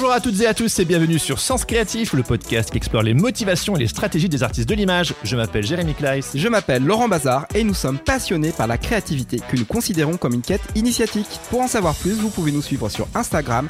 Bonjour à toutes et à tous et bienvenue sur Sens Créatif, le podcast qui explore les motivations et les stratégies des artistes de l'image. Je m'appelle Jérémy Kleiss. Je m'appelle Laurent Bazar et nous sommes passionnés par la créativité que nous considérons comme une quête initiatique. Pour en savoir plus, vous pouvez nous suivre sur Instagram,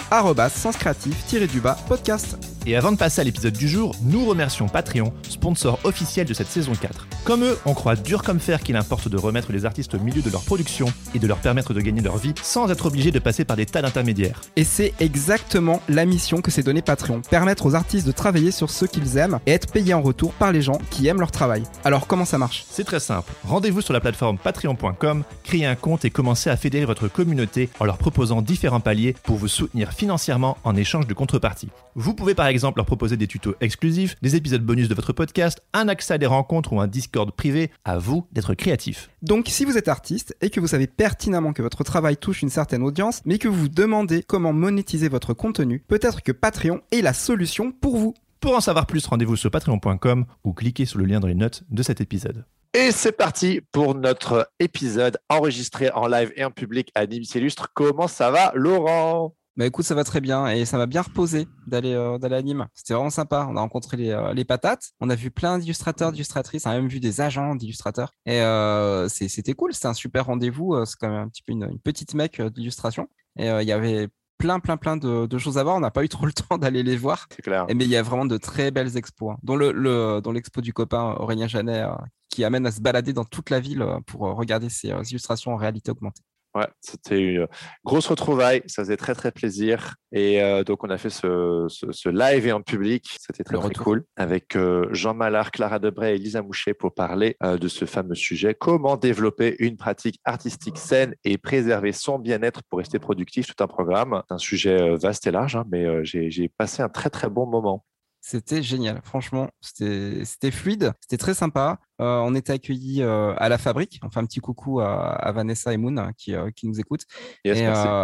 senscreatif-du-bas podcast. Et avant de passer à l'épisode du jour, nous remercions Patreon, sponsor officiel de cette saison 4. Comme eux, on croit dur comme fer qu'il importe de remettre les artistes au milieu de leur production et de leur permettre de gagner leur vie sans être obligés de passer par des tas d'intermédiaires. Et c'est exactement la mission que s'est donnée Patreon, permettre aux artistes de travailler sur ce qu'ils aiment et être payés en retour par les gens qui aiment leur travail. Alors comment ça marche? C'est très simple. Rendez-vous sur la plateforme patreon.com, créez un compte et commencez à fédérer votre communauté en leur proposant différents paliers pour vous soutenir financièrement en échange de contrepartie. Vous pouvez par exemple leur proposer des tutos exclusifs, des épisodes bonus de votre podcast, un accès à des rencontres ou un Discord privé. À vous d'être créatif. Donc si vous êtes artiste et que vous savez pertinemment que votre travail touche une certaine audience, mais que vous vous demandez comment monétiser votre contenu, peut-être que Patreon est la solution pour vous. Pour en savoir plus, rendez-vous sur patreon.com ou cliquez sur le lien dans les notes de cet épisode. Et c'est parti pour notre épisode enregistré en live et en public à Nîmes Illustre. Comment ça va, Laurent? Bah écoute, ça va très bien et ça m'a bien reposé d'aller euh, d'aller à Nîmes. C'était vraiment sympa. On a rencontré les, euh, les patates. On a vu plein d'illustrateurs, d'illustratrices. On a même vu des agents d'illustrateurs. Et euh, c'était cool. C'était un super rendez-vous. C'est quand même un petit peu une, une petite mec d'illustration. Et il y avait plein, plein, plein de, de choses à voir. On n'a pas eu trop le temps d'aller les voir. C'est clair. Et mais il y a vraiment de très belles expos, hein, dont le, le- dont l'expo du copain Aurélien Janet, qui amène à se balader dans toute la ville pour regarder euh, illustrations en réalité augmentée. Ouais, c'était une grosse retrouvaille. Ça faisait très, très plaisir. Et euh, donc, on a fait ce, ce- ce live et en public. C'était très, très cool. Avec euh, Jean Mallard, Clara Debray et Lisa Mouchet pour parler euh, de ce fameux sujet. Comment développer une pratique artistique saine et préserver son bien-être pour rester productif, tout un programme. C'est un sujet vaste et large, hein, mais j'ai passé un très, très bon moment. C'était génial, franchement, c'était fluide, c'était très sympa. Euh, on était accueillis euh, à la fabrique. On fait un petit coucou à, à Vanessa et Moon hein, qui, euh, qui nous écoutent. Yes,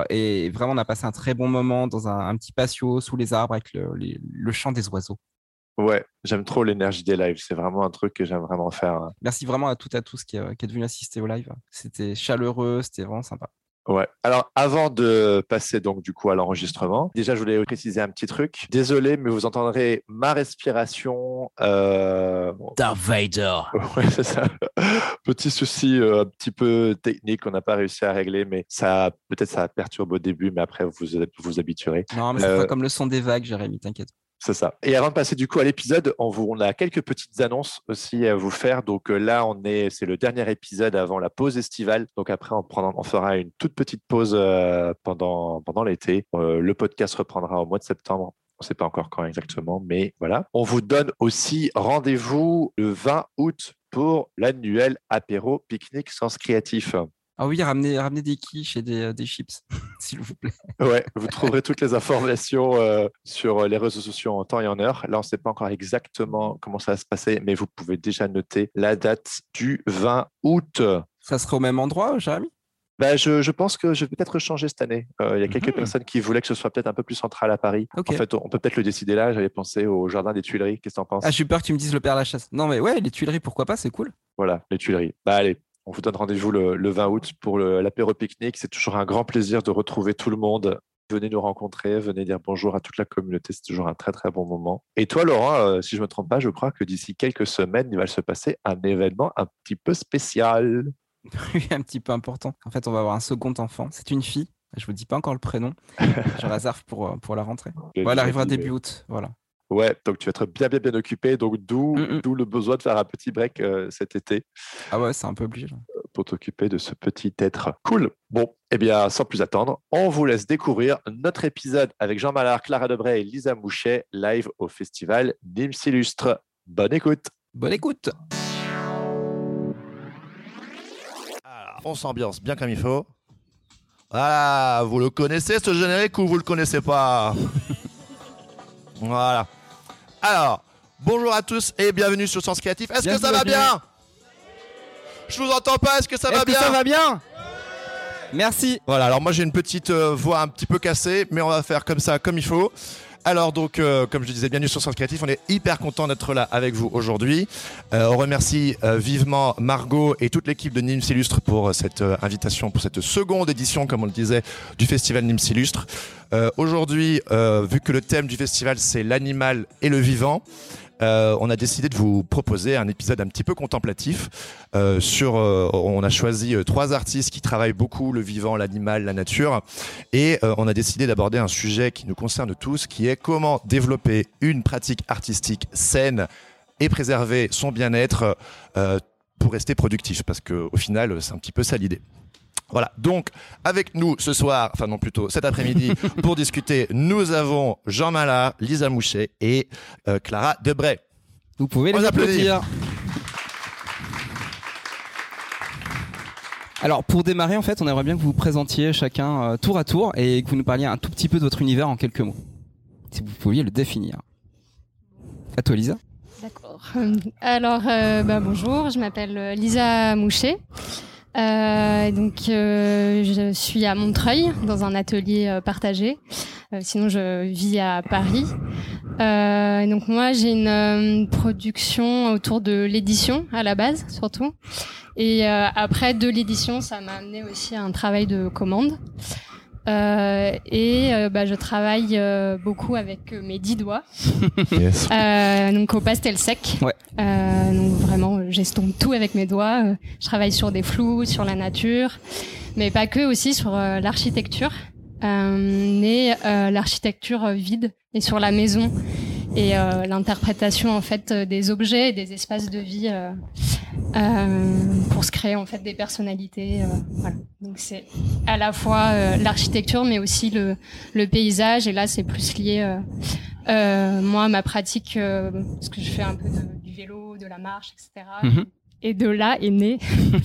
et, vraiment, on a passé un très bon moment dans un, un petit patio sous les arbres avec le, les- le chant des oiseaux. Ouais, j'aime trop l'énergie des lives. C'est vraiment un truc que j'aime vraiment faire. hein. Merci vraiment à toutes et à tous qui, qui êtes venus assister au live. C'était chaleureux, c'était vraiment sympa. Ouais. Alors, avant de passer donc du coup à l'enregistrement, déjà je voulais préciser un petit truc. Désolé, mais vous entendrez ma respiration. Euh... Darth Vader. Ouais, c'est ça. Petit souci euh, un petit peu technique qu'on n'a pas réussi à régler, mais ça peut-être ça perturbe au début, mais après vous vous vous habituerez. Non, mais c'est Euh, pas comme le son des vagues, Jérémy, t'inquiète. C'est ça. Et avant de passer du coup à l'épisode, on, a quelques petites annonces aussi à vous faire. Donc euh, là, on est, c'est le dernier épisode avant la pause estivale. Donc après, on fera une toute petite pause euh, pendant, pendant l'été. Euh, le podcast reprendra au mois de septembre. On ne sait pas encore quand exactement, mais voilà. On vous donne aussi rendez-vous le 20 août pour l'annuel apéro pique-nique sens créatif. Ah oui, ramenez, ramenez des quiches et des, des chips, s'il vous plaît. Ouais, vous trouverez toutes les informations euh, sur les réseaux sociaux en temps et en heure. Là, on ne sait pas encore exactement comment ça va se passer, mais vous pouvez déjà noter la date du 20 août. Ça serait au même endroit, Jérémy? Bah, je, je pense que je vais peut-être changer cette année. Euh, Il y a quelques Mhm. personnes qui voulaient que ce soit peut-être un peu plus central à Paris. En fait, on peut peut-être le décider là. J'avais pensé au Jardin des Tuileries. Qu'est-ce que tu en penses? Ah, j'ai eu peur que tu me dises le Père Lachaise. Non, mais ouais, les Tuileries, pourquoi pas, c'est cool. Voilà, les Tuileries. Bah, allez, on vous donne rendez-vous le, le 20 août pour l'apéro pique-nique. C'est toujours un grand plaisir de retrouver tout le monde. Venez nous rencontrer, venez dire bonjour à toute la communauté. C'est toujours un très, très bon moment. Et toi, Laurent, euh, si je ne me trompe pas, je crois que d'ici quelques semaines, il va se passer un événement un petit peu spécial. Oui, un petit peu important. En fait, on va avoir un second enfant. C'est une fille. Je vous dis pas encore le prénom. Je réserve pour, euh, pour la rentrée. Bon, elle arrivera début août. Voilà. Ouais, donc tu vas être bien, bien, bien occupé. Donc, d'où Mm, mm. d'où le besoin de faire un petit break euh, cet été. Ah ouais, c'est un peu obligé. là. pour t'occuper de ce petit être. Cool. Bon, eh bien, sans plus attendre, on vous laisse découvrir notre épisode avec Jean Mallard, Clara Debray et Lisa Mouchet, live au festival Nîmes Illustre. Bonne écoute. Bonne écoute. on s'ambiance bien comme il faut. Voilà, vous le connaissez ce générique ou vous le connaissez pas? Voilà. Alors, bonjour à tous et bienvenue sur Sens Créatif. Est-ce que ça va bien Je vous entends pas, est-ce que ça va Est-ce que bien ça va bien Merci. Voilà, alors moi j'ai une petite euh, voix un petit peu cassée, mais on va faire comme ça, comme il faut. Alors donc, euh, comme je disais, bienvenue sur Sens Créatif. On est hyper content d'être là avec vous aujourd'hui. Euh, on remercie euh, vivement Margot et toute l'équipe de Nîmes Illustre pour cette invitation, pour cette seconde édition, comme on le disait, du festival Nîmes Illustre. Aujourd'hui, vu que le thème du festival c'est l'animal et le vivant, euh, on a décidé de vous proposer un épisode un petit peu contemplatif. Euh, sur, euh, on a choisi trois artistes qui travaillent beaucoup le vivant, l'animal, la nature, et on a décidé d'aborder un sujet qui nous concerne tous, qui est comment développer une pratique artistique saine et préserver son bien-être pour rester productif, parce que au final, c'est un petit peu ça l'idée. Voilà, donc avec nous ce soir, enfin non plutôt cet après-midi, pour discuter, nous avons Jean Mala, Lisa Mouchet et euh, Clara Debray. Vous pouvez les applaudir. Alors pour démarrer en fait, on aimerait bien que vous vous présentiez chacun euh, tour à tour et que vous nous parliez un tout petit peu de votre univers en quelques mots. Si vous pouviez le définir. À toi Lisa. D'accord. Alors, euh, bah, bonjour, je m'appelle Lisa Mouchet. Euh, donc, euh, je suis à Montreuil dans un atelier euh, partagé. Euh, sinon, je vis à Paris. Euh, donc, moi, j'ai une production autour de l'édition à la base, surtout. Et après, de l'édition, ça m'a amené aussi à un travail de commande. Euh, et euh, bah, je travaille euh, beaucoup avec mes dix doigts. Yes. Euh, donc au pastel sec. Ouais. Euh, donc vraiment, j'estompe tout avec mes doigts. Je travaille sur des flous, sur la nature, mais pas que, aussi sur l'architecture, euh, mais euh, l'architecture vide et sur la maison et euh, l'interprétation en fait euh, des objets et des espaces de vie euh, euh, pour se créer en fait des personnalités. euh, voilà. Donc c'est à la fois l'architecture, mais aussi le, le paysage. Et là, c'est plus lié moi, ma pratique, parce que je fais un peu du vélo, de la marche, etc. Et de là est né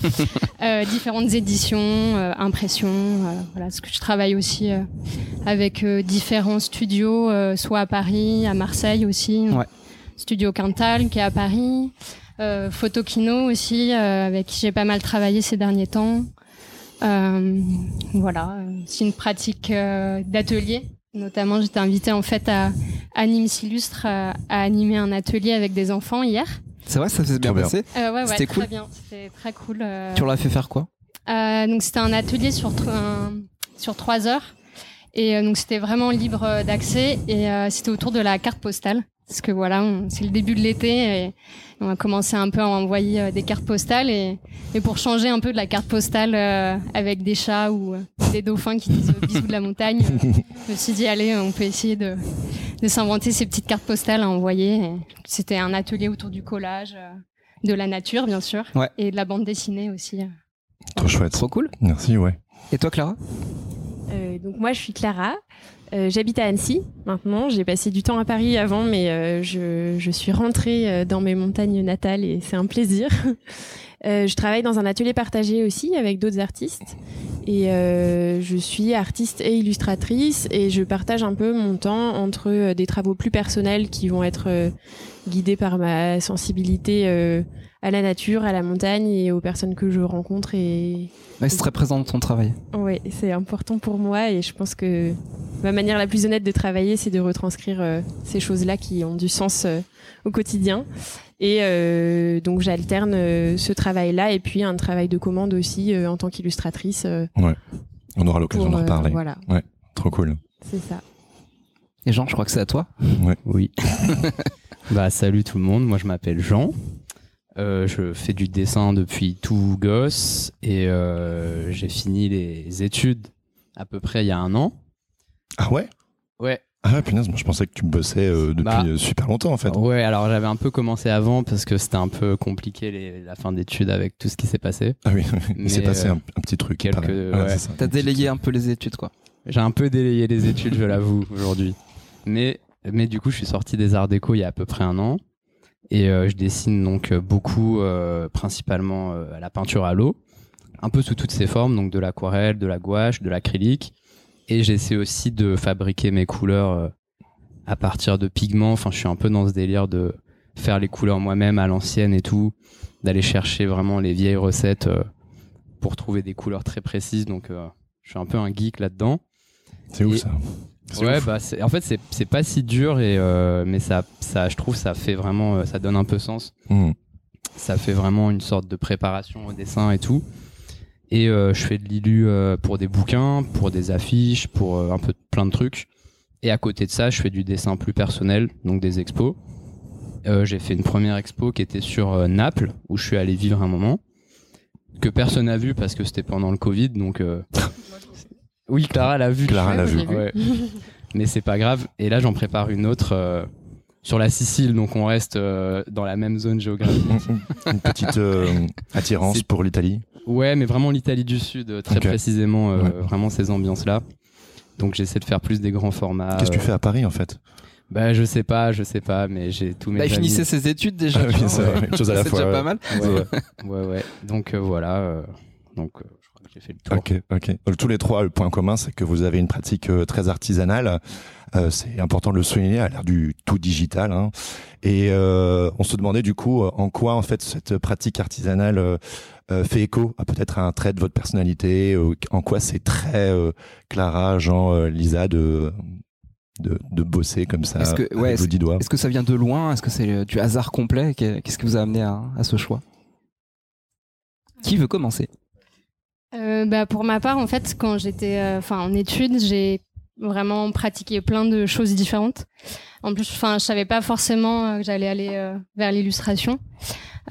euh, différentes éditions, euh, impressions. euh, voilà, parce que je travaille aussi euh, avec euh, différents studios, euh, soit à Paris, à Marseille aussi. Ouais. Studio Quintal qui est à Paris. Euh, Photokino aussi, euh, avec qui j'ai pas mal travaillé ces derniers temps. Euh, voilà, c'est une pratique euh, d'atelier. Notamment, j'étais invitée en fait à, à Nîmes Illustre à, à animer un atelier avec des enfants hier. C'est vrai, ça s'est bien bien. passé. Euh, ouais, ouais, C'était très cool. bien. C'était très cool. euh. Tu leur as fait faire quoi? Euh, donc c'était un atelier sur un- sur trois heures et euh, donc c'était vraiment libre d'accès et euh, c'était autour de la carte postale parce que voilà on- c'est le début de l'été et on a commencé un peu à envoyer euh, des cartes postales et, et pour changer un peu de la carte postale euh, avec des chats ou euh, des dauphins qui disent bisous de la montagne euh, je me suis dit allez on peut essayer de, de s'inventer ces petites cartes postales à envoyer c'était un atelier autour du collage euh, de la nature bien sûr Ouais. et de la bande dessinée aussi Trop chouette. Trop cool. Merci, ouais. Et toi Clara? Euh, donc moi je suis Clara, Euh, j'habite à Annecy maintenant, j'ai passé du temps à Paris avant mais euh, je, je suis rentrée euh, dans mes montagnes natales et c'est un plaisir. Euh, je travaille dans un atelier partagé aussi avec d'autres artistes et euh, je suis artiste et illustratrice et je partage un peu mon temps entre euh, des travaux plus personnels qui vont être euh, guidés par ma sensibilité euh, à la nature, à la montagne et aux personnes que je rencontre et, Ouais, c'est très présent dans ton travail. oui, c'est important pour moi et je pense que ma manière la plus honnête de travailler, c'est de retranscrire ces choses-là qui ont du sens au quotidien. Et euh, donc j'alterne euh, ce travail-là et puis un travail de commande aussi euh, en tant qu'illustratrice. euh, On aura l'occasion d'en euh, reparler. voilà, Trop cool. c'est ça. Et Jean, je crois que c'est à toi. Oui. bah salut tout le monde, moi je m'appelle Jean. Euh, je fais du dessin depuis tout gosse et euh, j'ai fini les études à peu près il y a un an. Ah ouais? Ouais. Ah ouais, punaise, moi je pensais que tu bossais euh, depuis Bah, euh, super longtemps en fait. Ouais, alors j'avais un peu commencé avant parce que c'était un peu compliqué les- la fin d'études avec tout ce qui s'est passé. Ah oui, il Mais, s'est passé euh, un, un petit truc. quelques- pareil. ouais. ça. T'as délayé un peu les études, quoi. J'ai un peu délayé les études, je l'avoue, aujourd'hui. Mais, mais du coup, je suis sorti des arts déco il y a à peu près un an. Et euh, je dessine donc beaucoup, euh, principalement euh, à la peinture à l'eau, un peu sous toutes ses formes, donc de l'aquarelle, de la gouache, de l'acrylique. Et j'essaie aussi de fabriquer mes couleurs euh, à partir de pigments. Enfin, je suis un peu dans ce délire de faire les couleurs moi-même à l'ancienne et tout, d'aller chercher vraiment les vieilles recettes euh, pour trouver des couleurs très précises. Donc, euh, je suis un peu un geek là-dedans. C'est ouf ça. Ouais, ouf. bah en fait c'est pas si dur et euh, mais ça ça je trouve ça fait vraiment ça donne un peu sens. Hmm. Ça fait vraiment une sorte de préparation au dessin et tout. Et euh, je fais de l'illu euh, pour des bouquins, pour des affiches, pour euh, un peu de- plein de trucs. Et à côté de ça, je fais du dessin plus personnel, donc des expos. Euh, j'ai fait une première expo qui était sur euh, Naples, où je suis allé vivre un moment, que personne n'a vu parce que c'était pendant le Covid, donc. euh, Oui, Clara l'a vu. Clara l'a vu. Ouais. Mais c'est pas grave. Et là, j'en prépare une autre euh, sur la Sicile, donc on reste euh, dans la même zone géographique. Une petite euh, attirance pour l'Italie. Ouais, mais vraiment l'Italie du Sud, euh, très précisément, euh, Ouais. vraiment ces ambiances-là. Donc j'essaie de faire plus des grands formats. Qu'est-ce que tu euh, fais à Paris en fait? Bah je sais pas, je sais pas, mais j'ai tous mes Bah, il amis. finissait ses études déjà. Ah oui, c'est vrai, une chose à la c'est fois, déjà ouais. pas mal. Ouais, ouais, ouais. Donc euh, voilà, donc euh, je crois que j'ai fait le tour. Ok, ok. Donc, tous les trois, le point commun, c'est que vous avez une pratique euh, très artisanale. Euh, c'est important de le souligner à l'ère du tout digital. hein. Et euh, on se demandait du coup en quoi en fait cette pratique artisanale euh, fait écho à peut-être un trait de votre personnalité. euh, en quoi c'est très euh, Clara, Jean, euh, Lisa de, de de bosser comme ça Est-ce que- ouais, vos dix doigts? Est-ce que ça vient de loin? Est-ce que c'est du hasard complet? Qu'est- Qu'est-ce qui vous a amené à, à ce choix? Qui veut commencer? Euh, bah, pour ma part, en fait, quand j'étais euh, enfin en études, j'ai vraiment pratiqué plein de choses différentes. En plus, enfin, je savais pas forcément que j'allais aller euh, vers l'illustration.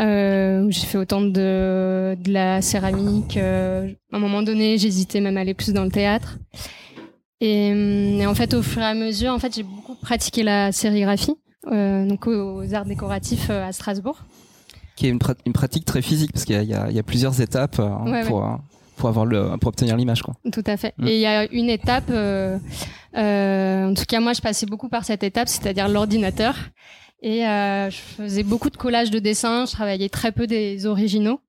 Euh, j'ai fait autant de, de la céramique. euh, à un moment donné, j'hésitais même à aller plus dans le théâtre. Et, hum, et en fait, au fur et à mesure, en fait, j'ai beaucoup pratiqué la sérigraphie, euh, donc aux, arts décoratifs euh, à Strasbourg. Qui est une, pra- une pratique très physique parce qu'il y, a- y y plusieurs étapes euh, Ouais, pour, euh, pour, avoir le, pour obtenir l'image. Tout à fait. Mm. Et il y a une étape, euh, euh, en tout cas moi je passais beaucoup par cette étape, c'est-à-dire l'ordinateur. Et euh, je faisais beaucoup de collages de dessins, je travaillais très peu des originaux.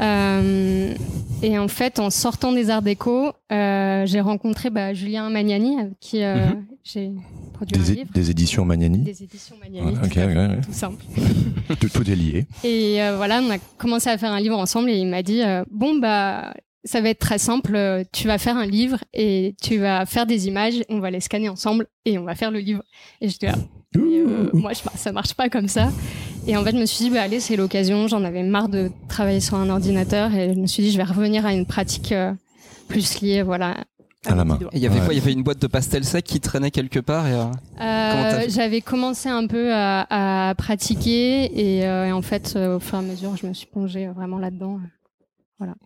Euh, et en fait, en sortant des arts déco, euh, j'ai rencontré bah, Julien Magnani, avec qui euh, Mhm. j'ai produit Des, é- livre. des éditions Magnani. Des éditions Magnani, Ouais, ok, tout, ouais, ouais. tout simple. Tout, tout est lié. Et euh, voilà, on a commencé à faire un livre ensemble et il m'a dit euh, bon bah ça va être très simple, tu vas faire un livre et tu vas faire des images, on va les scanner ensemble et on va faire le livre. Et j'étais là, euh, moi je, ça marche pas comme ça. Et en fait je me suis dit bah allez c'est l'occasion, j'en avais marre de travailler sur un ordinateur et je me suis dit je vais revenir à une pratique euh, plus liée voilà À la main. il y avait Ouais. quoi Il y avait une boîte de pastel sec qui traînait quelque part. Et, euh, Euh, J'avais commencé un peu à, à pratiquer et, euh, et en fait euh, au fur et à mesure je me suis plongée vraiment là-dedans.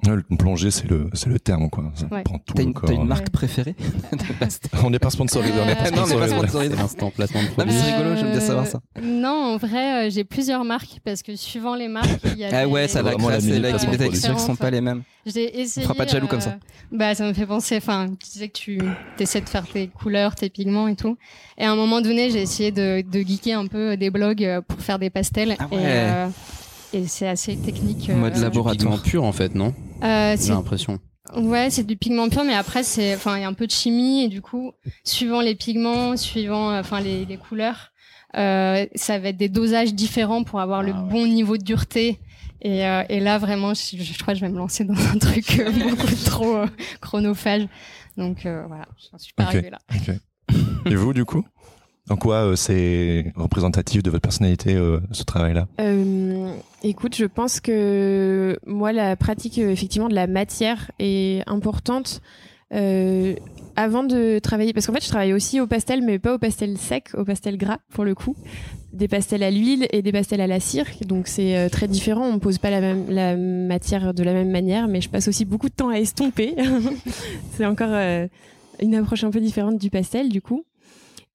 Ouais, le plongée, c'est le, c'est le terme, quoi. Ça Ouais. prend tout T'as le une, corps. t'as une marque Ouais. préférée de pastel On n'est pas sponsorisé, on n'est pas Euh, Non, on n'est pas sponsorisé. l'instant placement de Non, mais produit. c'est rigolo, j'aime bien savoir ça. Euh, Non, en vrai, euh, j'ai plusieurs marques parce que suivant les marques, il y a Ah des- ouais, ça textures qui sont pas les mêmes. J'ai essayé. fera pas de jaloux comme ça. Bah, ça me fait penser. Enfin, tu disais que tu essaies de faire tes couleurs, tes pigments et tout. Et à un moment donné, j'ai essayé de, de geeker un peu des blogs pour faire des pastels. Ah Et, euh, et c'est assez technique. Mode euh, labo. Du pigment pur en fait, non euh, J'ai c'est l'impression. Ouais, c'est du pigment pur, mais après, c'est, enfin, il y a un peu de chimie et du coup, suivant les pigments, suivant, euh, enfin, les, les couleurs, euh, ça va être des dosages différents pour avoir le Ah ouais. bon niveau de dureté. Et, euh, et là, vraiment, je, je crois que je vais me lancer dans un truc euh, beaucoup trop euh, chronophage. Donc euh, voilà, j'en suis pas Ok. arrivée là. Et vous, du coup En quoi euh, c'est représentatif de votre personnalité, euh, ce travail-là? Euh, écoute, je pense que moi, la pratique effectivement de la matière est importante. Avant de travailler, parce qu'en fait, je travaille aussi au pastel, mais pas au pastel sec, au pastel gras pour le coup. Des pastels à l'huile et des pastels à la cire, donc c'est très différent. On pose pas la même matière de la même manière, mais je passe aussi beaucoup de temps à estomper. c'est encore une approche un peu différente du pastel, du coup.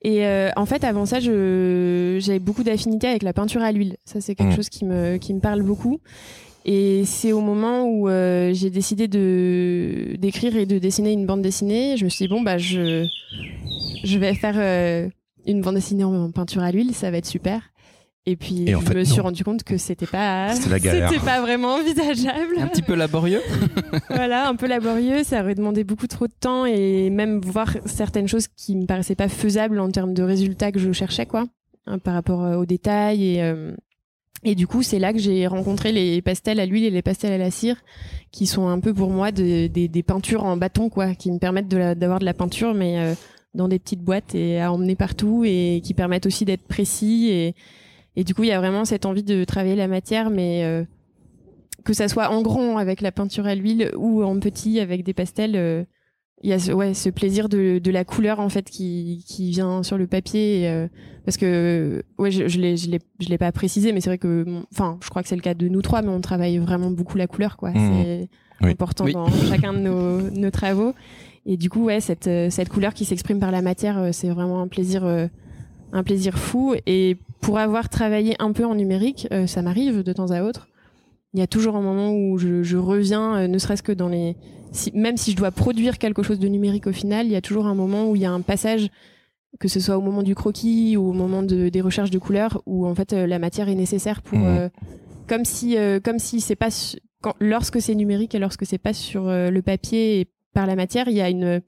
Et euh, en fait, avant ça, j'avais beaucoup d'affinité avec la peinture à l'huile. Ça, c'est quelque Mm. chose qui me, qui me parle beaucoup. Et c'est au moment où euh, j'ai décidé de d'écrire et de dessiner une bande dessinée, je me suis dit bon bah je je vais faire euh, une bande dessinée en peinture à l'huile, ça va être super. Et puis Et en je fait, me suis non. rendu compte que c'était pas C'était pas vraiment envisageable. Un petit peu laborieux. voilà, un peu laborieux, ça aurait demandé beaucoup trop de temps et même voir certaines choses qui me paraissaient pas faisables en termes de résultats que je cherchais quoi, hein, par rapport euh, aux détails et euh, et du coup, c'est là que j'ai rencontré les pastels à l'huile et les pastels à la cire, qui sont un peu pour moi de- des, des peintures en bâton, quoi, qui me permettent de d'avoir de, la peinture, mais euh, dans des petites boîtes et à emmener partout, et qui permettent aussi d'être précis. Et, et du coup, il y a vraiment cette envie de travailler la matière, mais euh, que ça soit en grand avec la peinture à l'huile ou en petit avec des pastels. euh, il y a ce, ouais, ce plaisir de, de la couleur en fait qui, qui vient sur le papier et, euh, parce que ouais je, je l'ai je l'ai je l'ai pas précisé mais c'est vrai que enfin je crois que c'est le cas de nous trois mais on travaille vraiment beaucoup la couleur quoi Mhm. c'est Oui. important Oui. dans chacun de nos, nos travaux et du coup ouais cette cette couleur qui s'exprime par la matière euh, c'est vraiment un plaisir euh, un plaisir fou et pour avoir travaillé un peu en numérique euh, ça m'arrive de temps à autre il y a toujours un moment où je, je reviens, euh, ne serait-ce que dans les. si- même si je dois produire quelque chose de numérique au final, il y a toujours un moment où il y a un passage, que ce soit au moment du croquis ou au moment de, des recherches de couleurs, où en fait euh, la matière est nécessaire pour. Euh, comme si, comme si c'est pas. Quand, lorsque c'est numérique et lorsque c'est pas sur le papier et par la matière, il y a une.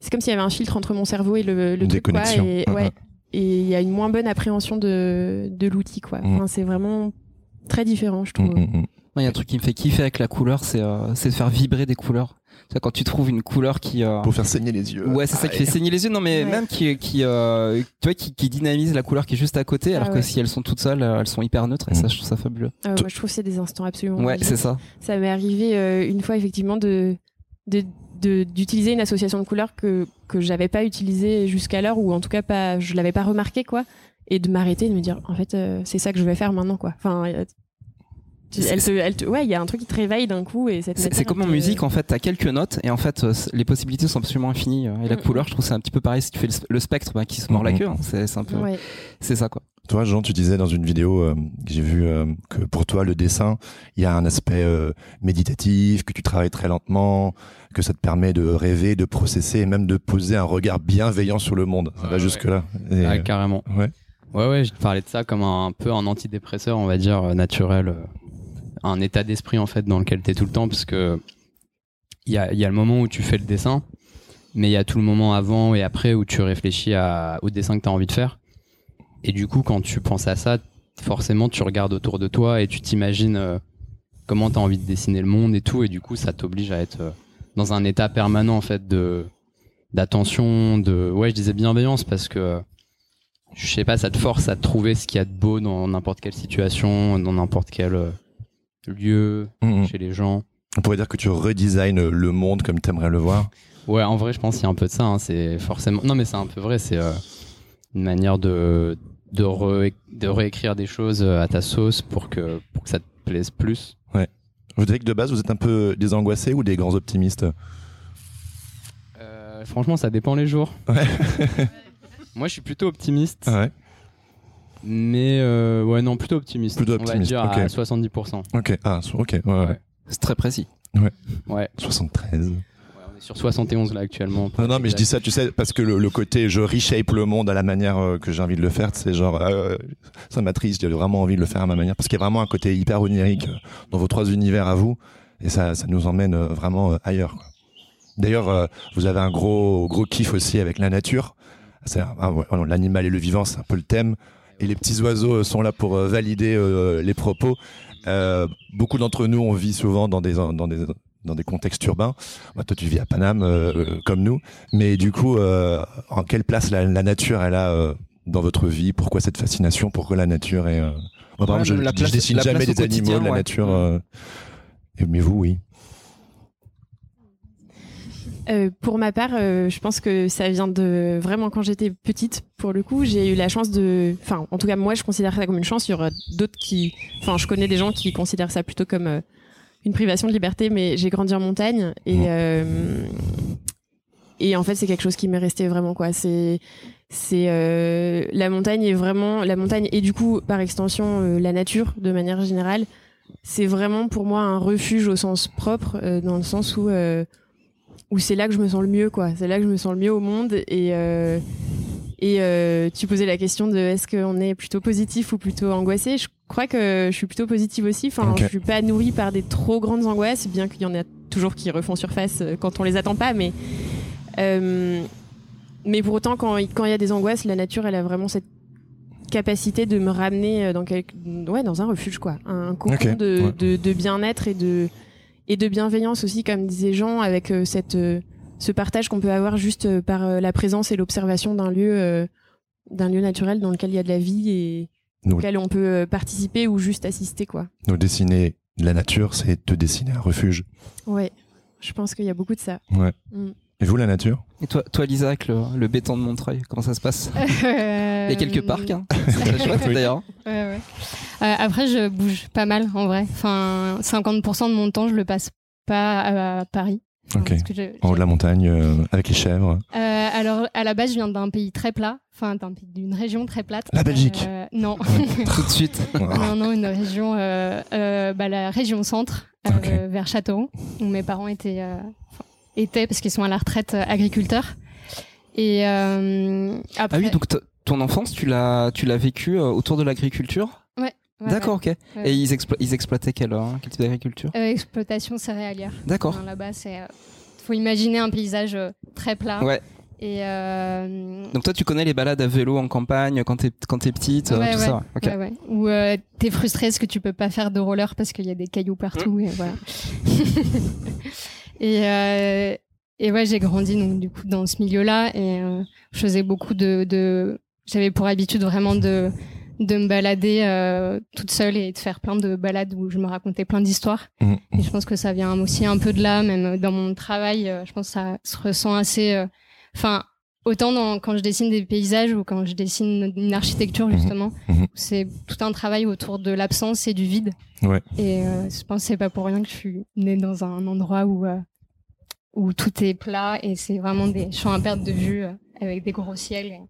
C'est comme s'il y avait un filtre entre mon cerveau et le, le Une truc, quoi. Et, ouais, et il y a une moins bonne appréhension de, de l'outil, quoi. Enfin, c'est vraiment très différent, je Mm, trouve. mm, mm. Il y a un truc qui me fait kiffer avec la couleur, c'est euh, c'est de faire vibrer des couleurs. C'est quand tu trouves une couleur qui. euh, Pour faire saigner les yeux. Ouais, c'est ça qui fait saigner les yeux. Non, mais Ouais. même qui, qui, euh, tu vois, qui, qui dynamise la couleur qui est juste à côté, Ah alors que si elles sont toutes seules, euh, elles sont hyper neutres. Et Mm. ça, je trouve ça fabuleux. Ah moi, je trouve que c'est des instants absolument. Ouais, c'est ça. Ça m'est arrivé euh, une fois effectivement de- d'utiliser une association de couleurs que que j'avais pas utilisée jusqu'alors ou en tout cas pas je l'avais pas remarqué quoi et de m'arrêter et de me dire en fait euh, c'est ça que je vais faire maintenant quoi. Enfin euh, elle te, elle te- ouais il y a un truc qui te réveille d'un coup et C'est comme en te- musique, en fait, t'as quelques notes et en fait, euh, les possibilités sont absolument infinies. Et la Mm, couleur, je trouve c'est un petit peu pareil si tu fais le, spectre bah, qui se mord la Mm, queue. hein. C'est c'est un peu, Ouais. c'est ça quoi. Toi, Jean, tu disais dans une vidéo euh, que j'ai vue euh, que pour toi, le dessin, il y a un aspect euh, méditatif, que tu travailles très lentement, que ça te permet de rêver, de processer et même de poser un regard bienveillant sur le monde. Ça Ouais, va ouais. jusque-là. Et, Ah, carrément. ouais. Ouais, ouais, je te parlais de ça comme un, un peu un antidépresseur, on va dire, naturel. un état d'esprit, en fait, dans lequel tu es tout le temps, parce que il y a, il y a le moment où tu fais le dessin, mais il y a tout le moment avant et après où tu réfléchis à, au dessin que tu as envie de faire. Et du coup, quand tu penses à ça, forcément, tu regardes autour de toi et tu t'imagines euh, comment tu as envie de dessiner le monde et tout. Et du coup, ça t'oblige à être euh, dans un état permanent, en fait, de d'attention, de ouais, je disais bienveillance parce que je sais pas, ça te force à trouver ce qu'il y a de beau dans n'importe quelle situation, dans n'importe quel euh, lieu, Mm, mm. chez les gens. On pourrait dire que tu redesignes le monde comme tu aimerais le voir. Ouais, en vrai, je pense qu'il y a un peu de ça. hein, C'est forcément. Non, mais c'est un peu vrai. C'est euh, une manière de de, re- de réécrire des choses euh, à ta sauce pour que pour que ça te plaise plus. Vous dirais que de base, vous êtes un peu des angoissés ou des grands optimistes Euh, franchement, ça dépend les jours. Ouais. Moi, je suis plutôt optimiste, Ah ouais. mais euh, ouais, non, plutôt optimiste. Plutôt On va optimiste, dire ok. à 70%. Ok. Ah, so- ok. Ouais, ouais. Ouais. C'est très précis. Ouais. 73. Sur 71 là actuellement. Non, non, mais je dis ça, tu sais, parce que le, côté je reshape le monde à la manière euh, que j'ai envie de le faire, c'est genre, euh, ça m'attriste, j'ai vraiment envie de le faire à ma manière, parce qu'il y a vraiment un côté hyper onirique euh, dans vos trois univers à vous, et ça, ça nous emmène euh, vraiment ailleurs. D'ailleurs, vous avez un gros, gros kiff aussi avec la nature. L'animal et le vivant, c'est un peu le thème. Et les petits oiseaux sont là pour valider les propos. Beaucoup d'entre nous, on vit souvent dans des, dans des, dans des contextes urbains. Bah, toi, tu vis à Paname, euh, comme nous. Mais du coup, euh, en quelle place la, la nature elle a euh, dans votre vie? Pourquoi cette fascination? Pourquoi la nature est Moi, par Ouais, exemple, je, la je place- dessine la jamais des au animaux, de la ouais. nature. Euh, mais vous, oui. Euh, pour ma part, euh, je pense que ça vient de vraiment quand j'étais petite. Pour le coup, j'ai eu la chance de, enfin, en tout cas moi, je considère ça comme une chance. Il y aura d'autres qui, enfin, je connais des gens qui considèrent ça plutôt comme euh, une privation de liberté. Mais j'ai grandi en montagne et Mhm. euh, et en fait, c'est quelque chose qui m'est resté vraiment quoi. C'est c'est euh, la montagne est vraiment la montagne et du coup par extension euh, la nature de manière générale c'est vraiment pour moi un refuge au sens propre dans le sens où où c'est là que je me sens le mieux quoi c'est là que je me sens le mieux au monde et et euh, tu posais la question de est-ce qu'on est plutôt positif ou plutôt angoissé je crois que je suis plutôt positive aussi enfin Ok. je suis pas nourrie par des trop grandes angoisses bien qu'il y en a toujours qui refont surface euh, quand on les attend pas mais euh, mais pour autant, quand il quand il y a des angoisses, la nature, elle a vraiment cette capacité de me ramener dans, quelque, ouais, dans un refuge, quoi. Un cocon de, ouais. de, de bien-être et de, et de bienveillance aussi, comme disait Jean, avec cette, ce partage qu'on peut avoir juste euh, par euh, la présence et l'observation d'un lieu, euh, d'un lieu naturel dans lequel il y a de la vie et Nous- auquel on peut participer ou juste assister, quoi. Nous dessiner la nature, c'est te dessiner un refuge. Ouais. Je pense qu'il y a beaucoup de ça. Ouais. Mm. Et vous, la nature? Et toi, toi Lisa, avec le, le béton de Montreuil, comment ça se passe? Il y a quelques parcs, hein. chouette d'ailleurs. Ouais, ouais. Euh, après, je bouge pas mal en vrai. Enfin, 50% de mon temps, je le passe pas à Paris. Enfin, Ok. parce que je- En haut de la montagne, euh, avec les chèvres. Euh, alors, à la base, je viens d'un pays très plat, enfin d'une région très plate. La Belgique. Euh, non, Tout de suite. non, non, une région, euh, euh, bah, la région centre, euh, vers Châteauroux, où mes parents étaient, euh, étaient parce qu'ils sont à la retraite euh, agriculteurs. Et euh, Ah après, oui, donc ton enfance, tu l'as, tu l'as vécu euh, autour de l'agriculture? Ouais, D'accord, ok. ouais. Et ils, explo- ils exploitaient quel, euh, quel type d'agriculture? Euh, exploitation céréalière. D'accord. Enfin, Là-bas, c'est, euh, faut imaginer un paysage euh, très plat. Ouais. Et Donc toi, tu connais les balades à vélo en campagne quand t'es, quand t'es petite, Ouais, tout ça. Ou t'es frustré parce que tu peux pas faire de roller parce qu'il y a des cailloux partout et voilà. et et ouais, j'ai grandi donc du coup dans ce milieu-là et je faisais beaucoup de, de j'avais pour habitude vraiment de de me balader euh, toute seule et de faire plein de balades où je me racontais plein d'histoires. Mhm. Et je pense que ça vient aussi un peu de là, même dans mon travail. euh, je pense que ça se ressent assez. euh, Enfin, autant dans, quand je dessine des paysages ou quand je dessine une architecture Mhm. justement, c'est tout un travail autour de l'absence et du vide. Ouais. Et euh, je pense que c'est pas pour rien que je suis née dans un endroit où euh, où tout est plat et c'est vraiment des champs à perte de vue euh, avec des gros ciels. Et,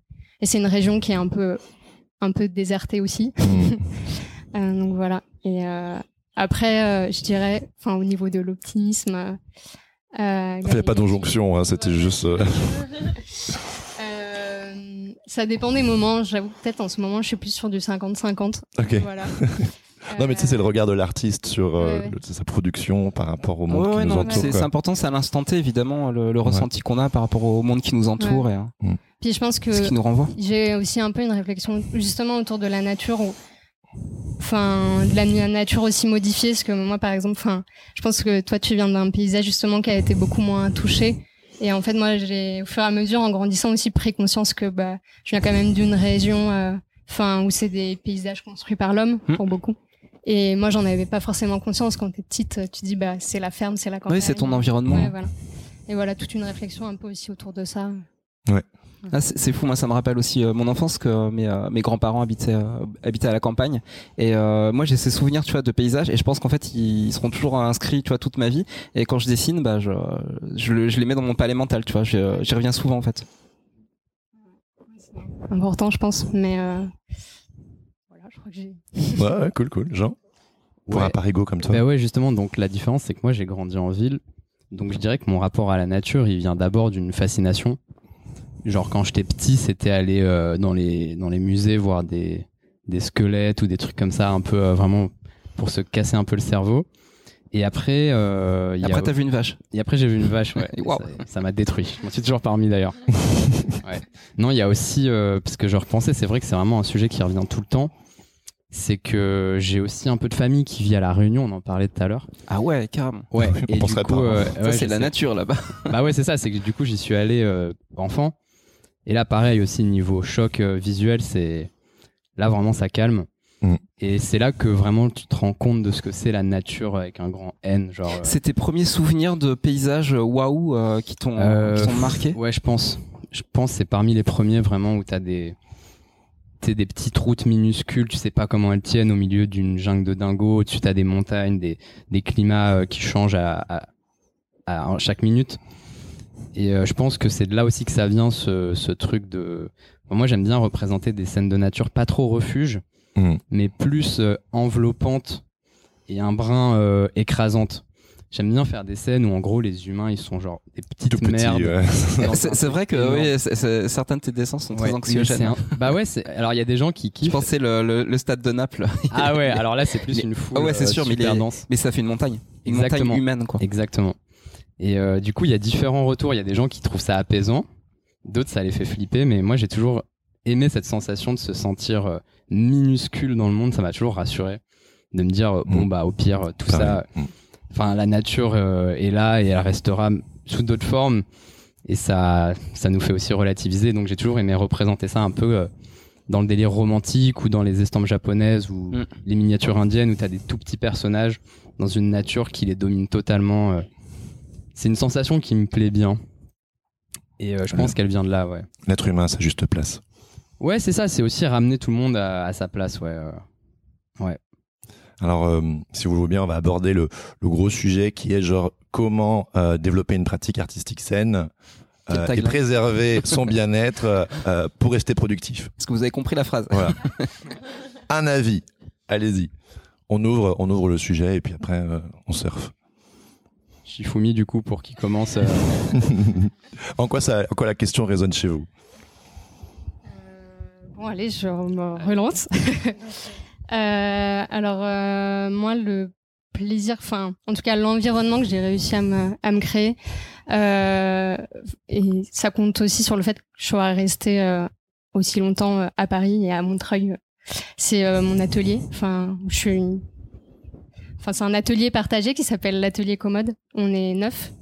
et c'est une région qui est un peu un peu désertée aussi. Mm. Euh, donc voilà. Et euh, après, euh, je dirais, enfin au niveau de l'optimisme. euh, Il n'y a pas d'injonction, hein, c'était Ouais. juste. ça dépend des moments. J'avoue, peut-être en ce moment, je suis plus sur du 50-50. Ok. Voilà. Non, mais tu sais, c'est le regard de l'artiste sur euh, Ouais, ouais. le- sa production par rapport au monde Ouais, qui ouais, nous non, entoure. c'est, important, c'est à l'instant T, évidemment, le, le ressenti qu'on a par rapport au monde qui nous entoure et euh, Puis je pense que ce qui nous renvoie. j'ai aussi un peu une réflexion justement autour de la nature où enfin de la nature aussi modifiée parce que moi par exemple enfin je pense que toi tu viens d'un paysage justement qui a été beaucoup moins touché et en fait moi j'ai au fur et à mesure en grandissant aussi pris conscience que bah je viens quand même d'une région euh, enfin où c'est des paysages construits par l'homme Hmm. pour beaucoup et moi j'en avais pas forcément conscience. Quand t'es petite tu dis bah c'est la ferme c'est la campagne Oui, c'est ton environnement. Ouais, voilà. et voilà toute une réflexion un peu aussi autour de ça. Ah, c'est fou, moi ça me rappelle aussi euh, mon enfance que euh, mes, euh, mes grands-parents habitaient, euh, habitaient à la campagne. Et euh, moi j'ai ces souvenirs tu vois de paysages. Et je pense qu'en fait ils seront toujours inscrits tu vois toute ma vie. Et quand je dessine bah je, je, je les mets dans mon palais mental tu vois. J'y reviens souvent en fait. important je pense. Mais euh, crois que j'ai Ouais, ouais, cool, cool. Jean Pour Ouais. un parigo comme toi. Bah ouais, justement, donc la différence, c'est que moi, j'ai grandi en ville. Donc je dirais que mon rapport à la nature, il vient d'abord d'une fascination. Genre quand j'étais petit, c'était aller euh, dans, les, dans les musées voir des, des squelettes ou des trucs comme ça, un peu euh, vraiment pour se casser un peu le cerveau. Et après, euh, il y a- Après t'as vu une vache. et après, j'ai vu une vache, ouais. Ça- Ça m'a détruit. Je m'en suis toujours parmi d'ailleurs. Ouais. Non, il y a aussi, euh, parce que je repensais, c'est vrai que c'est vraiment un sujet qui revient tout le temps. C'est que j'ai aussi un peu de famille qui vit à La Réunion, on en parlait tout à l'heure. Ah ouais carrément. Ouais, On et du coup, pas. euh, Ça ouais, c'est la sais. nature là-bas. Bah ouais, c'est ça, c'est que du coup, j'y suis allé euh, enfant. Et là, pareil aussi, niveau choc euh, visuel, c'est. Là, vraiment, ça calme. Mm. Et c'est là que vraiment tu te rends compte de ce que c'est la nature avec un grand N. Genre, euh, C'est tes premiers souvenirs de paysages waouh qui t'ont Euh, marqué? Ouais, je pense. Je pense que c'est parmi les premiers vraiment où t'as des t'sais, des petites routes minuscules, tu sais pas comment elles tiennent au milieu d'une jungle de dingo. Au-dessus, t'as des montagnes, des, des climats euh, qui changent à, à, à chaque minute. Et euh, je pense que c'est de là aussi que ça vient ce, ce truc de. Moi, j'aime bien représenter des scènes de nature pas trop refuge, Mhm. mais plus euh, enveloppantes et un brin écrasante. J'aime bien faire des scènes où en gros les humains ils sont genre des petites Tout petit, merdes. ouais. C'est vrai que oui, certains de tes dessins sont très Ouais, anxiogènes. mais c'est un- Bah ouais, alors il y a des gens qui Je kiffent. pensais le, le, le stade de Naples. Ah ouais, alors là c'est plus Mais- une foule Ah ouais, c'est euh, sûr, mais il super est- dense. Mais ça fait une montagne. Une Exactement. montagne humaine, quoi. Exactement. Et euh, du coup, il y a différents retours. Il y a des gens qui trouvent ça apaisant, d'autres ça les fait flipper, mais moi j'ai toujours aimé cette sensation de se sentir euh, minuscule dans le monde. Ça m'a toujours rassuré de me dire bon Mm. bah au pire tout Pareil. ça, Mm. Enfin la nature euh, est là et elle restera sous d'autres formes. Et ça, ça nous fait aussi relativiser. Donc j'ai toujours aimé représenter ça un peu euh, dans le délire romantique ou dans les estampes japonaises ou Mm. les miniatures indiennes où tu as des tout petits personnages dans une nature qui les domine totalement. euh. C'est une sensation qui me plaît bien. Et euh, je pense qu'elle vient de là, ouais. L'être humain à sa juste place. Ouais, c'est ça, c'est aussi ramener tout le monde à, à sa place, ouais. euh. Alors, euh, si vous le voulez bien, on va aborder le, le gros sujet qui est genre comment euh, développer une pratique artistique saine euh, et préserver son bien-être pour rester productif. Est-ce que vous avez compris la phrase? Voilà. Un avis. Allez-y. On ouvre, on ouvre le sujet et puis après, euh, on surfe. Shifumi, du coup, pour qui commence. en, quoi ça, en quoi la question résonne chez vous? Bon, allez, je me relance. Euh, alors, euh, moi, le plaisir, enfin, en tout cas, l'environnement que j'ai réussi à me, à me créer, euh, et ça compte aussi sur le fait que je sois restée euh, aussi longtemps euh, à Paris et à Montreuil. C'est euh, mon atelier. Enfin, je suis une- Enfin, c'est un atelier partagé qui s'appelle l'atelier commode. On est neuf.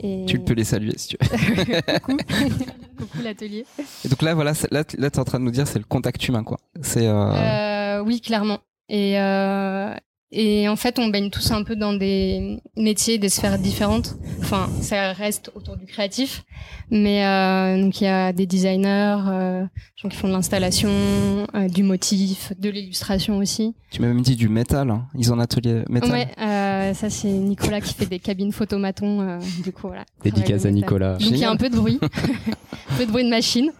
Et... Tu peux les saluer si tu veux. Coucou. Coucou l'atelier. Et donc là, voilà, là, là, t'es en train de nous dire c'est le contact humain, quoi. C'est. Euh, oui, clairement. Et, euh, et en fait, on baigne tous un peu dans des métiers, des sphères différentes. Enfin, ça reste autour du créatif. Mais euh, donc, il y a des designers, euh, des gens qui font de l'installation, euh, du motif, de l'illustration aussi. Tu m'as même dit du métal. hein. Ils ont un atelier métal. Ouais, euh, ça, c'est Nicolas qui fait des cabines photomaton. euh, du coup, voilà. Dédicace à. Nicolas. Donc, il y a un peu de bruit. un peu de bruit de machine.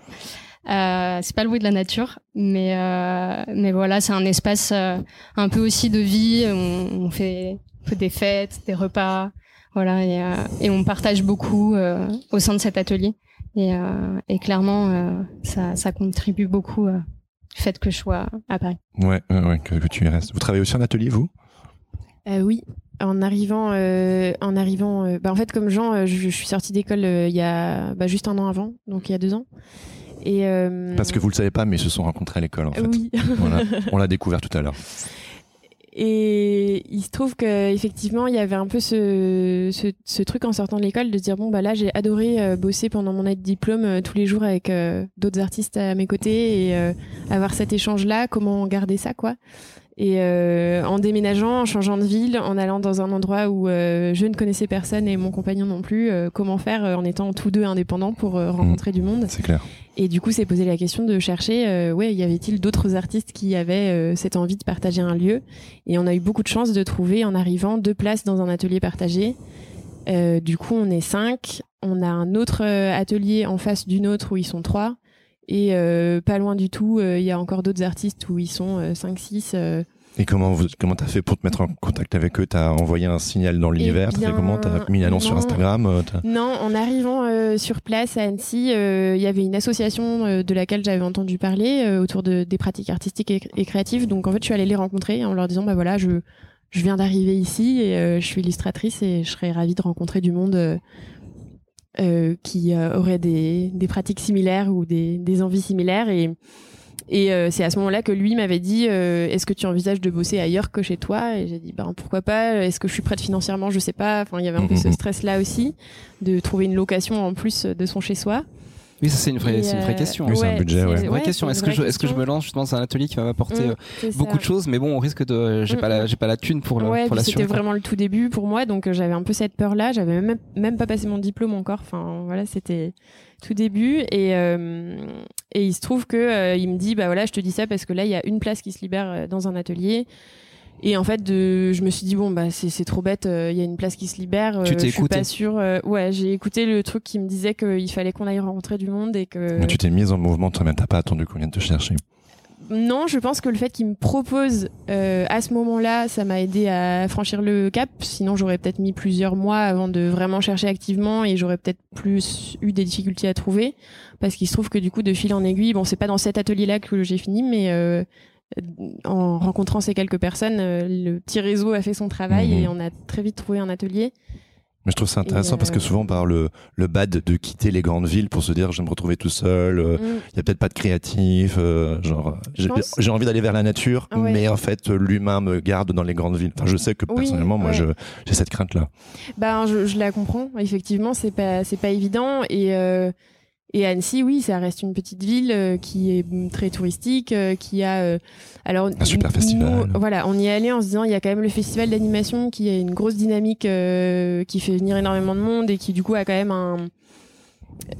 Euh, c'est pas le bruit de la nature, mais euh, mais voilà, c'est un espace euh, un peu aussi de vie. On, on fait, on fait des fêtes, des repas, voilà, et, euh, et on partage beaucoup euh, au sein de cet atelier. Et, euh, et clairement, euh, ça, ça contribue beaucoup euh, du fait que je sois à Paris. Ouais, ouais, ouais, que, que tu y restes. Vous travaillez aussi en atelier, vous? Euh, oui, en arrivant, euh, en arrivant, euh, bah, en fait comme Jean, euh, je, je suis sortie d'école euh, il y a bah, juste un an avant, donc il y a deux ans. Et euh, Parce que vous le savez pas, mais ils se sont rencontrés à l'école, en fait. oui. Voilà. On l'a découvert tout à l'heure. Et il se trouve qu'effectivement, il y avait un peu ce, ce, ce truc en sortant de l'école de se dire bon, bah là, j'ai adoré euh, bosser pendant mon année de diplôme euh, tous les jours avec euh, d'autres artistes à mes côtés et euh, avoir cet échange-là, comment garder ça, quoi. Et euh, en déménageant, en changeant de ville, en allant dans un endroit où euh, je ne connaissais personne et mon compagnon non plus, euh, comment faire euh, en étant tous deux indépendants pour euh, rencontrer du monde C'est clair. et du coup, c'est posé la question de chercher, euh, ouais, y avait-il d'autres artistes qui avaient euh, cette envie de partager un lieu? Et on a eu beaucoup de chance de trouver en arrivant deux places dans un atelier partagé. Euh, du coup, on est cinq. On a un autre atelier en face d'une autre où ils sont trois. Et euh, pas loin du tout, euh, il y a encore d'autres artistes où ils sont euh, cinq, six. euh. Et comment vous, comment t'as fait pour te mettre en contact avec eux? T'as envoyé un signal dans l'univers? T'as fait comment? T'as mis une annonce sur. Instagram Non, en arrivant euh, sur place à Annecy, euh, il y avait une association euh, de laquelle j'avais entendu parler autour de, des pratiques artistiques et, et créatives. Donc en fait, je suis allée les rencontrer en leur disant bah voilà, je, je viens d'arriver ici et je suis illustratrice et je serais ravie de rencontrer du monde euh, qui euh, aurait des, des pratiques similaires ou des, des envies similaires. Et, et euh, c'est à ce moment-là que lui m'avait dit euh, Est-ce que tu envisages de bosser ailleurs que chez toi? Et j'ai dit ben, Pourquoi pas? Est-ce que je suis prête financièrement? Je sais pas. Enfin, il y avait un peu ce Mhm. stress-là aussi de trouver une location en plus de son chez-soi. Oui, ça c'est une vraie, une vraie euh, question. Oui, c'est un budget, ouais. C'est une vraie question. Est-ce que je, est-ce que je me lance justement dans un atelier qui va m'apporter Mm, euh, ça. beaucoup de choses, mais bon, on risque de, j'ai Mm, pas la, j'ai pas la thune pour le, ouais, pour c'était vraiment le tout début pour moi, donc euh, j'avais un peu cette peur-là. J'avais même, même pas passé mon diplôme encore. Enfin, voilà, c'était tout début. Et, euh, et il se trouve que euh, il me dit, bah voilà, je te dis ça parce que là, il y a une place qui se libère dans un atelier. Et en fait, de, je me suis dit bon bah c'est trop bête, il y a une place qui se libère. Tu t'es je suis écouté pas sûre. euh, ouais, j'ai écouté le truc qui me disait qu'il fallait qu'on aille rencontrer du monde et que. Mais tu t'es mise en mouvement toi-même, t'as pas attendu qu'on vienne te chercher. Non, je pense que le fait qu'il me propose euh, à ce moment-là, ça m'a aidé à franchir le cap. Sinon, j'aurais peut-être mis plusieurs mois avant de vraiment chercher activement et j'aurais peut-être plus eu des difficultés à trouver. Parce qu'il se trouve que du coup, de fil en aiguille, bon, c'est pas dans cet atelier-là que j'ai fini, mais euh, en rencontrant ces quelques personnes, euh, le petit réseau a fait son travail Mhm. et on a très vite trouvé un atelier. Mais je trouve ça intéressant parce que euh, souvent on parle le, le bad de quitter les grandes villes pour se dire je vais me retrouver tout seul, euh, Mm. il y a peut-être pas de créatif, euh, genre j'ai pense- envie d'aller vers la nature, Ah ouais. mais en fait l'humain me garde dans les grandes villes. Enfin, je sais que Oui, personnellement, moi, ouais. j'ai cette crainte là. Ben, je, je la comprends. Effectivement, c'est pas, pas évident. Et, et Annecy, oui, ça reste une petite ville euh, qui est mm, très touristique, euh, qui a. euh, alors, Un super nous, festival. Voilà, on y est allé en se disant, il y a quand même le festival d'animation qui a une grosse dynamique, euh, qui fait venir énormément de monde et qui, du coup, a quand même un,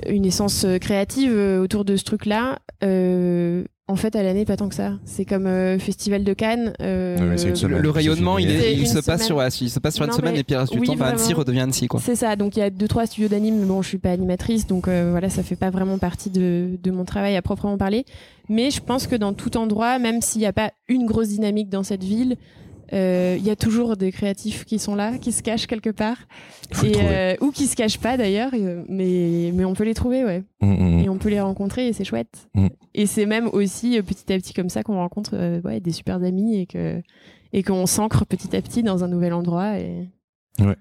une essence créative autour de ce truc-là. Euh, en fait, à l'année, pas tant que ça. C'est comme euh, Festival de Cannes. euh, Oui, une Le, semaine. le rayonnement, il, est- il se passe sur, ouais, il se passe sur une semaine et puis le reste du oui, temps, bah, Annecy redevient Annecy, quoi. C'est ça, donc il y a deux trois studios d'anime, mais bon, je suis pas animatrice, donc euh, voilà, ça fait pas vraiment partie de, de mon travail à proprement parler. Mais je pense que dans tout endroit, même s'il n'y a pas une grosse dynamique dans cette ville, il y a toujours des créatifs qui sont là, qui se cachent quelque part, et, euh, ou qui se cachent pas d'ailleurs, euh, mais mais on peut les trouver, ouais, Mm, mm, et on peut les rencontrer, et c'est chouette. Mm. Et c'est même aussi euh, petit à petit comme ça qu'on rencontre euh, ouais, des super amis et que et qu'on s'ancre petit à petit dans un nouvel endroit. Et... Ouais.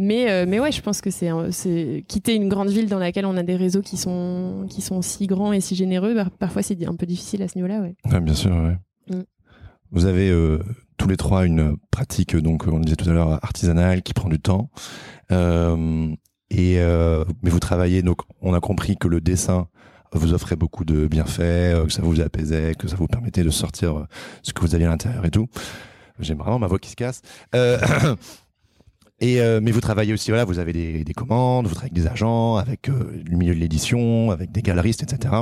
Mais, euh, mais ouais, je pense que c'est quitter une grande ville dans laquelle on a des réseaux qui sont, qui sont si grands et si généreux, bah, parfois c'est un peu difficile à ce niveau-là. Ouais. Ouais, bien sûr, ouais. Mm. Vous avez euh, tous les trois une pratique, donc on disait tout à l'heure, artisanale, qui prend du temps. Euh, et, euh, mais vous travaillez, donc on a compris que le dessin vous offrait beaucoup de bienfaits, euh, que ça vous apaisait, que ça vous permettait de sortir ce que vous aviez à l'intérieur et tout. J'ai vraiment ma voix qui se casse. Et euh, mais vous travaillez aussi, voilà, vous avez des, des commandes, vous travaillez avec des agents, avec euh, le milieu de l'édition, avec des galeristes, etc.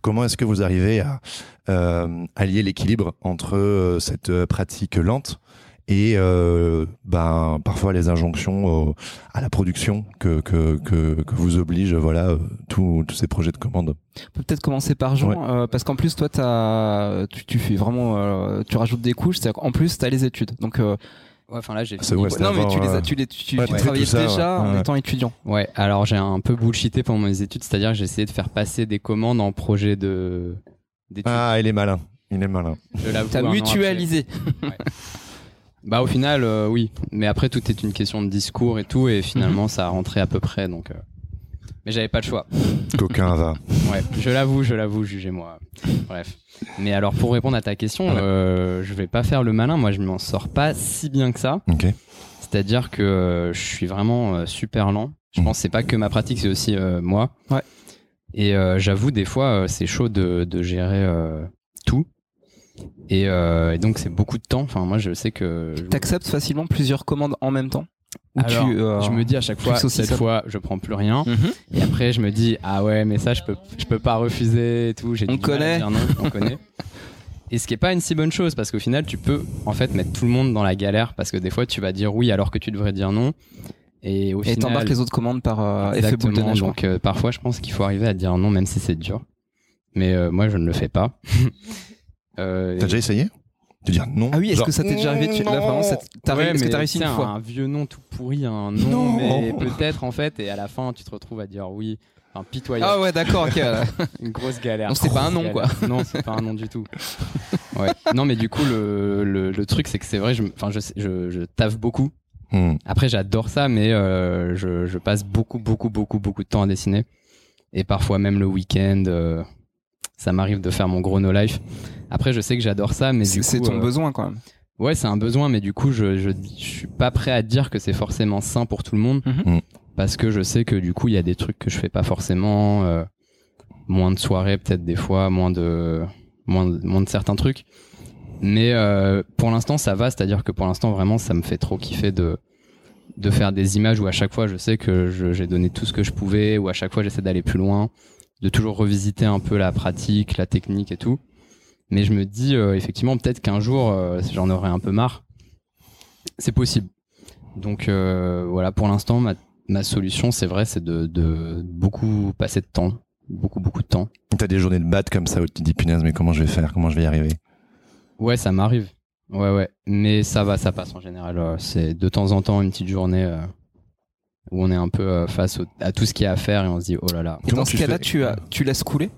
Comment est-ce que vous arrivez à euh, allier l'équilibre entre euh, cette euh, pratique lente et euh, ben parfois les injonctions au- à la production que que que, que vous oblige, voilà, tous tous ces projets de commandes. On peut peut-être commencer par Jean, Ouais. euh, parce qu'en plus, toi, t'as, tu, tu fais vraiment, euh, tu rajoutes des couches. En plus, t'as les études. Donc, euh, Ouais, enfin là j'ai C'est- fini. ouais, non, mais tu les euh, as, tu les, tu, ouais, tu travaillais ça, déjà ouais. en Ouais. étant étudiant. Ouais, alors j'ai un peu bullshité pendant mes études, c'est-à-dire que j'ai essayé de faire passer des commandes en projet de d'études. Ah, il est malin. Il est malin. T'as an mutualisé. Bah au final, euh, oui. Mais après tout est une question de discours et tout, et finalement ça a rentré à peu près, donc. euh, Mais j'avais pas le choix. Coquin va. Ouais, je l'avoue, je l'avoue, jugez-moi. Bref. Mais alors pour répondre à ta question, Ouais. euh, je vais pas faire le malin. Moi, je m'en sors pas si bien que ça. Ok. C'est-à-dire que euh, je suis vraiment euh, super lent. Je Mhm. pense que c'est pas que ma pratique, c'est aussi euh, moi. Ouais. Et euh, j'avoue, des fois, euh, c'est chaud de, de gérer euh, tout. Et, euh, et donc, c'est beaucoup de temps. Enfin, moi, je sais que. T'acceptes facilement plusieurs commandes en même temps? Ou Alors, tu, euh, je me dis à chaque fois, cette ça fois, je prends plus rien. Mhm. Et après, je me dis, ah ouais, mais ça, je peux, je peux pas refuser et tout. J'ai On connaît. dire non, on connaît. Et ce qui est pas une si bonne chose, parce qu'au final, tu peux en fait mettre tout le monde dans la galère, parce que des fois, tu vas dire oui alors que tu devrais dire non. Et au Et final, t'embarques les autres commandes par euh, effet boule de Exactement, neige. donc euh, parfois, je pense qu'il faut arriver à dire non, même si c'est dur. Mais euh, moi, je ne le fais pas. Euh, T'as déjà essayé? De dire non Ah oui, est-ce que ça t'est déjà arrivé tu- Là, non. vraiment, ça- t'as Ouais, ré- est-ce que mais t'as réussi une fois Un vieux nom tout pourri, un non, Non. mais peut-être en fait, et à la fin, tu te retrouves à dire oui. Enfin, pitoyable. Ah ouais, d'accord, ok. Une grosse galère. Donc, c'est pas un nom, quoi. Non, c'est pas un nom du tout. Ouais. Non, mais du coup, le, le, le truc, c'est que c'est vrai, je, enfin, je, je, je taffe beaucoup. Hmm. Après, j'adore ça, mais euh, je, je passe beaucoup, beaucoup, beaucoup, beaucoup de temps à dessiner. Et parfois même le week-end, euh, ça m'arrive de faire mon gros no life. Après, je sais que j'adore ça, mais C'est du c'est coup, ton euh, besoin quand même. Ouais, c'est un besoin, mais du coup, je, je, je suis pas prêt à dire que c'est forcément sain pour tout le monde. Mhm. Mhm. Parce que je sais que du coup, il y a des trucs que je fais pas forcément. euh, moins de soirées, peut-être des fois, moins de, moins de, moins de certains trucs. Mais euh, pour l'instant, ça va. C'est-à-dire que pour l'instant, vraiment, ça me fait trop kiffer de, de faire des images où à chaque fois, je sais que je- j'ai donné tout ce que je pouvais, ou à chaque fois, j'essaie d'aller plus loin, de toujours revisiter un peu la pratique, la technique et tout. Mais je me dis, euh, effectivement, peut-être qu'un jour, euh, j'en aurai un peu marre. C'est possible. Donc euh, voilà, pour l'instant, ma, ma solution, c'est vrai, c'est de, de beaucoup passer de temps, beaucoup beaucoup de temps. T'as des journées de batte comme ça où tu te dis punaise, mais comment je vais faire? Comment je vais y arriver? Ouais, ça m'arrive. Ouais, ouais. Mais ça va, ça passe en général. C'est de temps en temps une petite journée où on est un peu euh, face au- à tout ce qu'il y a à faire et on se dit oh là là. Et Comment dans tu ce cas-là, tu, as- tu laisses couler?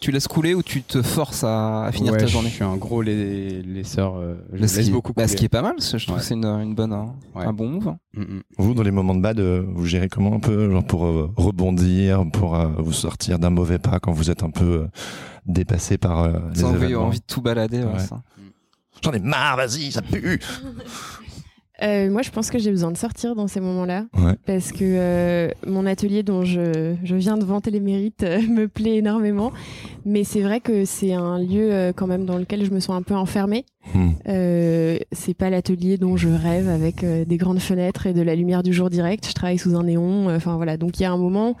Tu laisses couler ou tu te forces à, à finir Ouais, ta journée? Je suis un gros lait- laisseur. euh, je Bah, ce laisse qui- beaucoup bah, couler. ce qui est pas mal, parce que je trouve Ouais. que c'est une, une bonne, un, Ouais. un bon move. hein. Mm, mm. Vous, dans les moments de bad, euh, vous gérez comment un peu genre pour euh, rebondir, pour euh, vous sortir d'un mauvais pas quand vous êtes un peu euh, dépassé par euh, les envie, envie de tout balader. ouais. J'en ai marre, vas-y, ça pue Euh, moi, je pense que j'ai besoin de sortir dans ces moments-là. Ouais. Parce que euh, mon atelier dont je, je viens de vanter les mérites euh, me plaît énormément. Mais c'est vrai que c'est un lieu quand même dans lequel je me sens un peu enfermée. Hmm. Euh, c'est pas l'atelier dont je rêve avec des grandes fenêtres et de la lumière du jour direct. Je travaille sous un néon. Enfin voilà. Donc il y a un moment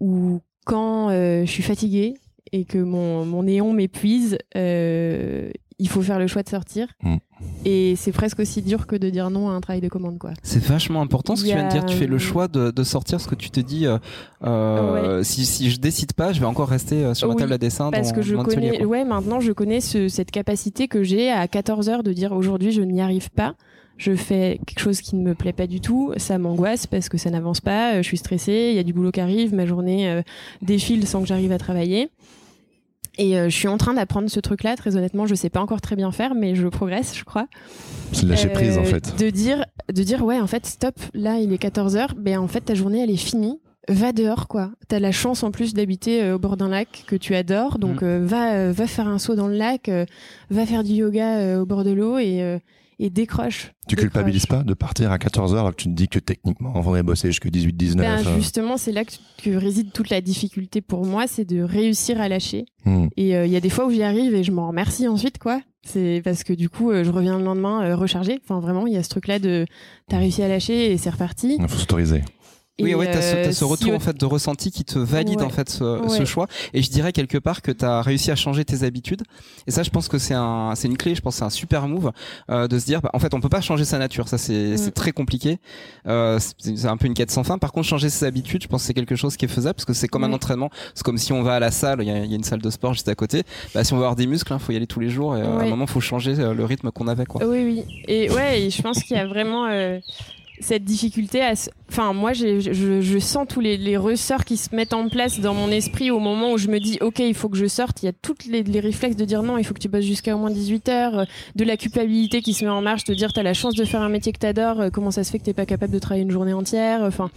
où quand je suis fatiguée et que mon, mon néon m'épuise, euh, il faut faire le choix de sortir. Mm. Et c'est presque aussi dur que de dire non à un travail de commande, quoi. C'est vachement important ce que tu viens de dire. Tu fais le euh, choix de, de sortir ce que tu te dis. euh, euh, si, si je décide pas, je vais encore rester euh, sur ma Oui, table à dessin. Parce dans que je atelier, connais, ouais, maintenant je connais ce- cette capacité que j'ai à 14 heures de dire aujourd'hui je n'y arrive pas. Je fais quelque chose qui ne me plaît pas du tout, ça m'angoisse parce que ça n'avance pas, je suis stressée, il y a du boulot qui arrive, ma journée défile sans que j'arrive à travailler. Et euh, je suis en train d'apprendre ce truc-là, très honnêtement, je sais pas encore très bien faire, mais je progresse, je crois. C'est de lâcher prise en Euh, fait. De dire, de dire, ouais, en fait, stop, là, il est 14h, ben en fait, ta journée, elle est finie. Va dehors, quoi. T'as la chance en plus d'habiter euh, au bord d'un lac que tu adores, donc Mm. va, va faire un saut dans le lac, va faire du yoga au bord de l'eau et, et décroche. Tu Décroche. culpabilises pas de partir à 14h alors que tu te dis que techniquement on faudrait bosser jusqu'à 18-19 Ben, justement, c'est là que, que réside toute la difficulté pour moi, c'est de réussir à lâcher. Hmm. Et euh, il y a des fois où j'y arrive et je m'en remercie ensuite, quoi. C'est parce que du coup, euh, je reviens le lendemain euh, rechargé. Enfin, vraiment, il y a ce truc-là de t'as réussi à lâcher et c'est reparti. Il faut s'autoriser. Oui, ouais, t'as ce, euh, t'as ce si retour en fait de ressenti qui te valide Ouais. en fait ce, ce choix. Et je dirais quelque part que t'as réussi à changer tes habitudes. Et ça, je pense que c'est un, c'est une clé. Je pense que c'est un super move euh, de se dire, bah, en fait, on peut pas changer sa nature. Ça, c'est, Mm. c'est très compliqué. Euh, c'est un peu une quête sans fin. Par contre, changer ses habitudes, je pense que c'est quelque chose qui est faisable parce que c'est comme un entraînement. C'est comme si on va à la salle. Il y y a une salle de sport juste à côté. Bah, si on veut avoir des muscles, il faut y aller tous les jours. Et euh, à un moment, faut changer euh, le rythme qu'on avait, quoi. Oui, oui. Et ouais, et je pense qu'il y a vraiment euh, cette difficulté à. se- Enfin, moi, je, je sens tous les, les ressorts qui se mettent en place dans mon esprit au moment où je me dis, OK, il faut que je sorte. Il y a toutes les, les réflexes de dire non, il faut que tu bosses jusqu'à au moins 18 heures, euh, de la culpabilité qui se met en marche, de dire, t'as la chance de faire un métier que t'adores, euh, comment ça se fait que t'es pas capable de travailler une journée entière. Enfin.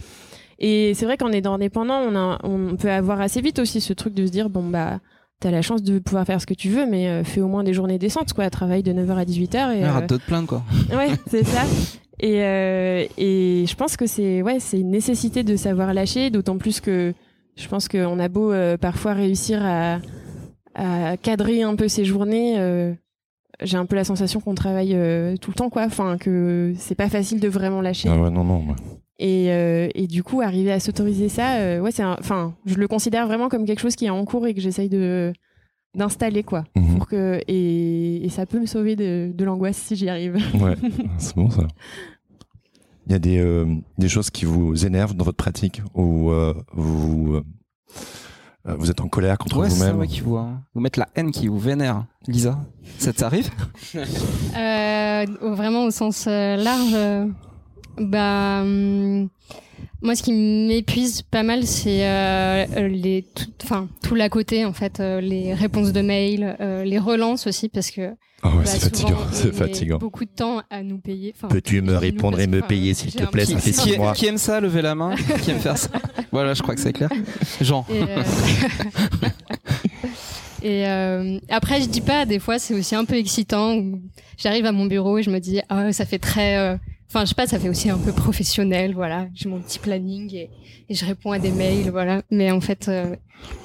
Et c'est vrai qu'en étant indépendant, on, a, on peut avoir assez vite aussi ce truc de se dire, bon, bah. T'as la chance de pouvoir faire ce que tu veux, mais euh, fais au moins des journées décentes, quoi. Travaille de 9h à 18h. Et, Arrête euh, de te plaindre, quoi. Ouais, c'est ça. Et, euh, et je pense que c'est ouais, c'est une nécessité de savoir lâcher, d'autant plus que je pense qu'on a beau euh, parfois réussir à, à cadrer un peu ses journées. euh, j'ai un peu la sensation qu'on travaille euh, tout le temps, quoi. Enfin, que c'est pas facile de vraiment lâcher. Ah ouais, non, non. ouais. Et, euh, et du coup, arriver à s'autoriser ça, euh, ouais, c'est enfin, je le considère vraiment comme quelque chose qui est en cours et que j'essaye de d'installer, quoi. Mhm. Pour que et, et ça peut me sauver de, de l'angoisse si j'y arrive. Ouais, c'est bon ça. Il y a des, euh, des choses qui vous énervent dans votre pratique ou euh, vous, euh, vous êtes en colère contre Ouais, c'est ça, vous-même ouais, qui vous, euh, vous mettre la haine qui vous vénère. Lisa, ça t'arrive? Euh, au- vraiment au sens large, bah, hum, moi, ce qui m'épuise pas mal, c'est euh, les, tout, enfin, tout l'à côté, en fait, euh, les réponses de mails, euh, les relances aussi, parce que Ah ouais, bah, c'est fatigant, on c'est fatigant. Beaucoup de temps à nous payer. Enfin, Peux-tu me répondre et me payer, s'il te plaît, ça fait six mois. qui aime ça, levez la main. qui aime faire ça Voilà, je crois que c'est clair. Jean. Et, euh, et, euh, après, je dis pas, des fois, c'est aussi un peu excitant. J'arrive à mon bureau et je me dis, ah, ça fait très. euh, Enfin, je sais pas, ça fait aussi un peu professionnel, voilà. J'ai mon petit planning et, et je réponds à des mails, voilà. Mais en fait, euh,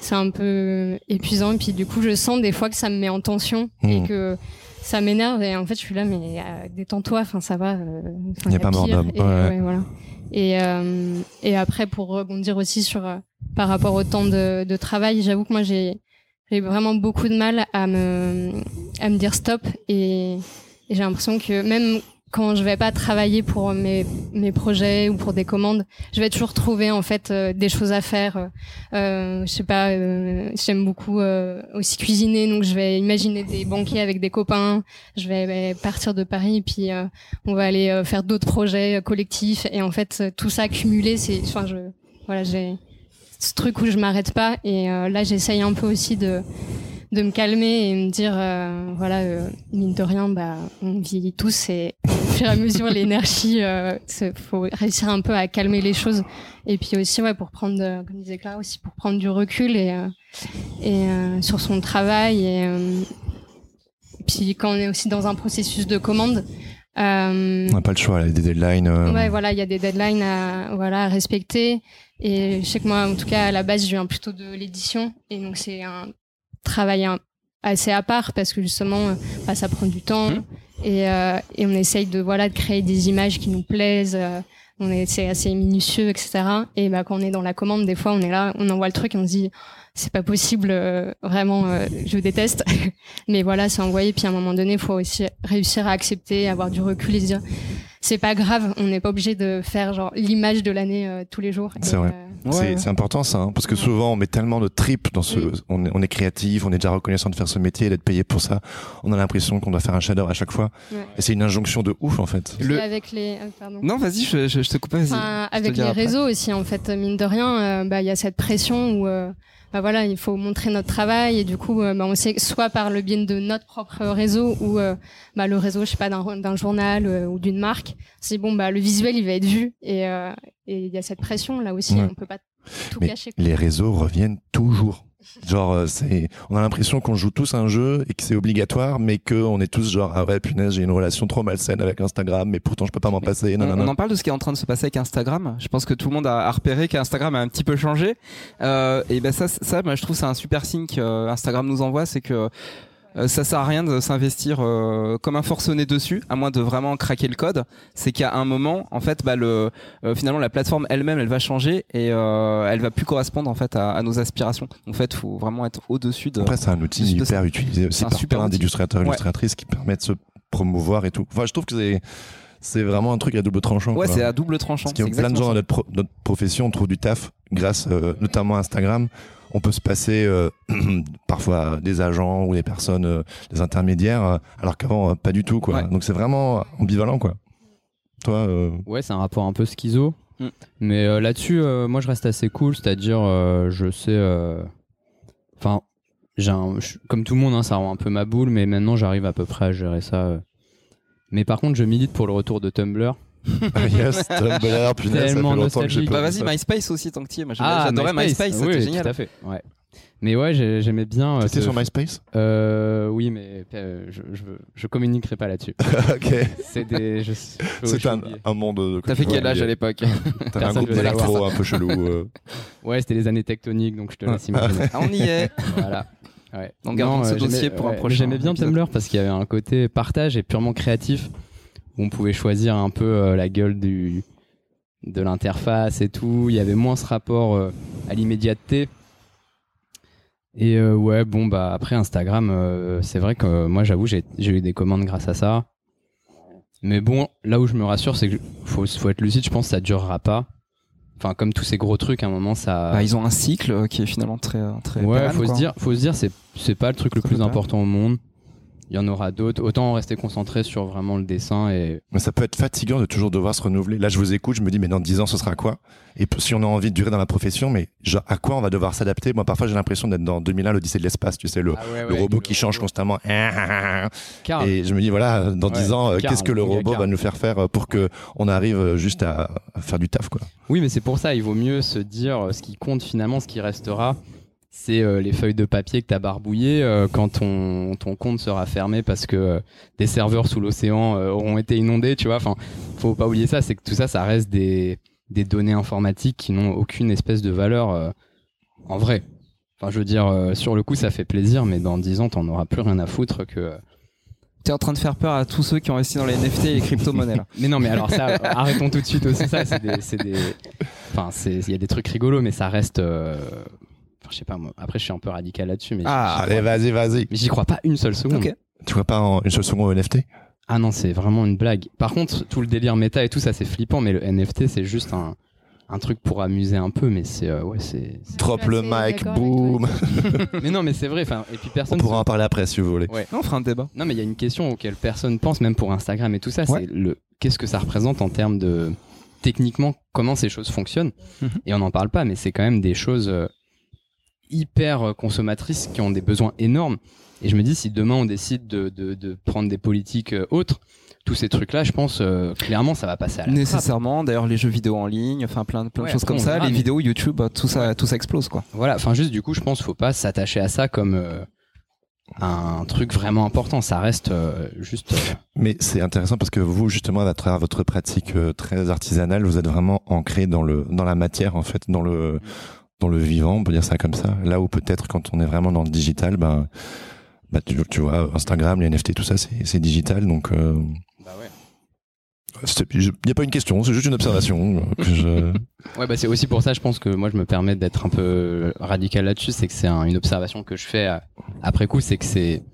c'est un peu épuisant. Et puis, du coup, je sens des fois que ça me met en tension et Mm. que ça m'énerve. Et en fait, je suis là, mais euh, détends-toi, enfin, ça va. euh, enfin, Y a pas mort d'homme, Et, ouais. ouais, voilà. Et, euh, et après, pour rebondir aussi sur euh, par rapport au temps de, de travail, j'avoue que moi j'ai j'ai vraiment beaucoup de mal à me à me dire stop et, et j'ai l'impression que même quand je vais pas travailler pour mes, mes projets ou pour des commandes, je vais toujours trouver en fait euh, des choses à faire. Euh, je sais pas, euh, j'aime beaucoup euh, aussi cuisiner, donc je vais imaginer des banquets avec des copains. Je vais euh, partir de Paris et puis euh, on va aller euh, faire d'autres projets collectifs. Et en fait, tout ça cumulé, c'est, enfin, je, voilà, j'ai ce truc où je m'arrête pas. Et là, j'essaye un peu aussi de de me calmer et me dire euh, voilà euh, mine de rien bah on vieillit tous et au fur et à mesure l'énergie euh, faut réussir un peu à calmer les choses et puis aussi ouais pour prendre euh, comme disait Clara aussi pour prendre du recul et euh, et euh, sur son travail et euh, puis quand on est aussi dans un processus de commande euh, On n'a pas le choix, il y a des deadlines. Ouais, voilà, il y a des deadlines à, voilà, à respecter. Et je sais que moi, en tout cas, à la base, je viens plutôt de l'édition. Et donc, c'est un travail un- assez à part parce que justement, euh, bah, ça prend du temps. Et, euh, et on essaye de, voilà, de créer des images qui nous plaisent. euh, on est, c'est assez minutieux, etc. Et bah, quand on est dans la commande, des fois, on est là, on envoie le truc et on se dit, c'est pas possible, euh, vraiment, euh, je déteste. Mais voilà, c'est envoyé. Puis à un moment donné, il faut aussi réussir à accepter, avoir du recul et se dire, c'est pas grave, on n'est pas obligé de faire genre l'image de l'année euh, tous les jours. C'est vrai. euh, C'est c'est important ça, hein, parce que Ouais. souvent on met tellement de tripes dans ce, Mm. on, est, on est créatif, on est déjà reconnaissant de faire ce métier et d'être payé pour ça. On a l'impression qu'on doit faire un shadow à chaque fois, Ouais. et c'est une injonction de ouf en fait. Le- avec les, euh, pardon. Non, vas-y, je, je- je te coupe, vas-y. Enfin, te avec les après. réseaux aussi, en fait, mine de rien, euh, bah, il y a cette pression où, euh, bah voilà, il faut montrer notre travail et du coup, euh, bah, on sait que soit par le biais de notre propre réseau ou euh, bah, le réseau, je sais pas, d'un journal euh, ou d'une marque. C'est bon, bah le visuel, il va être vu et euh, et il y a cette pression là aussi, Ouais. on peut pas tout Mais cacher. Les réseaux reviennent toujours. Genre, euh, c'est, on a l'impression qu'on joue tous un jeu et que c'est obligatoire, mais qu'on est tous genre, ah ouais, punaise, j'ai une relation trop malsaine avec Instagram, mais pourtant je peux pas m'en passer. On, Non, non, on non. en parle de ce qui est en train de se passer avec Instagram. Je pense que tout le monde a, repéré qu'Instagram a un petit peu changé. Euh, et ben ça, ça, moi, je trouve c'est un super signe qu'Instagram nous envoie, c'est que euh, ça sert à rien de s'investir euh, comme un forcené dessus, à moins de vraiment craquer le code. C'est qu'à un moment, en fait, bah le euh, finalement la plateforme elle-même, elle va changer et euh, elle va plus correspondre en fait à, à nos aspirations. En fait, faut vraiment être au-dessus de. Après, c'est un outil hyper utilisé aussi par super plein d'illustrateurs, Ouais. illustratrices qui permettent de se promouvoir et tout. Enfin, je trouve que c'est, c'est vraiment un truc à double tranchant. Ouais, c'est à double tranchant. Parce qu'il y a c'est plein de gens dans notre, pro- notre profession, on trouve du taf grâce euh, notamment à Instagram. On peut se passer euh, parfois des agents ou des personnes, euh, des intermédiaires, euh, alors qu'avant, pas du tout. Quoi. Ouais. Donc c'est vraiment ambivalent. Quoi. Toi, euh, Ouais, c'est un rapport un peu schizo. Mm. Mais euh, là-dessus, euh, moi, je reste assez cool. C'est-à-dire, euh, je sais. Enfin, un- comme tout le monde, hein, ça rend un peu ma boule, mais maintenant, j'arrive à peu près à gérer ça. euh. Mais par contre, je milite pour le retour de Tumblr. Yes, Tumblr, punaise, ça fait longtemps que j'ai pas Bah vas-y. MySpace aussi tant que tu y es. Moi, j'aimais- j'adorais MySpace, oui, c'était génial. Tout à fait. Ouais. Mais ouais, j'ai- j'aimais bien. euh, T'étais sur MySpace Euh, oui, mais euh, je, je, je communiquerai pas là-dessus. Ok. C'est des. je- je- C'est un, un monde. de- T'as fait que quel âge à l'époque. T'avais un groupe d'électro un peu chelou. euh. Ouais, c'était les années tectoniques, donc je te laisse imaginer. Ah, on y est. voilà. Ouais. On garde ce euh, dossier j'aimais- pour un prochain J'aimais bien. Tumblr parce qu'il y avait un côté partage et purement créatif où on pouvait choisir un peu euh, la gueule du, de l'interface et tout. Il y avait moins ce rapport euh, à l'immédiateté. Et euh, ouais, bon, bah après Instagram, euh, c'est vrai que euh, moi j'avoue, j'ai eu des commandes grâce à ça. Mais bon, là où je me rassure, c'est qu'il faut, faut être lucide, je pense que ça durera pas. Enfin, comme tous ces gros trucs, à un moment, ça. Bah, ils ont un cycle qui est finalement très très. Ouais, faut quoi. se dire, faut se dire, c'est pas le truc le plus important au monde. Il y en aura d'autres. Autant rester concentré sur vraiment le dessin et Mais ça peut être fatigant de toujours devoir se renouveler. Là, je vous écoute, je me dis, mais dans 10 ans, ce sera quoi? Et si on a envie de durer dans la profession, mais genre, à quoi on va devoir s'adapter? Moi, parfois, j'ai l'impression d'être dans 2001, l'Odyssée de l'espace, tu sais, le, le robot qui change constamment. Car, Et je me dis, voilà, dans Ouais, 10 ans, euh, qu'est-ce que le robot va nous faire faire euh, pour que on arrive euh, juste à, faire du taf, quoi? Oui, mais c'est pour ça, il vaut mieux se dire ce qui compte finalement, ce qui restera, c'est euh, les feuilles de papier que t'as barbouillées euh, quand ton, ton compte sera fermé parce que euh, des serveurs sous l'océan auront été inondés, tu vois. Enfin, faut pas oublier ça, c'est que tout ça, ça reste des, des données informatiques qui n'ont aucune espèce de valeur en vrai. Enfin, je veux dire, sur le coup, ça fait plaisir, mais dans 10 ans, t'en auras plus rien à foutre que. T'es en train de faire peur à tous ceux qui ont investi dans les NFT et les crypto-monnaies. Mais non, mais alors ça, arrêtons tout de suite aussi ça. C'est des, c'est des, enfin, c'est, il y a des trucs rigolos, mais ça reste. Enfin, je sais pas moi. Après, je suis un peu radical là-dessus, mais. Ah, crois- Allez, vas-y, vas-y. Mais j'y crois pas une seule seconde. Ok. Tu vois pas en une seule seconde au NFT Ah non, c'est vraiment une blague. Par contre, tout le délire méta et tout ça, c'est flippant, mais le NFT, c'est juste un, un truc pour amuser un peu, mais c'est euh, ouais, c'est. Drop le mic, boom. mais non, mais c'est vrai. Enfin, et puis On personne. pourra en parler après si vous voulez. Ouais. Non, on fera un débat. Non, mais il y a une question auquel personne pense, même pour Instagram et tout ça. Ouais. C'est le qu'est-ce que ça représente en termes de techniquement comment ces choses fonctionnent. Mhm. Et on n'en parle pas, mais c'est quand même des choses euh, hyper euh, consommatrices qui ont des besoins énormes. Et je me dis, si demain on décide de, de, de prendre des politiques euh, autres, tous ces trucs-là, je pense euh, clairement ça va passer à la. Nécessairement. D'ailleurs, les jeux vidéo en ligne, enfin plein, plein Ouais, de choses après, comme on ça, verra, les mais- vidéos YouTube, tout ça, tout ça explose quoi. Voilà, enfin juste du coup, je pense qu'il faut pas s'attacher à ça comme euh, un truc vraiment important. Ça reste euh, juste. euh, Mais c'est intéressant parce que vous, justement, à travers votre pratique euh, très artisanale, vous êtes vraiment ancré dans le dans la matière, en fait, dans le dans le vivant, on peut dire ça comme ça. Là où peut-être quand on est vraiment dans le digital, ben, bah, tu, tu vois, Instagram, les NFT, tout ça, c'est digital, donc. euh, Bah ouais. Il n'y a pas une question, c'est juste une observation. euh, je... Ouais, bah c'est aussi pour ça, je pense que moi je me permets d'être un peu radical là-dessus, c'est que c'est un- une observation que je fais euh, après coup, c'est que c'est,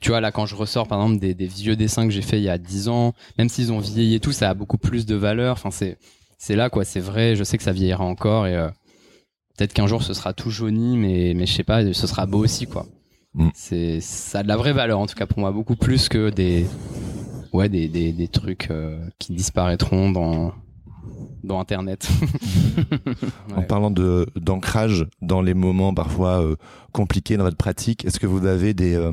tu vois, là quand je ressors par exemple des, des vieux dessins que j'ai fait il y a 10 ans, même s'ils ont vieilli et tout, ça a beaucoup plus de valeur. Enfin, c'est, c'est là quoi, c'est vrai, je sais que ça vieillira encore et euh, peut-être qu'un jour ce sera tout jauni, mais, mais je sais pas, ce sera beau aussi quoi. Mm. C'est, ça a de la vraie valeur en tout cas pour moi, beaucoup plus que des, ouais, des, des, des trucs euh, qui disparaîtront dans, dans Internet. En parlant de d'ancrage dans les moments parfois euh, compliqués dans votre pratique, est-ce que vous avez des euh,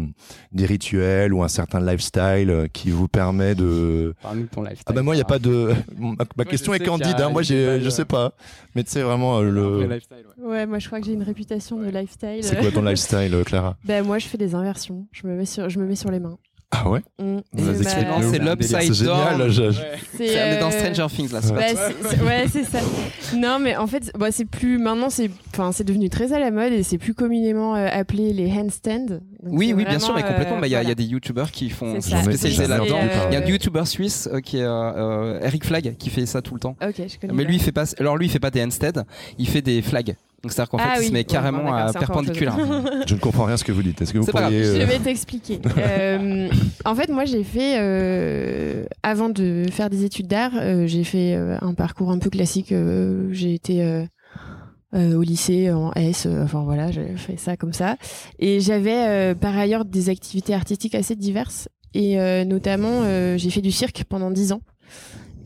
des rituels ou un certain lifestyle euh, qui vous permet de Parle-nous de ton lifestyle. Ah ben moi il y a pas de ma, ma question est candide hein. moi j'ai je sais pas mais tu sais vraiment euh, le lifestyle, ouais. Ouais, moi je crois que j'ai une réputation de lifestyle. c'est quoi ton lifestyle Clara? Ben moi je fais des inversions. Je me mets sur, je me mets sur les mains. Ah ouais Mm. Bah, c'est l'upside c'est down. génial je- On est dans euh, Stranger Things là. bah, c'est- ouais, c'est ça. Non, mais en fait, bah, c'est plus. Maintenant, c'est, enfin, c'est devenu très à la mode et c'est plus communément euh, appelé les handstands. Donc, Oui, oui, bien sûr, mais vraiment, complètement. euh, Bah, Il y, a- y des youtubeurs qui font spécialisés là-dedans. euh, Il y a un youtubeur suisse euh, qui est euh, euh, Eric Flag qui fait ça tout le temps. Ok, je connais. Mais lui, il fait pas. Alors lui, il fait pas des handstands, il fait des flags. Donc c'est-à-dire qu'en Ah fait, il oui. se met carrément à perpendiculaire. je ne comprends rien à ce que vous dites est-ce que vous pourriez Je euh, vais t'expliquer. Euh, en fait, moi, j'ai fait, euh, avant de faire des études d'art, euh, j'ai fait euh, un parcours un peu classique. euh, j'ai été euh, euh, au lycée en S, euh, enfin voilà, j'ai fait ça comme ça. Et j'avais euh, par ailleurs des activités artistiques assez diverses. Et euh, notamment, euh, j'ai fait du cirque pendant 10 ans.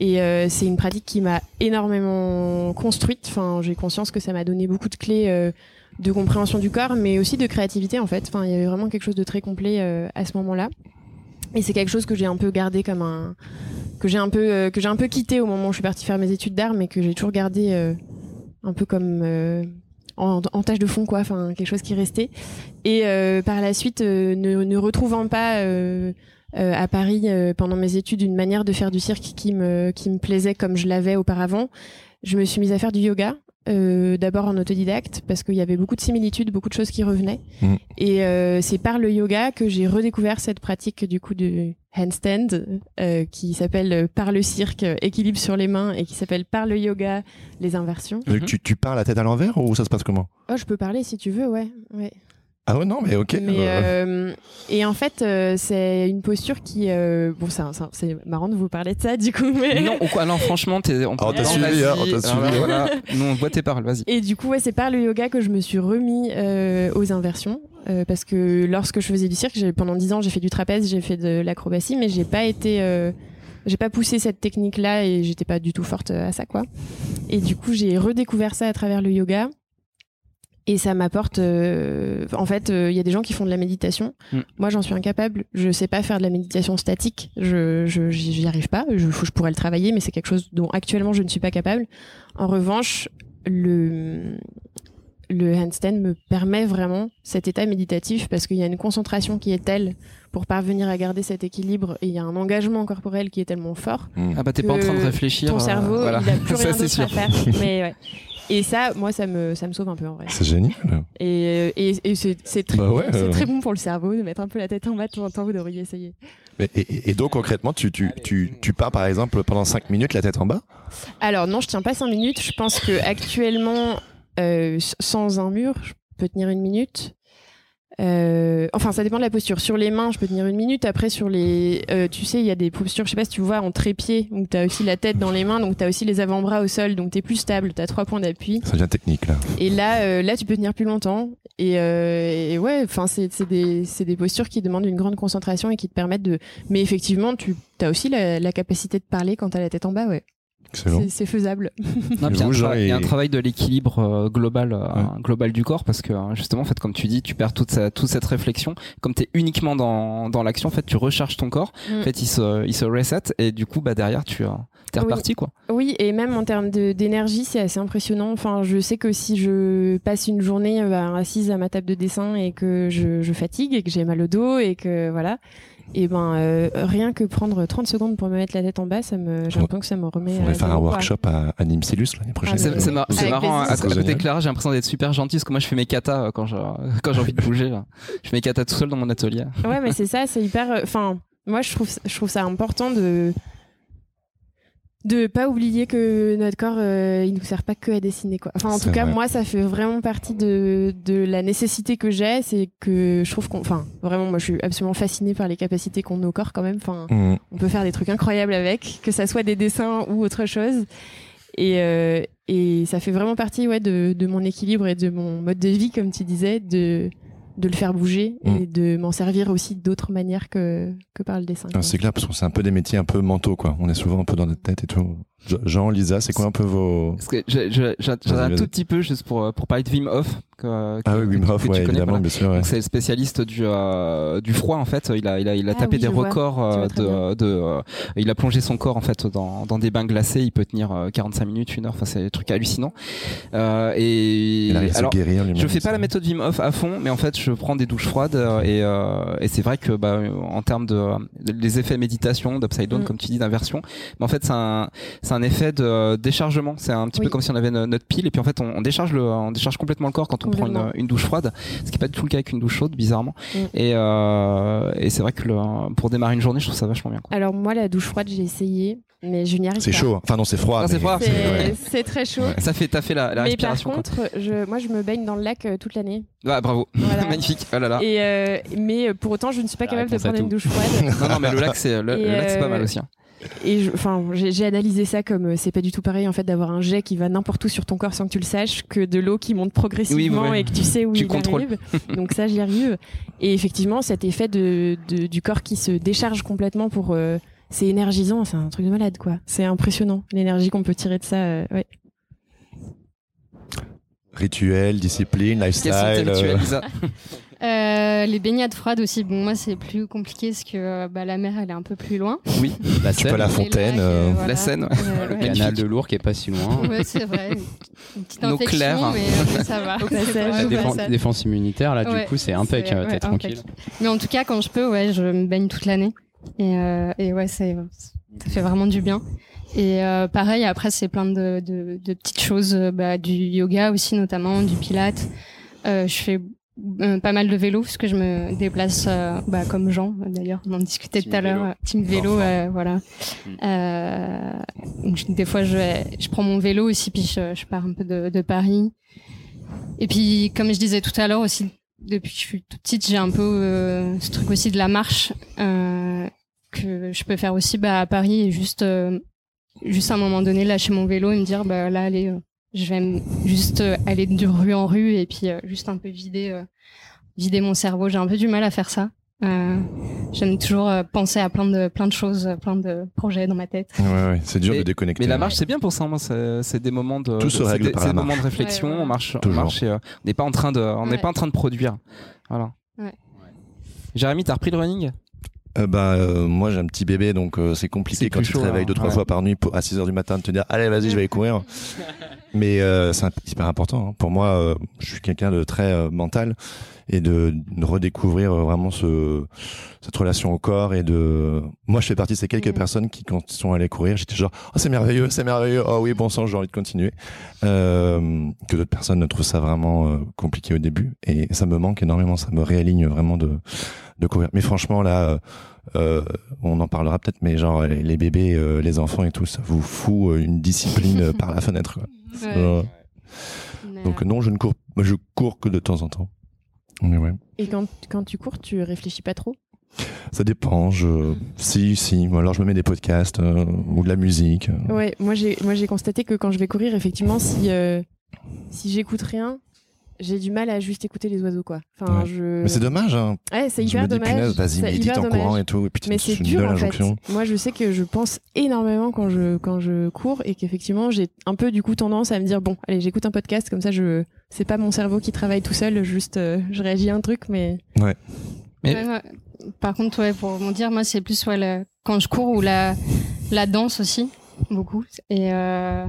Et euh, c'est une pratique qui m'a énormément construite. Enfin, j'ai conscience que ça m'a donné beaucoup de clés euh, de compréhension du corps, mais aussi de créativité en fait. Enfin, il y avait vraiment quelque chose de très complet euh, à ce moment-là. Et c'est quelque chose que j'ai un peu gardé comme un que j'ai un peu que j'ai un peu quitté au moment où je suis partie faire mes études d'art, mais que j'ai toujours gardé un peu comme en, en tâche de fond quoi. Enfin, quelque chose qui restait. Et par la suite, ne retrouvant pas euh, à Paris euh, pendant mes études une manière de faire du cirque qui me qui me plaisait comme je l'avais auparavant, je me suis mise à faire du yoga. Euh, d'abord en autodidacte parce qu'il y avait beaucoup de similitudes, beaucoup de choses qui revenaient. Mm. Et euh, c'est par le yoga que j'ai redécouvert cette pratique du coup de handstand euh, qui s'appelle par le cirque équilibre sur les mains et qui s'appelle par le yoga les inversions. euh, tu, tu parles la tête à l'envers ou ça se passe comment? Oh, je peux parler si tu veux, ouais. ouais. Ah ouais non mais ok Mais euh, euh, et en fait, euh, c'est une posture qui euh, bon, c'est marrant de vous parler de ça du coup, mais non, ou quoi, non, franchement, t'es. On Ah, t'a Non, suivi, hein, on t'a Alors suivi, là, voilà. Nous, on voit tes paroles, vas-y. Et du coup, ouais, c'est par le yoga que je me suis remis euh, aux inversions. Euh, parce que lorsque je faisais du cirque, j'ai- pendant 10 ans, j'ai fait du trapèze, j'ai fait de l'acrobatie, mais j'ai pas été. euh, j'ai pas poussé cette technique-là et j'étais pas du tout forte à ça, quoi. Et du coup, j'ai redécouvert ça à travers le yoga. Et ça m'apporte. euh, en fait, euh, il y a des gens qui font de la méditation. Mm. Moi, j'en suis incapable. Je sais pas faire de la méditation statique. Je, je, j'y arrive pas. Je, je pourrais le travailler, mais c'est quelque chose dont actuellement je ne suis pas capable. En revanche, le le handstand me permet vraiment cet état méditatif parce qu'il y a une concentration qui est telle pour parvenir à garder cet équilibre et il y a un engagement corporel qui est tellement fort hmm. Ah bah, t'es pas en train de réfléchir. ton euh, cerveau voilà. il a plus rien d'autre à sûr. faire mais ouais et ça moi ça me ça me sauve un peu en vrai. C'est génial. Et, et, et c'est c'est très, Bah ouais, c'est euh. très bon pour le cerveau de mettre un peu la tête en bas de temps en temps vous devriez essayer Mais- et, et- donc concrètement tu, tu, tu, tu pars par exemple pendant 5 minutes la tête en bas? Alors non je tiens pas 5 minutes. Je pense que actuellement euh, sans un mur je peux tenir une minute Euh, enfin, ça dépend de la posture. Sur les mains, je peux tenir une minute. Après, sur les, euh, tu sais, il y a des postures, je sais pas si tu vois, en trépied, où tu as aussi la tête dans les mains, donc tu as aussi les avant-bras au sol, donc tu es plus stable, tu as trois points d'appui. Ça devient technique là. Et là, euh, là, tu peux tenir plus longtemps. Et, euh, et ouais, enfin, c'est des, c'est des postures qui demandent une grande concentration et qui te permettent de. Mais effectivement, tu as aussi la, la capacité de parler quand tu as la tête en bas, ouais. C'est- faisable. Non, puis il y a un y a travail de l'équilibre euh, global, euh, global du corps parce que euh, justement, en fait, comme tu dis, tu perds toute, sa- toute cette réflexion. Comme tu es uniquement dans, dans l'action, en fait, tu recharges ton corps. Mm. En fait, il se, il se reset et du coup, bah, derrière, tu es Oui. reparti. Quoi. Oui, et même en termes d'énergie, c'est assez impressionnant. Enfin, je sais que si je passe une journée euh, bah, assise à ma table de dessin et que je, je fatigue et que j'ai mal au dos et que voilà, et ben euh, rien que prendre 30 secondes pour me mettre la tête en bas, ça me, j'ai l'impression que ça me remet. On à pourrait faire un workshop à, à Nimsilus l'année prochaine. Ah, C'est mar- marrant, à, plaisir. à côté de Clara, j'ai l'impression d'être super gentil parce que moi, je fais mes katas euh, quand je- quand j'ai envie de bouger. là. Je fais mes katas tout seul dans mon atelier. Ouais, mais c'est ça, c'est hyper. euh, Enfin, moi, je trouve, je trouve ça important de de pas oublier que notre corps, euh, il nous sert pas que à dessiner, quoi. Enfin, en tout cas, vrai. moi, ça fait vraiment partie de de la nécessité que j'ai, c'est que je trouve qu'on, enfin, vraiment, moi, je suis absolument fascinée par les capacités qu'ont nos corps, quand même. Enfin, Mmh. on peut faire des trucs incroyables avec, que ça soit des dessins ou autre chose. Et, euh, et ça fait vraiment partie ouais, de, de mon équilibre et de mon mode de vie, comme tu disais, de, de le faire bouger Mm. et de m'en servir aussi d'autres manières que, que par le dessin. Ah, c'est clair parce que c'est un peu des métiers un peu mentaux quoi. On est souvent un peu dans notre tête et tout. Je- Jean, Lisa, c'est quoi un peu vos Parce que j'en ai un tout petit peu juste pour, euh, pour parler de Wim Hof. Que, Ah oui, Wim Hof, que tu ouais, connais, évidemment, voilà. bien sûr. ouais. Donc c'est le spécialiste du euh, du froid en fait. Il a il a il a Ah tapé oui, des records euh, de de euh, il a plongé son corps en fait dans dans des bains glacés. Il peut tenir euh, 45 minutes, une heure. Enfin c'est des trucs hallucinants. Euh, et Il arrive à se alors guérir je fais pas la méthode Wim Hof à fond, mais en fait, je prends des douches froides euh, et, euh, et c'est vrai que bah, en termes de les effets méditation, d'upside down, Mm. comme tu dis, d'inversion, mais en fait, c'est un c'est un effet de déchargement. C'est un petit peu comme si on avait no- notre pile et puis en fait, on, on décharge le on décharge complètement le corps quand on prend une, douche froide, ce qui est pas du tout le cas avec une douche chaude, bizarrement. Mm. Et euh, et c'est vrai que le, pour démarrer une journée, je trouve ça vachement bien. Quoi. Alors moi, la douche froide, j'ai essayé, mais je n'y arrive pas. C'est chaud. hein. Enfin non, c'est froid. Ah, c'est mais- froid. C'est Ouais. c'est très chaud. Ça fait t'as fait la, la mais par respiration. contre, je, moi, je me baigne dans le lac euh, toute l'année. Ah, bravo, Voilà. magnifique. Oh là là. Et euh, mais pour autant, je ne suis pas La capable de prendre une douche froide. Non non, mais le lac c'est le, lac c'est pas mal aussi. hein. Et enfin, j'ai analysé ça comme euh, c'est pas du tout pareil en fait d'avoir un jet qui va n'importe où sur ton corps sans que tu le saches que de l'eau qui monte progressivement Oui, ouais. et que tu sais où Tu il contrôles. arrive. Donc ça, j'y arrive. Et effectivement, cet effet de, de- du corps qui se décharge complètement pour euh, c'est énergisant, c'est un truc de malade quoi. C'est impressionnant l'énergie qu'on peut tirer de ça. euh, ouais. Rituel, discipline, lifestyle. euh, Euh, les baignades froides aussi. Bon, moi, c'est plus compliqué parce que euh, bah, la mer, elle est un peu plus loin. Oui. La Tu peux Seine, la fontaine. lacs, euh, voilà. La Seine, ouais. Euh, le ouais. canal de Lourdes qui est pas si loin. Ouais, c'est vrai. Une petite infection, mais euh, ça va. La défense, ça- défense immunitaire, là, Ouais, du coup, c'est impec, euh, t'es ouais, tranquille. impec. Mais en tout cas, quand je peux, ouais, je me baigne toute l'année. Et, euh, et ouais, ça fait vraiment du bien. Et euh, pareil, après, c'est plein de, de, de petites choses, euh, bah, du yoga aussi notamment, du pilates. Euh, je fais euh, pas mal de vélo parce que je me déplace euh, bah, comme Jean d'ailleurs on en discutait Team tout à l'heure euh, team vélo Enfin. euh, voilà Mm. euh, donc, je- des fois je vais- je prends mon vélo aussi puis je, je pars un peu de, de Paris et puis comme je disais tout à l'heure aussi depuis que je suis toute petite j'ai un peu euh, ce truc aussi de la marche euh, que je peux faire aussi bah, à Paris et juste euh, juste à un moment donné lâcher mon vélo et me dire bah là allez euh, je vais juste euh, aller de rue en rue et puis euh, juste un peu vider euh, vider mon cerveau j'ai un peu du mal à faire ça euh, j'aime toujours penser à plein de plein de choses plein de projets dans ma tête Ouais, ouais, c'est dur Mais- de déconnecter. Mais la marche, c'est bien pour ça. Moi, c'est des moments de. Tout se de- règle des- par la des moments marche. de réflexion. Ouais, ouais. On marche, on marche. et, euh, on n'est pas en train de, on n'est Ouais. pas en train de produire. Voilà. Ouais. Jérémy, t'as repris le running? Euh, bah, euh, moi j'ai un petit bébé donc euh, c'est compliqué quand tu te réveilles hein. deux trois Ouais. fois par nuit pour, à 6 heures du matin de te dire allez vas-y je vais aller courir mais euh, c'est hyper important hein. pour moi euh, je suis quelqu'un de très euh, mental et de, de redécouvrir euh, vraiment ce, cette relation au corps et de moi je fais partie de ces quelques Mhm. personnes qui quand ils sont allés courir j'étais genre oh c'est merveilleux c'est merveilleux oh oui bon sang j'ai envie de continuer euh, que d'autres personnes ne trouvent ça vraiment compliqué au début et ça me manque énormément ça me réaligne vraiment de de courir mais franchement là euh, on en parlera peut-être, mais genre les bébés, euh, les enfants et tout, ça vous fout une discipline par la fenêtre. quoi. Ouais. Euh, donc euh, non, je ne cours, je cours que de temps en temps. Mais ouais. Et quand, quand tu cours, tu réfléchis pas trop? Ça dépend. Je... Si, si. Alors je me mets des podcasts euh, ou de la musique. Ouais, moi j'ai moi j'ai constaté que quand je vais courir, effectivement, si euh, si j'écoute rien, j'ai du mal à juste écouter les oiseaux quoi. Enfin, Ouais. je. Mais c'est dommage. Hein. Ouais, c'est hyper dommage. punaise, vas-y, médite hyper en dommage. courant et tout. Et puis Mais tu c'est une dur en fait. injonction. Moi, je sais que je pense énormément quand je quand je cours et qu'effectivement j'ai un peu du coup tendance à me dire bon, allez, j'écoute un podcast comme ça. Je c'est pas mon cerveau qui travaille tout seul, juste euh, je réagis à un truc, mais Mais- Ouais, ouais. Par contre, ouais, pour rebondir, moi, c'est plus ouais, le- quand je cours ou la, la danse aussi, beaucoup. Et, euh,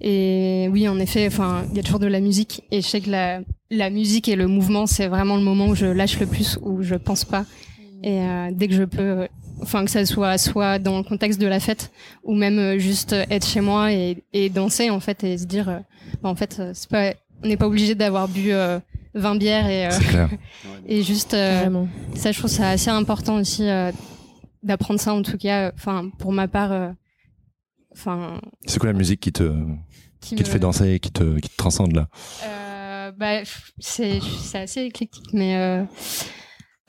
et oui, en effet, enfin, il y a toujours de la musique. Et je sais que la, la musique et le mouvement, c'est vraiment le moment où je lâche le plus, où je pense pas. Et euh, dès que je peux, euh, enfin, que ça soit soit dans le contexte de la fête, ou même euh, juste être chez moi et, et danser, en fait, et se dire, euh, bah, en fait, euh, c'est pas, on n'est pas obligé d'avoir bu euh, 20 bières et, euh, C'est clair. et juste euh, ça je trouve ça assez important aussi euh, d'apprendre ça en tout cas enfin pour ma part euh, enfin C'est quoi la musique qui te, qui, qui te fait danser et qui te, qui te transcende là. Euh, bah, c'est assez éclectique mais euh,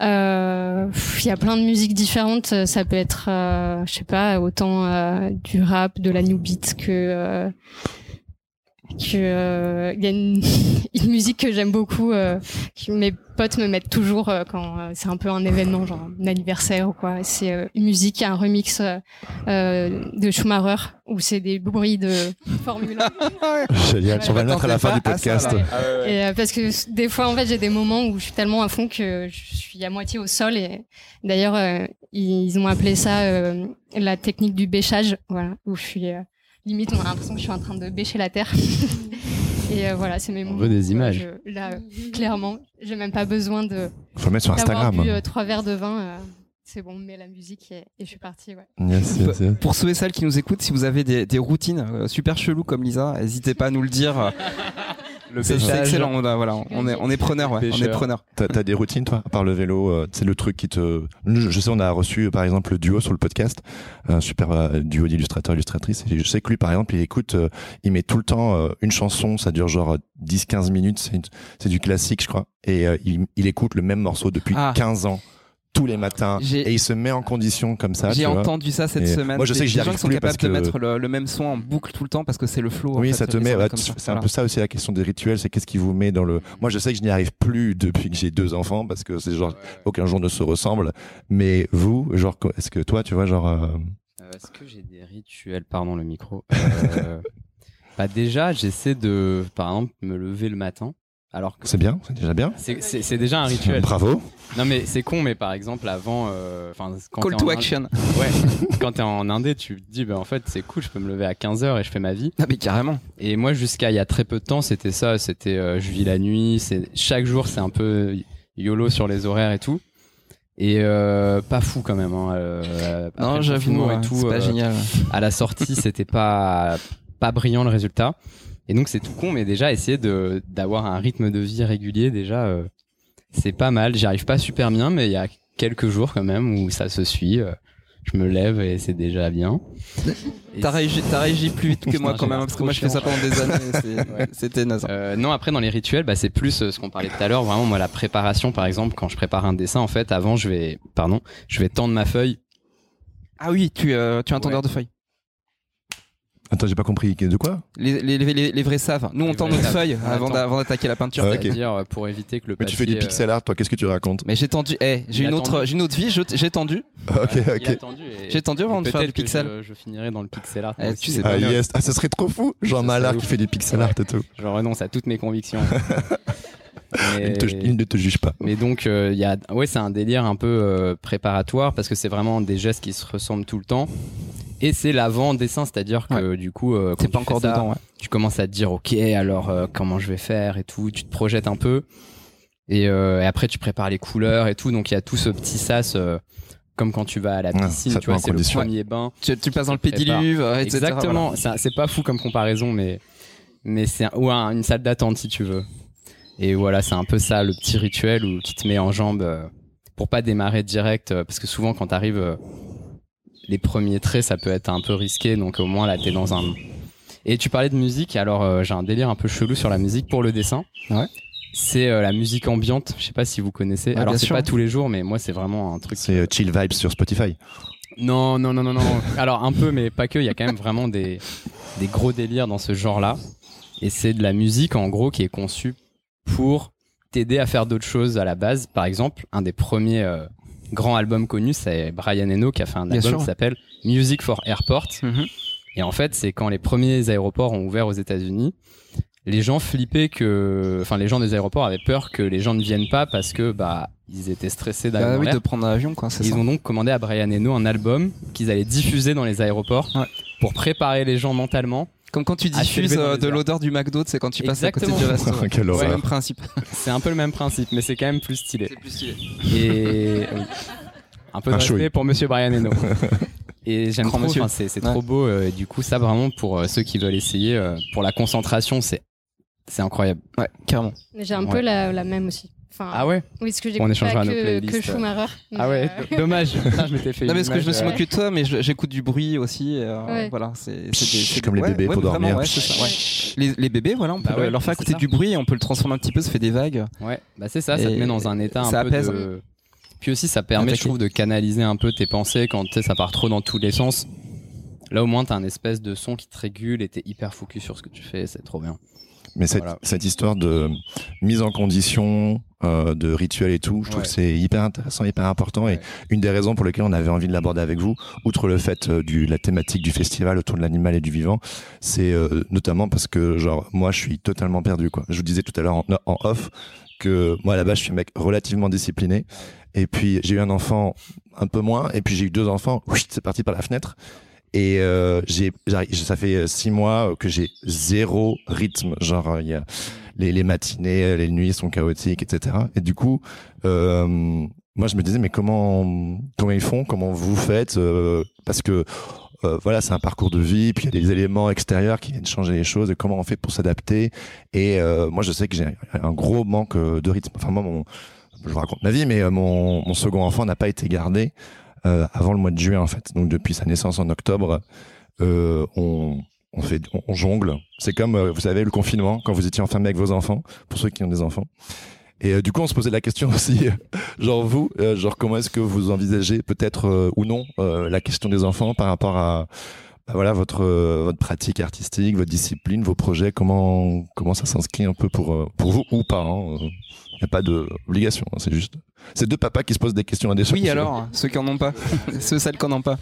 euh, il y a plein de musiques différentes. Ça peut être je sais pas autant du rap de la new beat que que euh, il y a une, une musique que j'aime beaucoup euh, que mes potes me mettent toujours euh, quand euh, c'est un peu un événement genre un anniversaire ou quoi c'est euh, une musique un remix euh, de Schumacher où c'est des bruits de Formule 1 Génial. On va le mettre à la fin du podcast. et euh, parce que des fois, en fait, j'ai des moments où je suis tellement à fond que je suis à moitié au sol. Et d'ailleurs, euh, ils ont appelé ça euh, la technique du bêchage. Voilà, où je suis euh, limite, on a l'impression que je suis en train de bêcher la terre. et euh, voilà, c'est mes moments. veut des images. je- là, euh, clairement, j'ai même pas besoin de Faut le mettre sur Instagram. bu euh, trois verres de vin. euh, c'est bon, on met la musique et, et je suis partie. Ouais. Yes, yes, yes. Pour ceux et celles qui nous écoutent, si vous avez des, des routines euh, super cheloues comme Lisa, n'hésitez pas à nous le dire. Le C'est excellent. On, a- voilà, on est, on est preneur. Ouais, on est preneur. T'as t'as des routines, toi, à part le vélo euh, C'est le truc qui te. Je je sais, on a reçu, par exemple, le duo sur le podcast, un super euh, duo d'illustrateurs, illustratrices. Et je sais que lui, par exemple, il écoute, euh, il met tout le temps euh, une chanson, ça dure genre 10-15 minutes, c'est une- c'est du classique, je crois. Et il, il écoute le même morceau depuis Ah. 15 ans, tous les matins. Et il se met en condition comme ça. J'ai entendu ça cette Et semaine. moi, je sais Des- que j'y gens arrive qui sont capables parce de mettre le, le même son en boucle tout le temps parce que c'est le flow. en Oui, fait, ça te met. c'est un peu ça aussi la question des rituels, c'est qu'est-ce qui vous met dans le. Moi, je sais que je n'y arrive plus depuis que j'ai deux enfants parce que c'est genre aucun jour ne se ressemble. Mais vous, genre, est-ce que toi, tu vois, genre. euh, Euh, Est-ce que j'ai des rituels? Pardon le micro. Euh, bah déjà, j'essaie de, par exemple, me lever le matin. Alors que C'est bien, c'est déjà bien. c'est- déjà un rituel. Bravo. Non mais c'est con, mais par exemple avant, euh, enfin Call to en action. Inde- ouais, quand t'es en Indé, tu te dis bah en fait c'est cool, je peux me lever à 15h et je fais ma vie. Ah mais carrément. Et moi jusqu'à il y a très peu de temps, c'était ça, c'était euh, je vis la nuit, c'est chaque jour c'est un peu yolo sur les horaires et tout. Et euh, pas fou quand même. Hein, euh, Non, j'avoue, ouais, c'est pas euh, génial. à la sortie, c'était pas pas brillant le résultat. Et donc c'est tout con, mais déjà essayer de d'avoir un rythme de vie régulier, déjà euh, c'est pas mal. J'y arrive pas super bien, mais il y a quelques jours quand même où ça se suit. euh, je me lève et c'est déjà bien. T'as réagi, réagi plus vite que moi quand même parce que moi je fais ça pendant des années. c'est- Ouais. C'était naze. Euh, non, après dans les rituels, bah, c'est plus euh, ce qu'on parlait tout à l'heure. Vraiment, moi, la préparation, par exemple, quand je prépare un dessin, en fait, avant, je vais, pardon, je vais tendre ma feuille. Ah oui, tu, euh, tu es un Ouais. tendeur de feuilles. Attends, j'ai pas compris. De quoi Les, les, les, les vrais savent. Nous on tend vrais notre savent. feuille Ah, avant d'attaquer la peinture. Ah, ok. Euh, pour éviter que le Mais tu fais du papier, euh, pixel art, toi, qu'est-ce que tu racontes Mais j'ai tendu. Eh, j'ai une a autre, j'ai une autre vie. J'ai tendu. Ok, il a ok. et- J'ai tendu avant de faire du pixel. Je, je finirai dans le pixel art. Moi tu sais pas. Ah yes, ah, ce serait trop fou. Jean Malard qui fait du pixel art et tout. Je renonce à toutes mes convictions. Il, Mais- te- il ne te juge pas. Mais donc, euh, il y a, ouais, c'est un délire un peu euh, préparatoire parce que c'est vraiment des gestes qui se ressemblent tout le temps. Et c'est l'avant-dessin, c'est-à-dire que du coup, euh, quand C'est pas tu encore ça. Ouais. tu commences à te dire, ok, alors euh, comment je vais faire et tout, tu te projettes un peu. Et, euh, et après, tu prépares les couleurs et tout. Donc, il y a tout ce petit sas, euh, comme quand tu vas à la piscine, tu vois, met c'est le premier bain. Tu, tu passes dans le Tu pédiluve, euh, etc. Exactement, Ça- c'est pas fou comme comparaison, mais, mais c'est un- ou un- une salle d'attente si tu veux. Et voilà, c'est un peu ça, le petit rituel où tu te mets en jambe euh, pour pas démarrer direct, euh, parce que souvent quand t'arrives, euh, les premiers traits, ça peut être un peu risqué, donc au moins là, t'es dans un... Et tu parlais de musique, alors euh, j'ai un délire un peu chelou sur la musique pour le dessin. Ouais. c'est euh, la musique ambiante. Je sais pas si vous connaissez. Ouais, Alors c'est pas tous les jours, mais moi c'est vraiment un truc. C'est euh, Chill Vibes sur Spotify. Non, non, non, non, non. Alors un peu, mais pas que. Il y a quand même vraiment des, des gros délires dans ce genre-là. Et c'est de la musique en gros qui est conçue pour t'aider à faire d'autres choses à la base. Par exemple, un des premiers euh, grands albums connus, c'est Brian Eno qui a fait un album qui s'appelle Music for Airport. Mhm. Et en fait, c'est quand les premiers aéroports ont ouvert aux États-Unis, les gens flippaient que, enfin, les gens des aéroports avaient peur que les gens ne viennent pas parce que, bah, ils étaient stressés d'aller Bah oui, de prendre un avion, quoi. Ils ça. ont donc commandé à Brian Eno un album qu'ils allaient diffuser dans les aéroports Ouais. pour préparer les gens mentalement. Comme quand tu diffuses euh, de l'odeur du McDo, c'est quand tu passes à côté du Exactement. resto. C'est le même principe. C'est un peu le même principe, mais c'est quand même plus stylé. plus stylé. Et oui. un peu de Un respect pour Monsieur Brian Eno. Et j'aime trop, enfin, c'est c'est Ouais. trop beau. euh, du coup, ça vraiment pour euh, ceux qui veulent essayer, euh, pour la concentration, c'est c'est incroyable. Ouais, carrément. Mais J'ai un Ouais. peu la, la même aussi. Enfin, Ah ouais Oui, parce que On j'écoute échangera pas nos que, playlists. que Schumacher. Ah ouais, mais, euh, dommage. Je m'étais fait. Non, mais parce que je me suis moqué de toi, mais j'écoute du bruit aussi. euh, Ouais. Voilà, c'est des- Comme des- les ouais, bébés ouais, pour vraiment, dormir. ouais, c'est ça, ouais. Les, les bébés, voilà, on peut Bah ouais, leur faire écouter ça. du bruit et on peut le transformer un petit peu, ça fait des vagues. Ouais, bah c'est ça, ça te Et met dans un état un ça peu apaise. de. Puis aussi, ça permet, je trouve, de canaliser un peu tes pensées quand ça part trop dans tous les sens. Là, au moins, t'as un espèce de son qui te régule et t'es hyper focus sur ce que tu fais, c'est trop bien. Mais cette, Voilà. cette histoire de mise en condition, euh, de rituel et tout, je trouve Ouais. que c'est hyper intéressant, hyper important. Ouais. Et une des raisons pour lesquelles on avait envie de l'aborder avec vous, outre le fait euh, du la thématique du festival autour de l'animal et du vivant, c'est euh, notamment parce que genre moi je suis totalement perdu quoi. Je vous disais tout à l'heure en, en off que moi à la base je suis un mec relativement discipliné et puis j'ai eu un enfant un peu moins et puis j'ai eu deux enfants, c'est parti par la fenêtre. Et euh, j'ai, ça fait euh, six mois que j'ai zéro rythme. Genre, euh, il y a les, matinées, les nuits sont chaotiques, etc. Et du coup, euh, moi, je me disais, mais comment, comment ils font, comment vous faites? Euh, Parce que euh, voilà, c'est un parcours de vie, puis il y a des éléments extérieurs qui viennent changer les choses. Et comment on fait pour s'adapter? Et euh, moi, je sais que j'ai un gros manque euh, de rythme. Enfin, moi, mon, je vous raconte ma vie, mais euh, mon, mon second enfant n'a pas été gardé euh, avant le mois de juin en fait. Donc depuis sa naissance en octobre, euh, on, on jongle. C'est comme euh, vous savez le confinement quand vous étiez enfermé avec vos enfants. Pour ceux qui ont des enfants. Et du coup, on se posait la question aussi, genre vous, genre comment est-ce que vous envisagez peut-être ou non la question des enfants par rapport à bah voilà votre votre pratique artistique, votre discipline, vos projets, comment comment ça s'inscrit un peu pour pour vous ou pas. Il n'y a pas d'obligation, hein, c'est juste c'est deux papas qui se posent des questions à des Oui, alors, ceux qui en ont pas. ceux, celles qui en ont pas.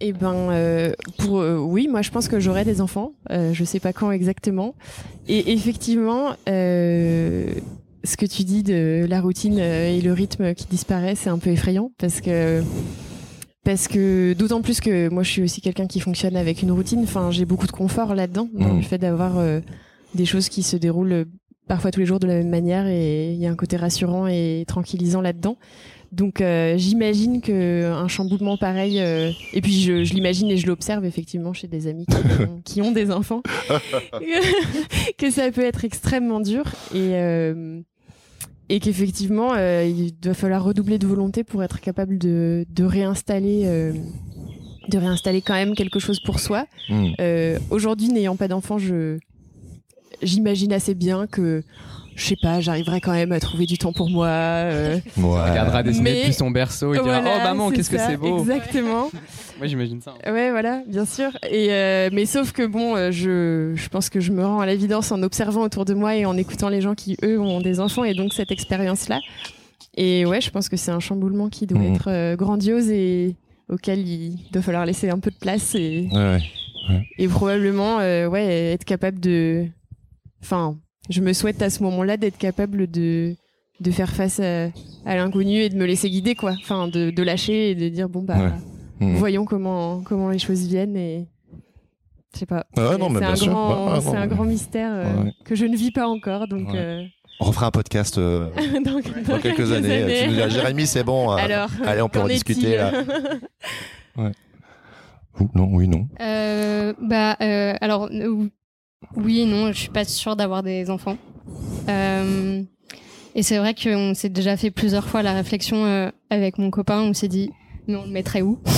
Eh ben, euh, pour euh, oui, moi je pense que j'aurai des enfants. Euh, je sais pas quand exactement. Et effectivement, euh, ce que tu dis de la routine et le rythme qui disparaît, c'est un peu effrayant parce que parce que d'autant plus que moi je suis aussi quelqu'un qui fonctionne avec une routine. Enfin, j'ai beaucoup de confort là-dedans dans Mm. le fait d'avoir euh, des choses qui se déroulent parfois tous les jours de la même manière et il y a un côté rassurant et tranquillisant là-dedans. Donc euh, j'imagine que un chamboulement pareil, euh, et puis je, je l'imagine et je l'observe effectivement chez des amis qui ont, qui ont des enfants, que ça peut être extrêmement dur et euh, et qu'effectivement euh, il doit falloir redoubler de volonté pour être capable de, de réinstaller euh, de réinstaller quand même quelque chose pour soi. Hmm. Euh, Aujourd'hui, n'ayant pas d'enfant, je j'imagine assez bien que je sais pas, j'arriverai quand même à trouver du temps pour moi. euh, Ouais. On regardera dessiner Mais- depuis son berceau et dira voilà, Oh maman, qu'est-ce que c'est beau Exactement. Moi j'imagine ça. hein. Ouais, voilà, bien sûr. Et euh, mais sauf que bon, euh, je, je pense que je me rends à l'évidence en observant autour de moi et en écoutant les gens qui eux ont des enfants et donc cette expérience-là. Et ouais, je pense que c'est un chamboulement qui doit Mhm. être euh, grandiose et auquel il doit falloir laisser un peu de place et, Ouais, ouais. et probablement euh, ouais être capable de. Enfin, je me souhaite à ce moment-là d'être capable de de faire face à, à l'inconnu et de me laisser guider quoi. Enfin, de, de lâcher et de dire bon bah. Ouais. Mhm. Voyons comment, comment les choses viennent et je sais pas. Ouais, C'est- un, grand, Ouais, ouais, c'est ouais. un grand mystère euh, Ouais. que je ne vis pas encore. Donc, Ouais. euh, On refera un podcast euh, dans, dans quelques années. Tu nous diras, Jérémy, c'est bon. euh, Alors, allez, on peut en discuter là. Ou- non, oui, non. Euh, bah, euh, alors, euh, oui et non, je suis pas sûre d'avoir des enfants. Euh, et c'est vrai qu'on s'est déjà fait plusieurs fois la réflexion euh, avec mon copain, on s'est dit, mais on le mettrait où?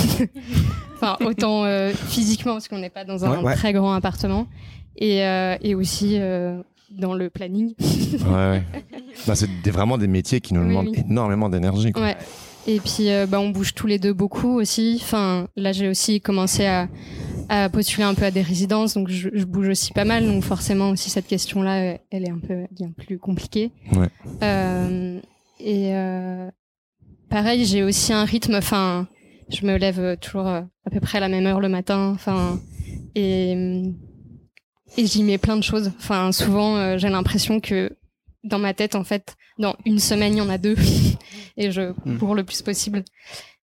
Enfin, autant euh, physiquement, parce qu'on n'est pas dans un Ouais, ouais. très grand appartement, et, et aussi dans le planning. Ouais, ouais. Bah, c'est des- vraiment des métiers qui nous Oui, demandent oui. énormément d'énergie. quoi. Ouais. Et puis, euh, bah, on bouge tous les deux beaucoup aussi. Enfin, là, j'ai aussi commencé à, à postuler un peu à des résidences, donc je, je bouge aussi pas mal. Donc forcément aussi cette question-là, euh, elle est un peu bien plus compliquée. Ouais. Euh, et euh, pareil, j'ai aussi un rythme. Enfin, je me lève toujours euh, à peu près à la même heure le matin. Enfin, et et j'y mets plein de choses. Enfin, souvent, euh, j'ai l'impression que dans ma tête, en fait, dans une semaine, il y en a deux. et je cours le plus possible.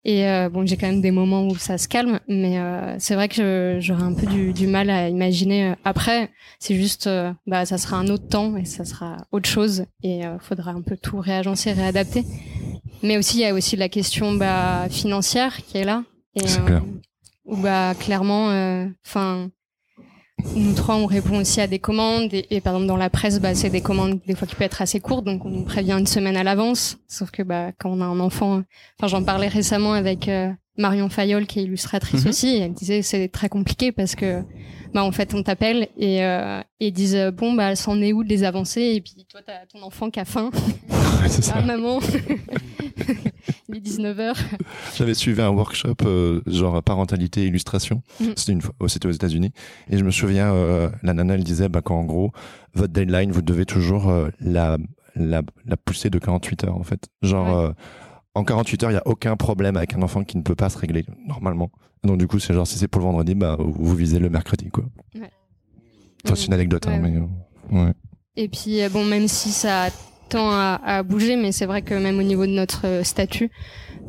Et euh, bon, j'ai quand même des moments où ça se calme, mais euh, c'est vrai que j'aurais un peu du, du mal à imaginer. euh, Après, c'est juste, euh, bah, ça sera un autre temps et ça sera autre chose, et euh, faudra un peu tout réagencer, réadapter. Mais aussi, il y a aussi la question bah, financière qui est là, et clair. où bah clairement, enfin. Nous trois, on répond aussi à des commandes et, et par exemple dans la presse, bah, c'est des commandes des fois qui peuvent être assez courtes, donc on nous prévient une semaine à l'avance. Sauf que bah quand on a un enfant, enfin j'en parlais récemment avec euh, Marion Fayol qui est illustratrice Mhm. aussi, et elle disait c'est très compliqué parce que bah en fait on t'appelle et euh, et disent euh, bon bah c'en est où de les avancées? Et puis toi t'as ton enfant qui a faim, ça. ah maman, il est 19h. J'avais suivi un workshop euh, genre parentalité illustration. Mhm. C'était une fois, oh, c'était aux États-Unis. Et je me souviens, euh, la nana elle disait bah, qu'en gros, votre deadline, vous devez toujours la, la, la pousser de 48 heures en fait. Genre, Ouais. En 48 heures, il y a aucun problème avec un enfant qui ne peut pas se régler normalement. Donc du coup, c'est genre si c'est pour le vendredi, bah vous visez le mercredi quoi. Enfin, c'est une anecdote, hein, Ouais, mais euh, ouais. Et puis, euh, bon, même si ça tend à, à bouger, mais c'est vrai que même au niveau de notre euh, statut,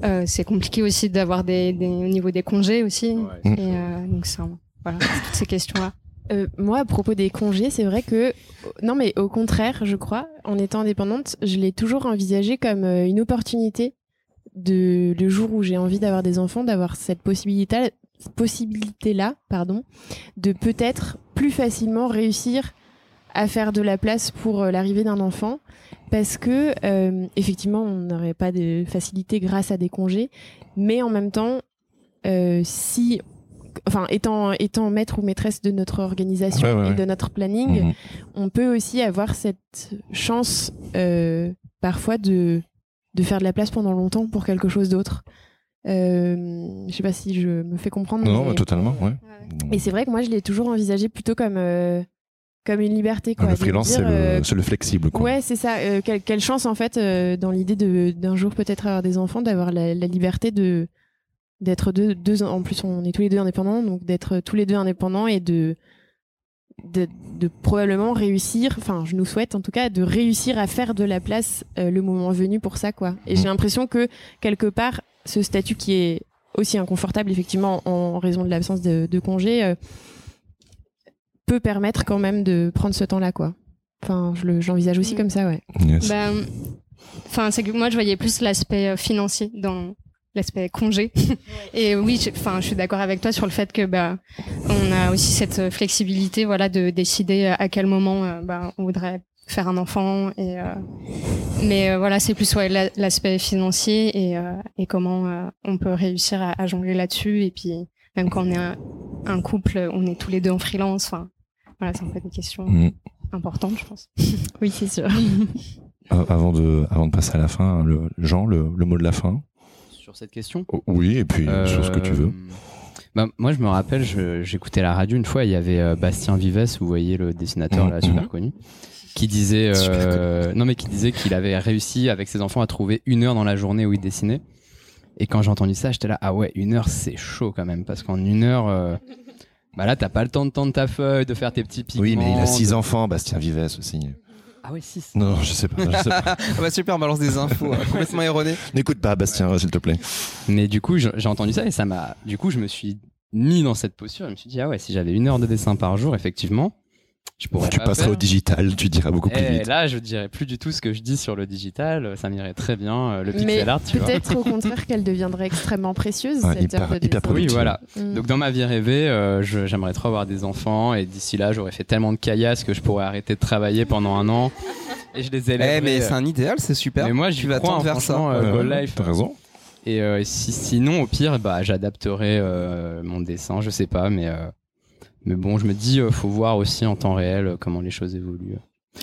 euh, c'est compliqué aussi d'avoir des, des, au niveau des congés aussi. Mm. Et euh, donc, ça, voilà, toutes ces questions-là. Euh, moi, à propos des congés, c'est vrai que non, mais au contraire, je crois, en étant indépendante, je l'ai toujours envisagé comme euh, une opportunité de le jour où j'ai envie d'avoir des enfants, d'avoir cette possibilité possibilité là, pardon, de peut-être plus facilement réussir à faire de la place pour euh, l'arrivée d'un enfant, parce que euh, effectivement, on n'aurait pas de facilité grâce à des congés, mais en même temps, euh, si enfin étant étant maître ou maîtresse de notre organisation Ouais, ouais, et de notre planning, Mhm. on peut aussi avoir cette chance euh, parfois de de faire de la place pendant longtemps pour quelque chose d'autre. Euh, je sais pas si je me fais comprendre. Non, mais- bah, totalement, ouais. Et c'est vrai que moi je l'ai toujours envisagé plutôt comme euh, comme une liberté quoi. le de me freelance, c'est le, euh, c'est le flexible quoi. Ouais, c'est ça. Euh, quelle, quelle chance en fait euh, dans l'idée de d'un jour peut-être avoir des enfants, d'avoir la, la liberté de d'être deux, deux en plus on est tous les deux indépendants donc d'être tous les deux indépendants et de de, de probablement réussir, enfin je nous souhaite en tout cas de réussir à faire de la place euh, le moment venu pour ça quoi. Et j'ai l'impression que quelque part ce statut qui est aussi inconfortable effectivement en raison de l'absence de, de congé euh, peut permettre quand même de prendre ce temps là quoi. Enfin je le- j'envisage aussi Mm. comme ça ouais. Yes. Ben, Enfin, c'est que moi, je voyais plus l'aspect euh, financier dans l'aspect congé. Et oui, je- enfin, je suis d'accord avec toi sur le fait que bah, on a aussi cette flexibilité, voilà, de décider à quel moment euh, bah, on voudrait faire un enfant. Et euh, mais euh, voilà, c'est plus ouais, la- l'aspect financier et, euh, et comment euh, on peut réussir à, à jongler là-dessus. Et puis même quand on est un, un couple, on est tous les deux en freelance. Enfin, voilà, c'est un peu des questions Mhm. importantes, je pense. Oui c'est sûr. Avant de, avant de passer à la fin, le, Jean, le, le mot de la fin? Sur cette question Oh, Oui, et puis sur ce que tu veux. Euh, Bah, moi, je me rappelle, j'écoutais la radio une fois, il y avait euh, Bastien Vives, vous voyez le dessinateur là, Mhm, super mhm. connu, qui disait, euh, non mais qui disait qu'il avait réussi avec ses enfants à trouver une heure dans la journée où il dessinait. Et quand j'ai entendu ça, j'étais là, ah ouais, une heure, c'est chaud quand même, parce qu'en une heure, euh, bah là, t'as pas le temps de tendre ta feuille, de faire tes petits pigments. Oui, mais il a six de- enfants, Bastien Vives aussi. Ah ouais, six. Non, je sais pas. Je sais pas. Ah bah super, on balance des infos euh, complètement erronées. N'écoute pas, Bastien, s'il te plaît. Mais du coup, j'ai entendu ça et ça m'a. Du coup, je me suis mis dans cette posture. Je me suis dit, ah ouais, si j'avais une heure de dessin par jour, effectivement, je pourrais. tu pas passeras faire. au digital, tu diras beaucoup plus Et vite. là, je dirais plus du tout ce que je dis sur le digital. Ça m'irait très bien, euh, le Mais pixel art, tu peut-être au contraire qu'elle deviendrait extrêmement précieuse Ouais, cette hyper- heure de hyper. Oui, voilà. Mm. Donc dans ma vie rêvée, euh, je- j'aimerais trop avoir des enfants et d'ici là, j'aurais fait tellement de caillasses que je pourrais arrêter de travailler pendant un an et je les Eh élèverais. mais c'est un idéal, c'est super. Mais moi, j'y tu vas crois, tendre hein, vers ça. euh, Ouais, Life. T'as raison. Et euh, si, sinon, au pire, bah, j'adapterai euh, mon dessin, je sais pas, mais, euh, mais bon, je me dis, euh, faut voir aussi en temps réel euh, comment les choses évoluent.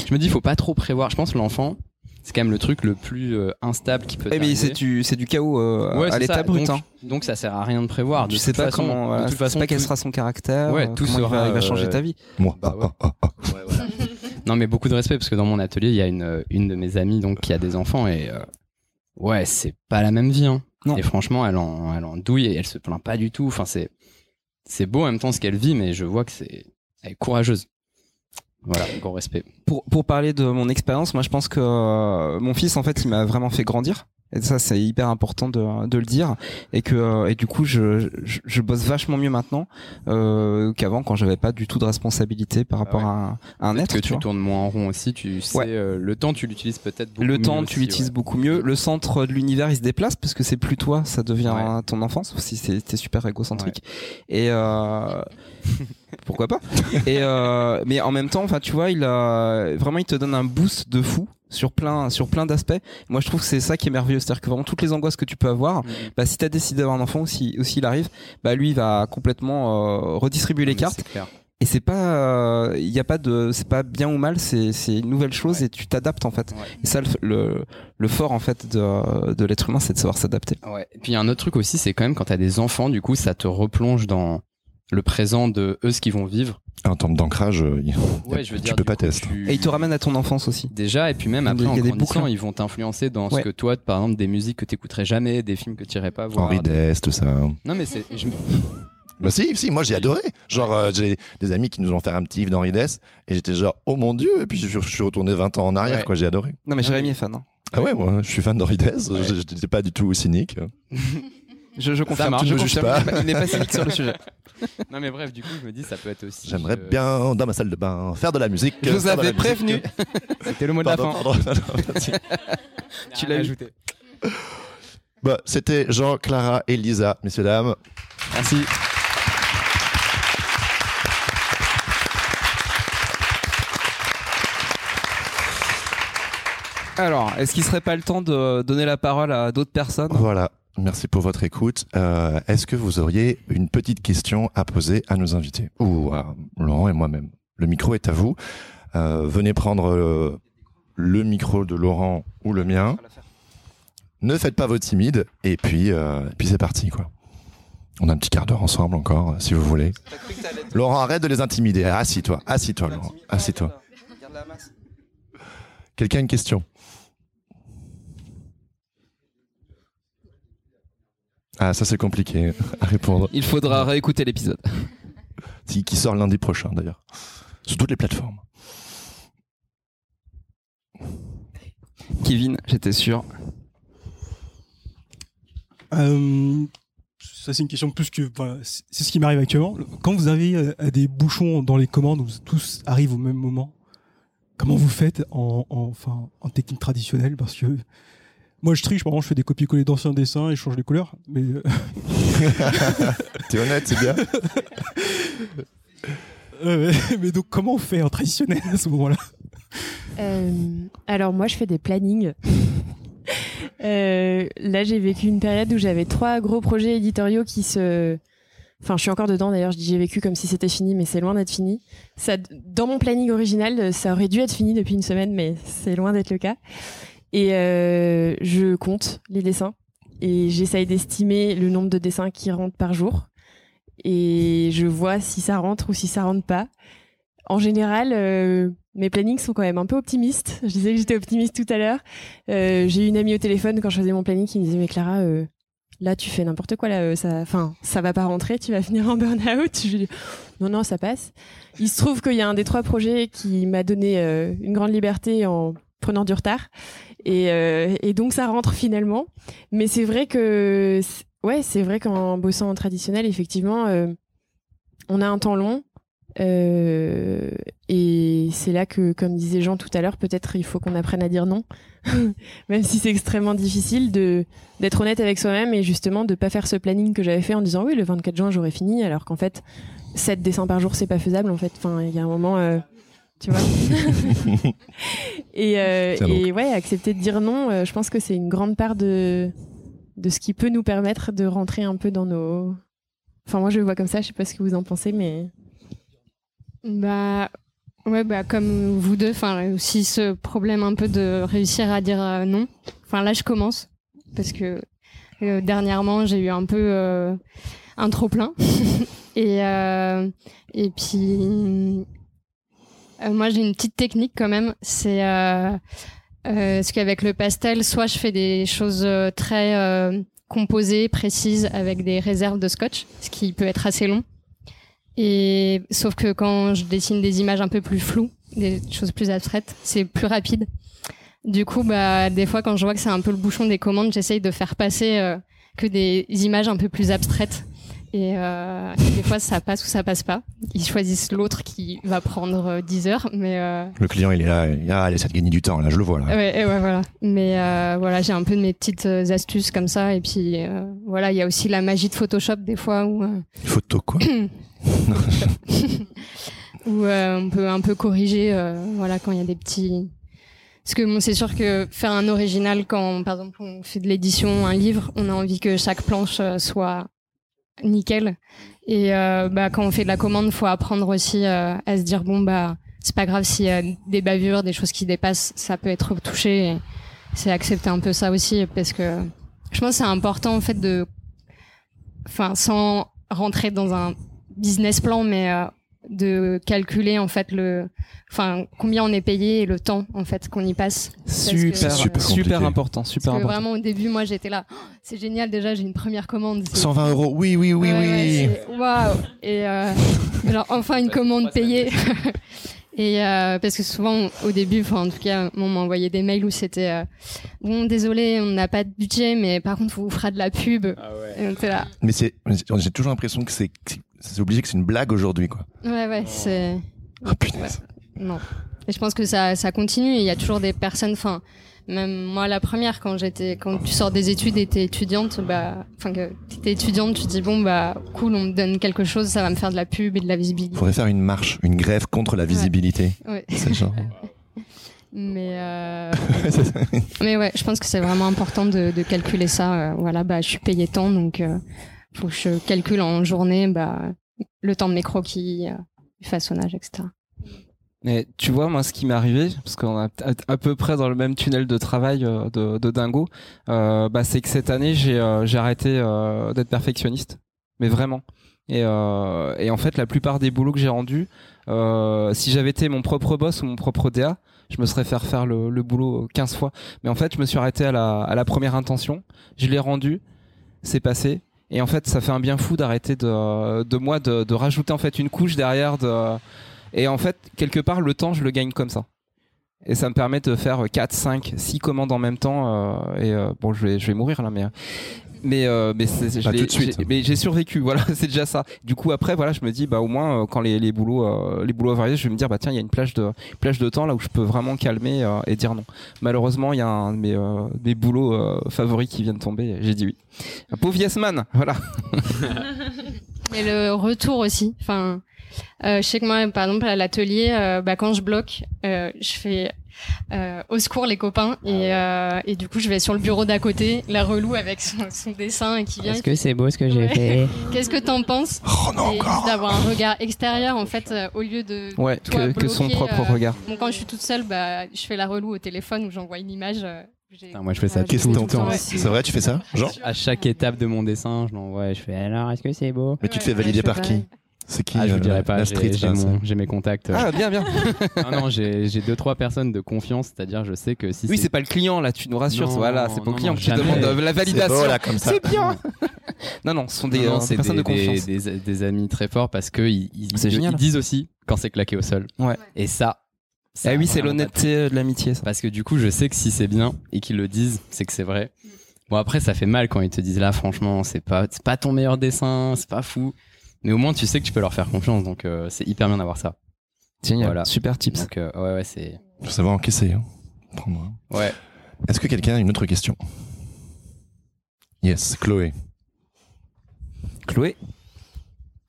Je me dis, il faut pas trop prévoir. Je pense que l'enfant, c'est quand même le truc le plus euh, instable qui peut. Eh, mais c'est du, c'est du chaos euh, Ouais, à l'état brut. Donc, hein. donc ça sert à rien de prévoir. De Tu sais toute pas façon, comment, de toute façon, pas quel tout- sera son caractère, Ouais, tout comment il va, sera, il va changer ta vie. Moi. Bah ouais. Non, mais beaucoup de respect parce que dans mon atelier, il y a une, une de mes amies donc qui a des enfants et euh, ouais, c'est pas la même vie. Hein. Non. Et franchement, elle en, elle en douille et elle se plaint pas du tout. Enfin, c'est, c'est beau en même temps ce qu'elle vit, mais je vois que c'est, elle est courageuse. Voilà, gros respect. Pour, pour parler de mon expérience, moi je pense que euh, mon fils en fait il m'a vraiment fait grandir. Et ça c'est hyper important de, de le dire et que euh, et du coup je, je, je bosse vachement mieux maintenant euh, qu'avant quand j'avais pas du tout de responsabilité par rapport ouais. à, un- à un Peut-être être. que tu tournes moins en rond aussi. Tu sais, Ouais. euh, le temps, tu l'utilises peut-être beaucoup Le mieux temps, aussi, tu l'utilises ouais. beaucoup mieux. Le centre de l'univers, il se déplace parce que c'est plus toi, ça devient ton enfance. Si c'est- t'es super égocentrique. Et euh, pourquoi pas? Et euh, mais en même temps, enfin, tu vois, il a vraiment, il te donne un boost de fou sur plein, sur plein d'aspects. Moi, je trouve que c'est ça qui est merveilleux, c'est-à-dire que vraiment toutes les angoisses que tu peux avoir, Mhm. bah, si t'as décidé d'avoir un enfant, aussi, aussi il arrive, bah lui, il va complètement euh, redistribuer les Mais cartes. Et c'est pas, il y a pas de, c'est pas bien ou mal, c'est c'est une nouvelle chose Ouais. et tu t'adaptes en fait. Ouais. Et ça, le, le, le fort en fait de, de l'être humain, c'est de savoir s'adapter. Ouais. Et puis il y a un autre truc aussi, c'est quand même quand t'as des enfants, du coup, ça te replonge dans le présent de eux ce qu'ils vont vivre. En termes d'ancrage, euh, Ouais, je veux tu peux pas tester. tu- Et il te ramène à ton enfance aussi. Déjà, et puis même après, des- en il y a des grandissant, boucles. ils vont t'influencer dans Ouais. ce que toi, par exemple, des musiques que t'écouterais jamais, des films que t'irais pas voir. Henri Dess, tout ça. Non, mais c'est. je- Bah si, si, moi j'ai adoré. Genre, euh, j'ai des amis qui nous ont fait un petit livre d'Henri Dess et j'étais genre, oh mon dieu, et puis je, je suis retourné 20 ans en arrière, Ouais. quoi, j'ai adoré. Non mais Jérémy est fan. hein. Ah ouais, moi je suis fan d'Henri Dess, Ouais. je n'étais pas du tout cynique. Je, je confirme. marche, je ne me pas. Il n'est pas cynique sur le sujet. Non, mais bref, du coup, je me dis, ça peut être aussi. J'aimerais euh, bien, dans ma salle de bain, faire de la musique. Je vous avais prévenu. C'était le mot de la fin. pardon, pardon, merci. Tu l'as ajouté. Bah, C'était Jean, Clara et Lisa, messieurs, dames. Merci. Alors, est-ce qu'il serait pas le temps de donner la parole à d'autres personnes? Voilà, merci pour votre écoute. Euh, Est-ce que vous auriez une petite question à poser à nos invités Ou à Laurent et moi-même? Le micro est à vous. Euh, venez prendre euh, le micro de Laurent ou le mien. Ne faites pas votre timide. Et puis, et puis c'est parti, quoi. On a un petit quart d'heure ensemble encore, si vous voulez. Laurent, arrête de les intimider. Assis-toi, assis-toi, Laurent. Assis-toi. Quelqu'un a une question? Ah, ça c'est compliqué à répondre. Il faudra réécouter l'épisode. Qui sort lundi prochain d'ailleurs. Sur toutes les plateformes. Kevin, j'étais sûr. Euh, ça, c'est une question plus que. voilà, c'est c'est ce qui m'arrive actuellement. Quand vous avez euh, des bouchons dans les commandes où tous arrivent au même moment, comment vous faites en, en- enfin, en technique traditionnelle? Parce que moi, je triche, par exemple, je fais des copier-coller d'anciens dessins et je change les couleurs. Mais euh, T'es honnête, c'est bien. euh, mais donc, comment on fait en traditionnel à ce moment-là? Euh, alors moi, je fais des plannings. Euh, là, j'ai vécu une période où j'avais trois gros projets éditoriaux qui se... Enfin, je suis encore dedans d'ailleurs, je dis j'ai vécu comme si c'était fini, mais c'est loin d'être fini. Ça, dans mon planning original, ça aurait dû être fini depuis une semaine, mais c'est loin d'être le cas. Et euh, je compte les dessins et j'essaye d'estimer le nombre de dessins qui rentrent par jour. Et je vois si ça rentre ou si ça rentre pas. En général, euh, mes plannings sont quand même un peu optimistes. Je disais que j'étais optimiste tout à l'heure. Euh, j'ai une amie au téléphone quand je faisais mon planning qui me disait mais Clara, euh, là tu fais n'importe quoi là, ça, enfin ça va pas rentrer, tu vas finir en burn-out. Je lui dis non non ça passe. Il se trouve qu'il y a un des trois projets qui m'a donné une grande liberté en prenant du retard et, euh, et donc ça rentre finalement. Mais c'est vrai que ouais c'est vrai qu'en bossant en traditionnel effectivement euh, on a un temps long. Euh, et c'est là que, comme disait Jean tout à l'heure, peut-être il faut qu'on apprenne à dire non, même si c'est extrêmement difficile d'être honnête avec soi-même et justement de pas faire ce planning que j'avais fait en disant oui le 24 juin j'aurai fini, alors qu'en fait 7 dessins par jour c'est pas faisable en fait. Enfin il y a un moment, tu vois. et euh, et ouais accepter de dire non, euh, je pense que c'est une grande part de de ce qui peut nous permettre de rentrer un peu dans nos. Enfin moi je le vois comme ça, je sais pas ce que vous en pensez, mais Bah Ouais, bah comme vous deux, enfin aussi ce problème un peu de réussir à dire euh, non. Enfin là, je commence parce que euh, dernièrement j'ai eu un peu euh, un trop plein et euh, et puis euh, moi j'ai une petite technique quand même, c'est euh, euh, parce qu'avec le pastel, soit je fais des choses euh, très composées, précises, avec des réserves de scotch, ce qui peut être assez long. Et sauf que quand je dessine des images un peu plus floues, des choses plus abstraites, c'est plus rapide. Du coup, bah, des fois, quand je vois que c'est un peu le bouchon des commandes, j'essaye de faire passer que des images un peu plus abstraites. Et, euh, et des fois, ça passe ou ça passe pas. Ils choisissent l'autre qui va prendre euh, 10 heures, mais euh, Le client, il est là, il ah, allez, ça te gagne du temps, là, je le vois, là. Ouais, et ouais, voilà. Mais euh, voilà, j'ai un peu de mes petites euh, astuces comme ça. Et puis euh, voilà, il y a aussi la magie de Photoshop des fois où, euh, Photo, quoi. où euh, on peut un peu corriger, euh, voilà, quand il y a des petits. Parce que bon, c'est sûr que faire un original quand, par exemple, on fait de l'édition, un livre, on a envie que chaque planche euh, soit nickel. Et euh, bah, quand on fait de la commande, faut apprendre aussi euh, à se dire bon bah c'est pas grave s'il y a des bavures, des choses qui dépassent, ça peut être retouché. Et C'est accepter un peu ça aussi parce que je pense c'est important en fait de, enfin sans rentrer dans un business plan, mais euh, de calculer en fait le, enfin combien on est payé et le temps en fait qu'on y passe. Que- Super, Super super, important, super Parce que important. vraiment au début, moi j'étais là, Oh, c'est génial déjà, j'ai une première commande. c'est- 120 euros, oui, oui, oui, Ouais, oui. ouais, Waouh Et euh, alors enfin une commande payée. Et euh, parce que souvent au début, enfin en tout cas, on m'a envoyé des mails où c'était euh, bon désolé, on n'a pas de budget, mais par contre on vous fera de la pub. Et on était là. Mais c'est, j'ai toujours l'impression que c'est, que c'est obligé que c'est une blague aujourd'hui, quoi. Ouais ouais, c'est Oh punaise. non. Et je pense que ça ça continue. Il y a toujours des personnes, enfin même moi la première quand j'étais quand tu sors des études et t'es étudiante, bah enfin que t'es étudiante, tu te dis bon bah cool, on me donne quelque chose, ça va me faire de la pub et de la visibilité. Faudrait faire une marche, une grève contre la visibilité. Ouais. C'est le genre. Mais, euh, mais ouais, je pense que c'est vraiment important de, de calculer ça. euh, voilà, bah, je suis payé tant, donc euh, faut que je calcule en journée bah, le temps de mes croquis, euh, du façonnage, etc. Mais tu vois, moi, ce qui m'est arrivé, parce qu'on est à, peu près dans le même tunnel de travail euh, de, dingo, euh, bah, c'est que cette année, j'ai euh, arrêté d'être perfectionniste. Mais vraiment. Et, et en fait, la plupart des boulots que j'ai rendus, si j'avais été mon propre boss ou mon propre DA, je me serais fait refaire le, le boulot 15 fois. Mais en fait, je me suis arrêté à la, à la première intention. Je l'ai rendu, c'est passé. Et en fait, ça fait un bien fou d'arrêter de, de moi de, de rajouter en fait une couche derrière de et en fait, quelque part, le temps, je le gagne comme ça. Et ça me permet de faire 4, 5, 6 commandes en même temps. euh, et euh, bon, je vais, je vais mourir là, mais. Mais, euh, mais, c'est- je Pas l'ai- tout de suite. j'ai- mais j'ai survécu, voilà, c'est déjà ça. Du coup, après, voilà, je me dis, bah, au moins, euh, quand les, les boulots, euh, les boulots variés, je vais me dire, bah, tiens, il y a une plage de, plage de temps là où je peux vraiment calmer euh, et dire non. Malheureusement, il y a un de mes, euh, mes boulots euh, favoris qui vient de tomber. J'ai dit oui. Un pauvre yes man, voilà. Et le retour aussi. Enfin, euh, je sais que moi, par exemple, à l'atelier, euh, bah, quand je bloque, euh, je fais euh, au secours les copains et, euh, et du coup, je vais sur le bureau d'à côté, la relou avec son, son dessin et qui vient. Est-ce que c'est beau ce que j'ai Ouais. fait? Qu'est-ce que t'en penses? Oh d'avoir un regard extérieur en fait euh, au lieu de Ouais, toi que, que son propre euh, regard. Bon, quand je suis toute seule, bah, je fais la relou au téléphone où j'envoie une image. euh, Putain, moi, je fais ça Qu'est-ce tout que le t'entends temps. C'est vrai, tu fais ça? Genre À chaque étape de mon dessin, je l'envoie et je fais alors, est-ce que c'est beau? Mais tu te fais valider par qui? C'est qui Ah, je vous euh, dirai pas, j'ai mes contacts. Ah, bien, bien. non, non, j'ai j'ai deux, trois personnes de confiance, c'est-à-dire je sais que si Oui, c'est pas le client là, tu nous rassures. Non, voilà, c'est pas le client non, qui jamais. demande euh, la validation. beau, là, comme ça. C'est bien. non, non, ce sont des, Non, non, euh, c'est personnes des, de confiance. des- des- des amis très forts parce que ils, disent aussi quand c'est claqué au sol. Ouais. Et ça. ça Ah oui, a c'est l'honnêteté de l'amitié. ça. Parce que du coup, je sais que si c'est bien et qu'ils le disent, c'est que c'est vrai. Bon, après, ça fait mal quand ils te disent là, franchement, c'est pas, c'est pas ton meilleur dessin, c'est pas fou. Mais au moins, tu sais que tu peux leur faire confiance, donc euh, c'est hyper bien d'avoir ça. Génial. Voilà. Super tips. Donc, euh, ouais, ouais, c'est. Faut savoir encaisser. Hein. Prendre, hein. Ouais. Est-ce que quelqu'un a une autre question? Yes, Chloé. Chloé,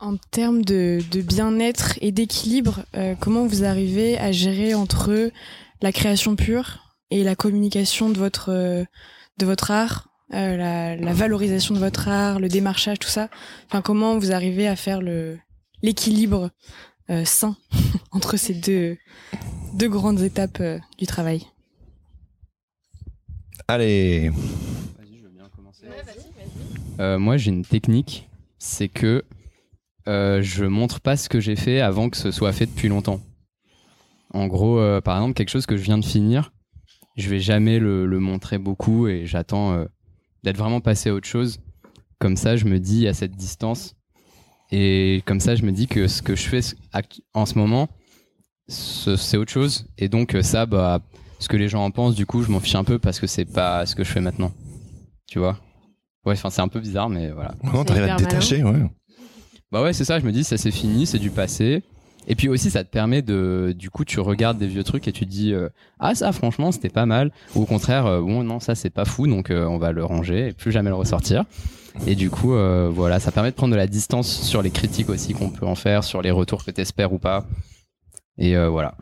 En termes de, de bien-être et d'équilibre, euh, comment vous arrivez à gérer entre la création pure et la communication de votre, euh, de votre art, euh, la, la valorisation de votre art, le démarchage, tout ça. Enfin, comment vous arrivez à faire le l'équilibre euh, sain entre ces deux, deux grandes étapes euh, du travail? Allez. Euh, moi, j'ai une technique, c'est que euh, je montre pas ce que j'ai fait avant que ce soit fait depuis longtemps. En gros, euh, par exemple, quelque chose que je viens de finir, je vais jamais le, le montrer beaucoup et j'attends euh, d'être vraiment passé à autre chose. Comme ça, je me dis à cette distance. Et comme ça, je me dis que ce que je fais en ce moment, ce- c'est autre chose. Et donc, euh, ça, bah, ce que les gens en pensent, du coup, je m'en fiche un peu parce que c'est pas ce que je fais maintenant. Tu vois? Ouais, enfin, c'est un peu bizarre, mais voilà. Non, t'arrives à te détacher, ouais? Bah ouais, c'est ça, je me dis, ça c'est fini, c'est du passé. Et puis aussi, ça te permet de. Du coup, tu regardes des vieux trucs et tu te dis, euh, ah, ça, franchement, c'était pas mal. Ou au contraire, euh, bon, non, ça, c'est pas fou, donc euh, on va le ranger et plus jamais le ressortir. Et du coup, voilà, ça permet de prendre de la distance sur les critiques aussi qu'on peut en faire, sur les retours que t'espères ou pas. Et voilà.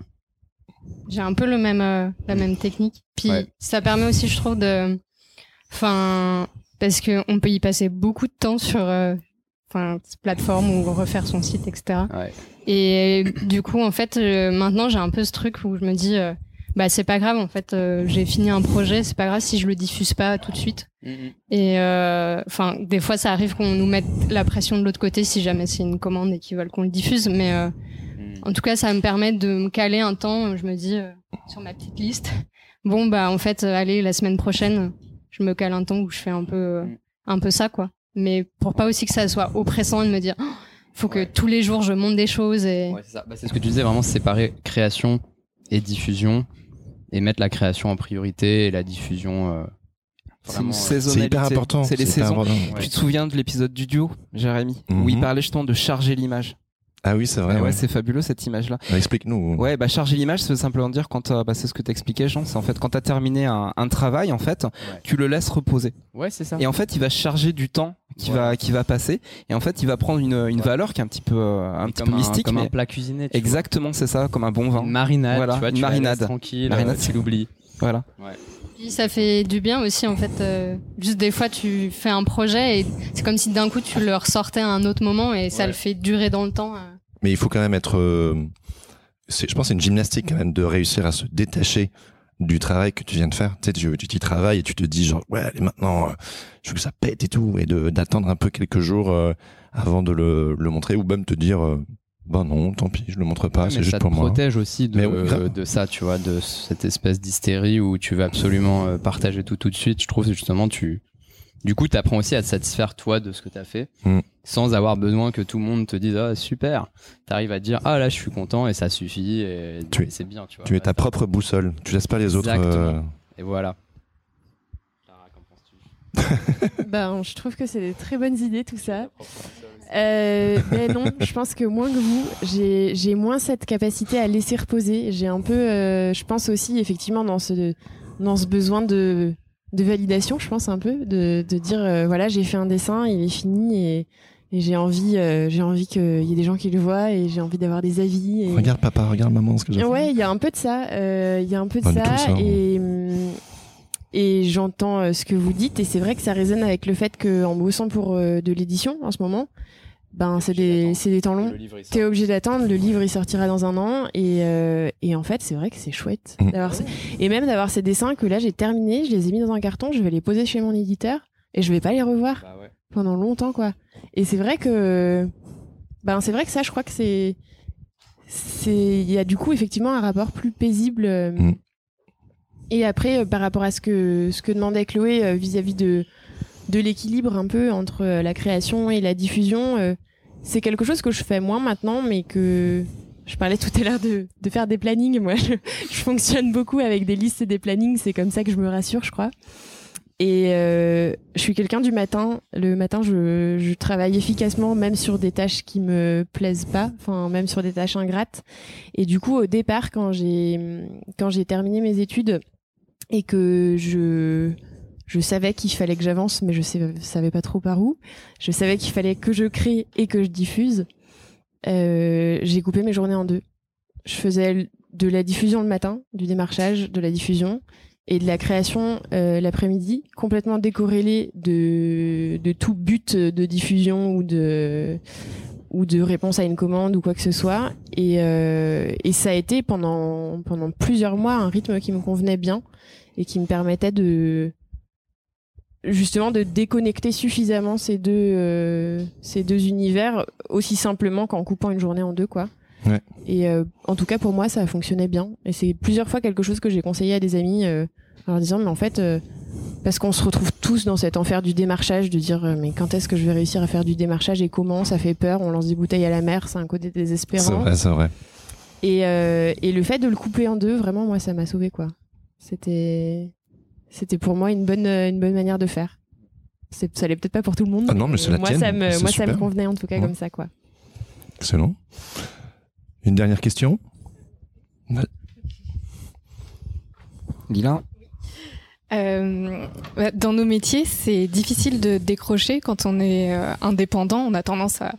J'ai un peu le même, la même technique. Puis Ouais. ça permet aussi, je trouve, de. Enfin, parce qu'on peut y passer beaucoup de temps sur enfin, plateforme ou refaire son site, etc. Ouais. Et du coup, en fait, euh, maintenant, j'ai un peu ce truc où je me dis, euh, bah, c'est pas grave, en fait, euh, j'ai fini un projet, c'est pas grave si je le diffuse pas tout de suite. Et euh, enfin, des fois, ça arrive qu'on nous mette la pression de l'autre côté si jamais c'est une commande et qu'ils veulent qu'on le diffuse. Mais euh, en tout cas, ça me permet de me caler un temps. Je me dis euh, sur ma petite liste, bon bah en fait, euh, allez, la semaine prochaine, je me cale un temps où je fais un peu, euh, un peu ça quoi. Mais pour pas aussi que ça soit oppressant et de me dire, Oh, faut que tous les jours je monte des choses et Ouais, c'est ça. Bah, c'est ce que tu disais, vraiment séparer création et diffusion et mettre la création en priorité et la diffusion. euh, C'est euh. C'est les c'est hyper saisons. important. Tu te souviens de l'épisode du duo, Jérémy, où Mhm. il parlait justement de charger l'image? Ah oui, c'est vrai. Ouais, ouais. c'est fabuleux cette image-là. Bah, Explique-nous. Ouais, bah charger l'image, ça veut simplement dire quand euh, bah, c'est ce que t'expliquais, Jean, c'est en fait quand t'as terminé un, un travail, en fait, tu le laisses reposer. Ouais, c'est ça. Et en fait, il va charger du temps qui Ouais. va qui va passer, et en fait, il va prendre une, une valeur qui est un petit peu un petit comme peu un- mystique, comme un mais plat cuisiné, tu Exactement, c'est ça, comme un bon vin. Une marinade, Voilà, tu vois, tu marinade tranquille, Marinade, euh, tu l'oublies. Voilà. Puis ça fait du bien aussi en fait. euh, juste des fois tu fais un projet et c'est comme si d'un coup tu le ressortais à un autre moment et ça Ouais. le fait durer dans le temps. euh. Mais il faut quand même être. euh, c'est- je pense que c'est une gymnastique quand même de réussir à se détacher du travail que tu viens de faire. Tu sais, tu travailles et tu te dis genre ouais allez maintenant euh, je veux que ça pète et tout et de d'attendre un peu quelques jours euh, avant de le, le montrer ou même te dire euh, ben non tant pis je le montre pas Ouais, c'est juste ça pour te moi. protège aussi de, ça, tu vois, de cette espèce d'hystérie où tu veux absolument euh, partager tout tout de suite. Je trouve que justement, tu, du coup, tu apprends aussi à te satisfaire toi de ce que tu as fait, Mm. sans avoir besoin que tout le monde te dise ah super. T'arrives à te dire ah là je suis content et ça suffit et, Tu et c'est bien, tu vois. Tu es ta propre boussole. Tu laisses pas les autres. Exactement. euh, Et voilà. Ben, je trouve que c'est des très bonnes idées tout ça. Euh, ben non, je pense que moins que vous, j'ai moins cette capacité à laisser reposer. J'ai un peu, euh, je pense aussi effectivement dans ce dans ce besoin de de validation, je pense un peu de, de dire euh, voilà j'ai fait un dessin, il est fini et, et j'ai envie euh, j'ai envie qu'il y ait des gens qui le voient et j'ai envie d'avoir des avis. Et... Regarde papa, regarde maman ce que j'ai fait. Ouais, il y a un peu de ça. euh, Il y a un peu de ça. hein. et hum, et j'entends euh, ce que vous dites. Et c'est vrai que ça résonne avec le fait qu'en bossant pour euh, de l'édition en ce moment, ben c'est des, c'est des temps longs. T'es obligé d'attendre. Le livre il sortira dans un an. Et, euh, et en fait, c'est vrai que c'est chouette. Mm. d'avoir ce- Et même d'avoir ces dessins que là j'ai terminés, je les ai mis dans un carton, je vais les poser chez mon éditeur et je vais pas les revoir Bah pendant longtemps quoi. Et c'est vrai que ben c'est vrai que ça je crois que c'est c'est il y a du coup effectivement un rapport plus paisible euh, Mm. Et après euh, par rapport à ce que ce que demandait Chloé euh, vis-à-vis de de l'équilibre un peu entre euh, la création et la diffusion c'est quelque chose que je fais moins maintenant mais que je parlais tout à l'heure de, de faire des plannings moi je, je fonctionne beaucoup avec des listes et des plannings c'est comme ça que je me rassure je crois et euh, je suis quelqu'un du matin. Le matin, je, je travaille efficacement, même sur des tâches qui me plaisent pas, enfin même sur des tâches ingrates. Et du coup, au départ, quand j'ai quand j'ai terminé mes études et que je je savais qu'il fallait que j'avance, mais je sais- savais pas trop par où. Je savais qu'il fallait que je crée et que je diffuse. Euh, j'ai coupé mes journées en deux. Je faisais de la diffusion le matin, du démarchage, de la diffusion et de la création euh, l'après-midi, complètement décorrélé de, de tout but de diffusion ou de ou de réponse à une commande ou quoi que ce soit. Et, euh, et ça a été pendant, pendant plusieurs mois un rythme qui me convenait bien et qui me permettait de justement de déconnecter suffisamment ces deux, euh, ces deux univers aussi simplement qu'en coupant une journée en deux. quoi. Ouais. Et euh, en tout cas pour moi ça fonctionnait bien. Et c'est plusieurs fois quelque chose que j'ai conseillé à des amis euh, en leur disant mais en fait... parce qu'on se retrouve tous dans cet enfer du démarchage, de dire euh, mais quand est-ce que je vais réussir à faire du démarchage et comment Ça fait peur, on lance des bouteilles à la mer, c'est un côté C'est désespérant. vrai, c'est vrai. Et, euh, et le fait de le couper en deux, vraiment, moi, ça m'a sauvé quoi. C'était, c'était pour moi une bonne, euh, une bonne manière de faire. C'est, ça l'est peut-être pas pour tout le monde. Ah non, mais c'est la moi, tienne, ça me, c'est moi, ça me convenait en tout cas Ouais. comme ça quoi. Excellent. Une dernière question? Lila Euh, dans nos métiers, c'est difficile de décrocher quand on est euh, indépendant. On a tendance à,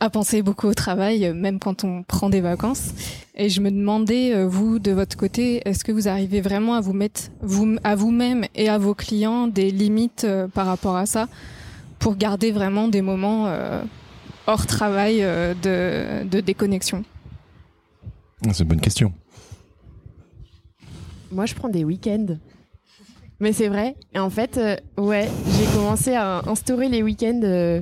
à penser beaucoup au travail, euh, même quand on prend des vacances. Et je me demandais, vous, de votre côté, est-ce que vous arrivez vraiment à vous mettre vous, à vous-même et à vos clients des limites par rapport à ça pour garder vraiment des moments euh, hors travail euh, de, de déconnexion? Ah, C'est une bonne question. Moi, je prends des week-ends. Mais c'est vrai. Et en fait, euh, ouais, j'ai commencé à instaurer les week-ends. euh,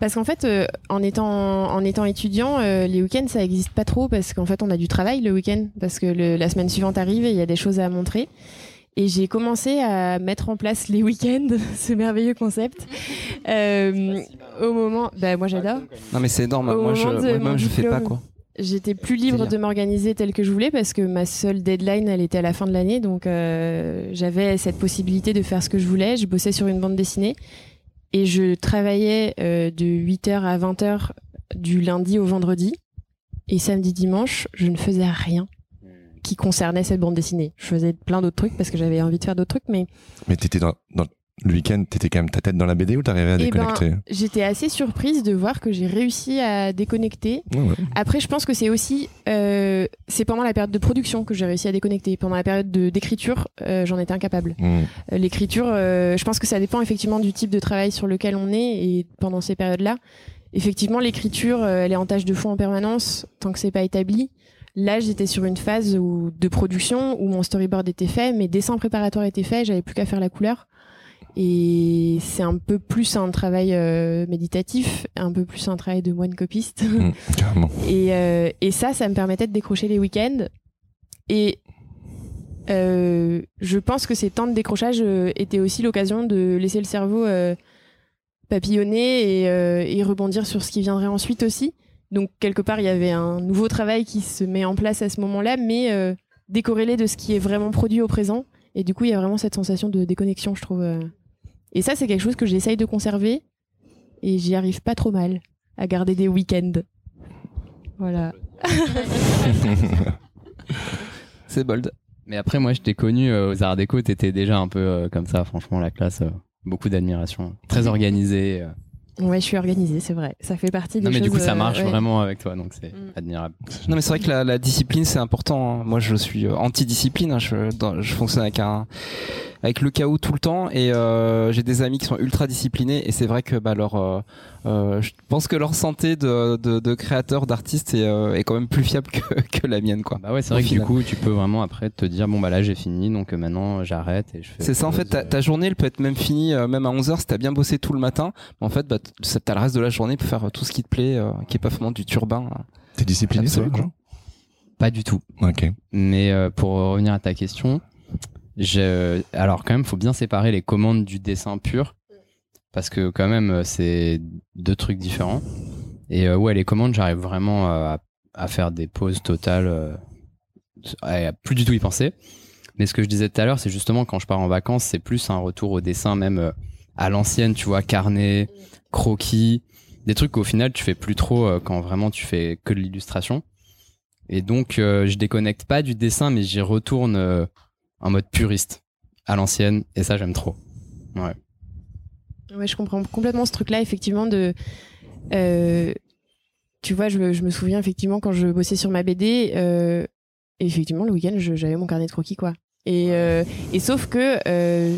parce qu'en fait, euh, en, étant, en étant étudiant, euh, les week-ends, ça n'existe pas trop parce qu'en fait, on a du travail le week-end parce que le- la semaine suivante arrive et il y a des choses à montrer. Et j'ai commencé à mettre en place les week-ends, ce merveilleux concept. Euh, au moment, bah moi j'adore. Non, mais c'est énorme. Au Moi, je, moi-même, je fais pas quoi. J'étais plus libre de m'organiser tel que je voulais parce que ma seule deadline, elle était à la fin de l'année. Donc euh, j'avais cette possibilité de faire ce que je voulais. Je bossais sur une bande dessinée et je travaillais euh, de 8h à 20h du lundi au vendredi. Et samedi, dimanche, je ne faisais rien qui concernait cette bande dessinée. Je faisais plein d'autres trucs parce que j'avais envie de faire d'autres trucs, mais Mais t'étais dans, dans le week-end, t'étais quand même ta tête dans la BD ou t'arrivais à Eh ben, déconnecter j'étais assez surprise de voir que j'ai réussi à déconnecter. Ouais. Après, je pense que c'est aussi, euh, c'est pendant la période de production que j'ai réussi à déconnecter. Pendant la période de- d'écriture, euh, j'en étais incapable. Mm. Euh, L'écriture, euh, je pense que ça dépend effectivement du type de travail sur lequel on est et pendant ces périodes-là. Effectivement, l'écriture, elle est en tâche de fond en permanence tant que c'est pas établi. Là, j'étais sur une phase où, de production où mon storyboard était fait, mes dessins préparatoires étaient faits, j'avais plus qu'à faire la couleur. Et c'est un peu plus un travail euh, méditatif, un peu plus un travail de moine copiste. Mm, carrément. Et, euh, et ça, ça me permettait de décrocher les week-ends. Et euh, je pense que ces temps de décrochage étaient aussi l'occasion de laisser le cerveau papillonner et, et rebondir sur ce qui viendrait ensuite aussi. Donc quelque part, il y avait un nouveau travail qui se met en place à ce moment-là, mais décorrélé de ce qui est vraiment produit au présent. Et du coup, il y a vraiment cette sensation de déconnexion, je trouve. Et ça, c'est quelque chose que j'essaye de conserver. Et j'y arrive pas trop mal à garder des week-ends. Voilà. C'est bold. Mais après, moi, je t'ai connu euh, aux Arts Déco, t'étais déjà un peu euh, comme ça, franchement, la classe, euh, beaucoup d'admiration. Très organisée. euh. Ouais, je suis organisée, c'est vrai. Ça fait partie des Non, mais du coup, ça euh, marche ouais. vraiment avec toi, donc c'est Mm. admirable. Non, mais c'est vrai que la, la discipline, c'est important. hein. Moi, je suis anti-discipline. hein. Je, je fonctionne avec un avec le chaos tout le temps et euh, j'ai des amis qui sont ultra disciplinés et c'est vrai que bah leur euh, euh, je pense que leur santé de, de, de créateur d'artiste est, euh, est quand même plus fiable que, que la mienne quoi. Bah ouais, c'est vrai que du coup, tu peux vraiment après te dire, bon, bah là, j'ai fini, donc euh, maintenant, j'arrête et je fais. C'est ça en fait, ta, ta journée elle peut être même finie euh, même à 11h si t'as bien bossé tout le matin. En fait, bah, t'as le reste de la journée pour faire tout ce qui te plaît, euh, qui est pas vraiment du turbin. euh. T'es discipliné, toi, Absolument. Jean Pas du tout. Ok. Mais euh, pour revenir à ta question, alors quand même, faut bien séparer les commandes du dessin pur, parce que quand même, euh, c'est deux trucs différents. Et euh, ouais, les commandes, j'arrive vraiment euh, à, faire des pauses totales, à plus du tout y penser. Mais ce que je disais tout à l'heure, c'est justement quand je pars en vacances, c'est plus un retour au dessin, même à l'ancienne, tu vois, carnet, croquis, des trucs qu'au final tu fais plus trop quand vraiment tu fais que de l'illustration. Et donc, je déconnecte pas du dessin, mais j'y retourne en mode puriste, à l'ancienne, et ça, j'aime trop. Ouais. Ouais, je comprends complètement ce truc-là, effectivement, de. euh, tu vois, je, me- je me souviens effectivement quand je bossais sur ma BD, euh, effectivement, le week-end, j'avais mon carnet de croquis, quoi. Et, euh, et sauf que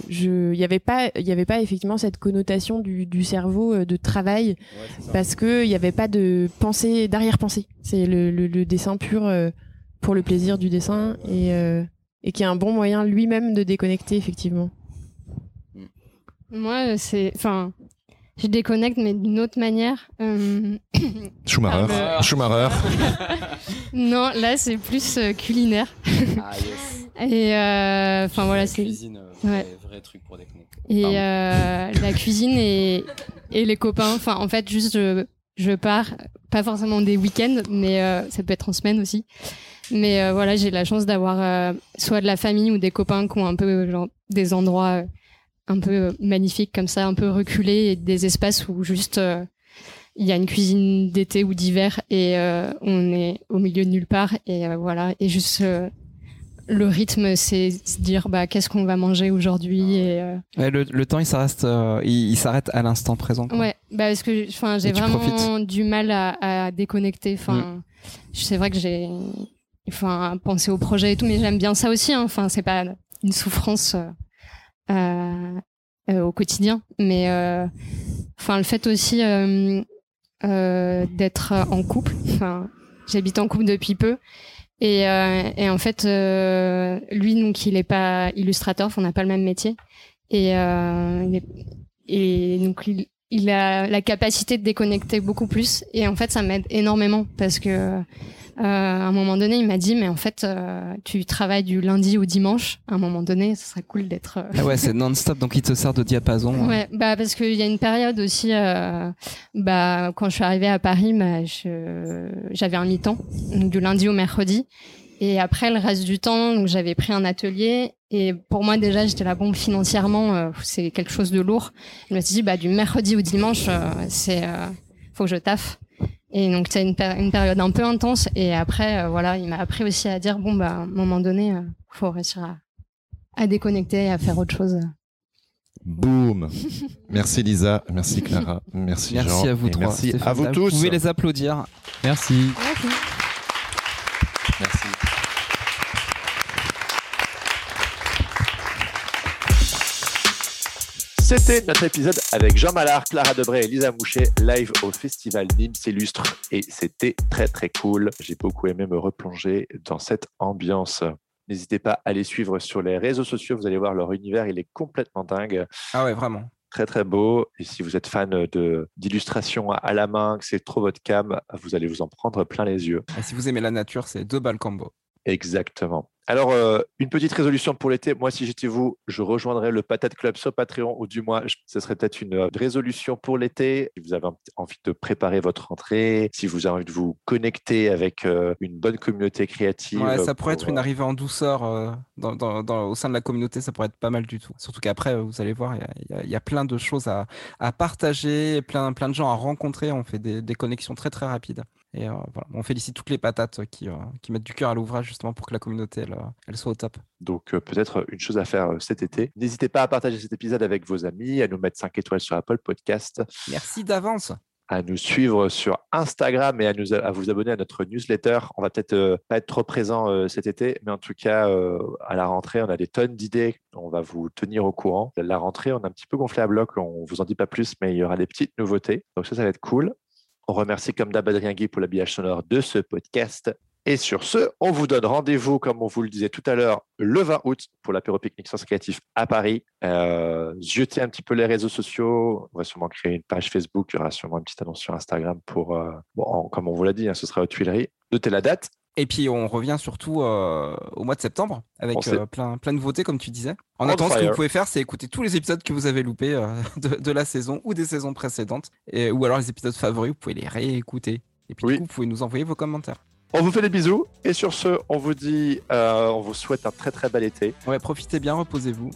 je, il y avait pas, il y avait pas effectivement cette connotation du, du cerveau de travail parce que il y avait pas de pensée, d'arrière-pensée. C'est le, le, le dessin pur pour le plaisir du dessin et et qui est un bon moyen lui-même de déconnecter effectivement. Moi, c'est. Enfin, je déconnecte, mais d'une autre manière. Euh, Schumacher. par le- Schumacher. non, là, c'est plus euh, culinaire. Et euh, enfin voilà, c'est. cuisine, Ouais. vrai, truc pour déconnecter. Et euh, la cuisine et, et les copains. Enfin, en fait, juste je, je pars, pas forcément des week-ends, mais euh, ça peut être en semaine aussi. Mais euh, voilà, j'ai la chance d'avoir euh, soit de la famille ou des copains qui ont un peu genre, des endroits euh, un peu magnifiques comme ça, un peu reculés et des espaces où juste euh, il y a une cuisine d'été ou d'hiver et euh, on est au milieu de nulle part et euh, voilà et juste euh, le rythme c'est se dire bah qu'est-ce qu'on va manger aujourd'hui et euh, Ouais, le, le temps, il s'arrête, euh, il, il s'arrête à l'instant présent. quoi. Ouais, bah parce que enfin j'ai vraiment du mal à, à déconnecter. Enfin, c'est vrai que j'ai enfin penser au projet et tout, mais j'aime bien ça aussi. hein. Enfin, c'est pas une souffrance euh, euh, au quotidien, mais euh, enfin le fait aussi euh, euh, d'être en couple. Enfin, j'habite en couple depuis peu. Et, euh, et en fait, lui, donc, il est pas illustrateur, on n'a pas le même métier. Et, il est- et donc, il, il a la capacité de déconnecter beaucoup plus. Et en fait, ça m'aide énormément parce que à un moment donné, il m'a dit, mais en fait, euh, tu travailles du lundi au dimanche. À un moment donné, ce serait cool d'être. euh, Ah ouais, c'est non-stop, donc il te sert de diapason. Ouais, bah parce qu'il y a une période aussi, euh, bah quand je suis arrivée à Paris, bah, je- j'avais un mi-temps, donc du lundi au mercredi, et après le reste du temps, donc j'avais pris un atelier, et pour moi déjà j'étais là bon financièrement, euh, c'est quelque chose de lourd. Je me suis dit bah du mercredi au dimanche, euh, c'est euh, faut que je taffe. Et donc c'est une, une période un peu intense, et après euh, voilà, il m'a appris aussi à dire bon bah à un moment donné, euh, faut réussir à, à déconnecter et à faire autre chose. Boum. Merci Lisa, merci Clara, merci, Merci Jean, à vous et trois. Merci à vous tous. Vous pouvez les applaudir. Merci. Merci. C'était notre épisode avec Jean Mallard, Clara Debray et Lisa Mouchet, live au festival Nîmes s'illustre. Et c'était très très cool. J'ai beaucoup aimé me replonger dans cette ambiance. N'hésitez pas à les suivre sur les réseaux sociaux. Vous allez voir leur univers, il est complètement dingue. Ah ouais, vraiment. Très très beau. Et si vous êtes fan de d'illustration à la main, que c'est trop votre cam, vous allez vous en prendre plein les yeux. Et si vous aimez la nature, c'est deux balles combo. Exactement. Alors, euh, une petite résolution pour l'été. Moi, si j'étais vous, je rejoindrais le Patate Club sur Patreon, ou du moins, je- ce serait peut-être une euh, résolution pour l'été. Si vous avez envie de préparer votre rentrée, si vous avez envie de vous connecter avec euh, une bonne communauté créative. Ouais, ça pourrait pour, être une arrivée en douceur dans, dans- dans- au sein de la communauté, ça pourrait être pas mal du tout. Surtout qu'après, vous allez voir, il y a- y, y plein de choses à, à partager, plein, plein de gens à rencontrer. On fait des, des connexions très très rapides. Et euh, voilà, on félicite toutes les patates qui, euh, qui mettent du cœur à l'ouvrage justement pour que la communauté elle, euh, elle soit au top. Donc, peut-être une chose à faire cet été. N'hésitez pas à partager cet épisode avec vos amis, à nous mettre 5 étoiles sur Apple Podcast, Merci d'avance. à nous suivre sur Instagram et à, nous, à vous abonner à notre newsletter. On va peut-être euh, pas être trop présent euh, cet été, mais en tout cas, euh, à la rentrée, on a des tonnes d'idées. On va vous tenir au courant. La rentrée, on a un petit peu gonflé à bloc. On vous en dit pas plus, mais il y aura des petites nouveautés. Donc ça, ça va être cool. On remercie comme d'hab Adrien Guy pour l'habillage sonore de ce podcast. Et sur ce, on vous donne rendez-vous, comme on vous le disait tout à l'heure, le 20 août pour l'apéro pique-nique Créatif à Paris. Euh, jetez un petit peu les réseaux sociaux. On va sûrement créer une page Facebook. Il y aura sûrement une petite annonce sur Instagram pour, euh, comme on vous l'a dit, hein, ce sera aux Tuileries. Notez la date. Et puis on revient surtout euh, au mois de septembre avec euh, plein, plein de nouveautés comme tu disais. En attendant, ce que vous pouvez faire, c'est écouter tous les épisodes que vous avez loupés euh, de, de la saison ou des saisons précédentes, et, ou alors les épisodes favoris, vous pouvez les réécouter. Et puis Oui. du coup, vous pouvez nous envoyer vos commentaires. On vous fait des bisous. Et sur ce, on vous dit, on vous souhaite un très très bel été. Ouais, profitez bien, reposez-vous.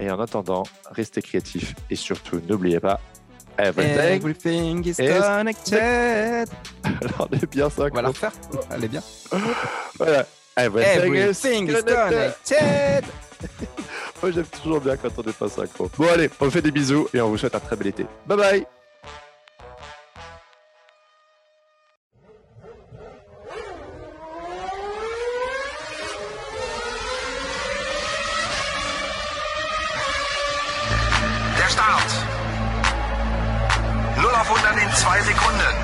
Et en attendant, restez créatifs. Et surtout, n'oubliez pas, everything. Everything is is connected. Alors, on est bien ça. On va la refaire. Elle est bien. voilà. Eh, Everything, is connected. Moi, j'aime toujours bien quand on n'est pas synchro. Bon, allez, on fait des bisous et on vous souhaite un très bel été. Bye bye. Der Start. Null auf 100 in zwei Sekunden.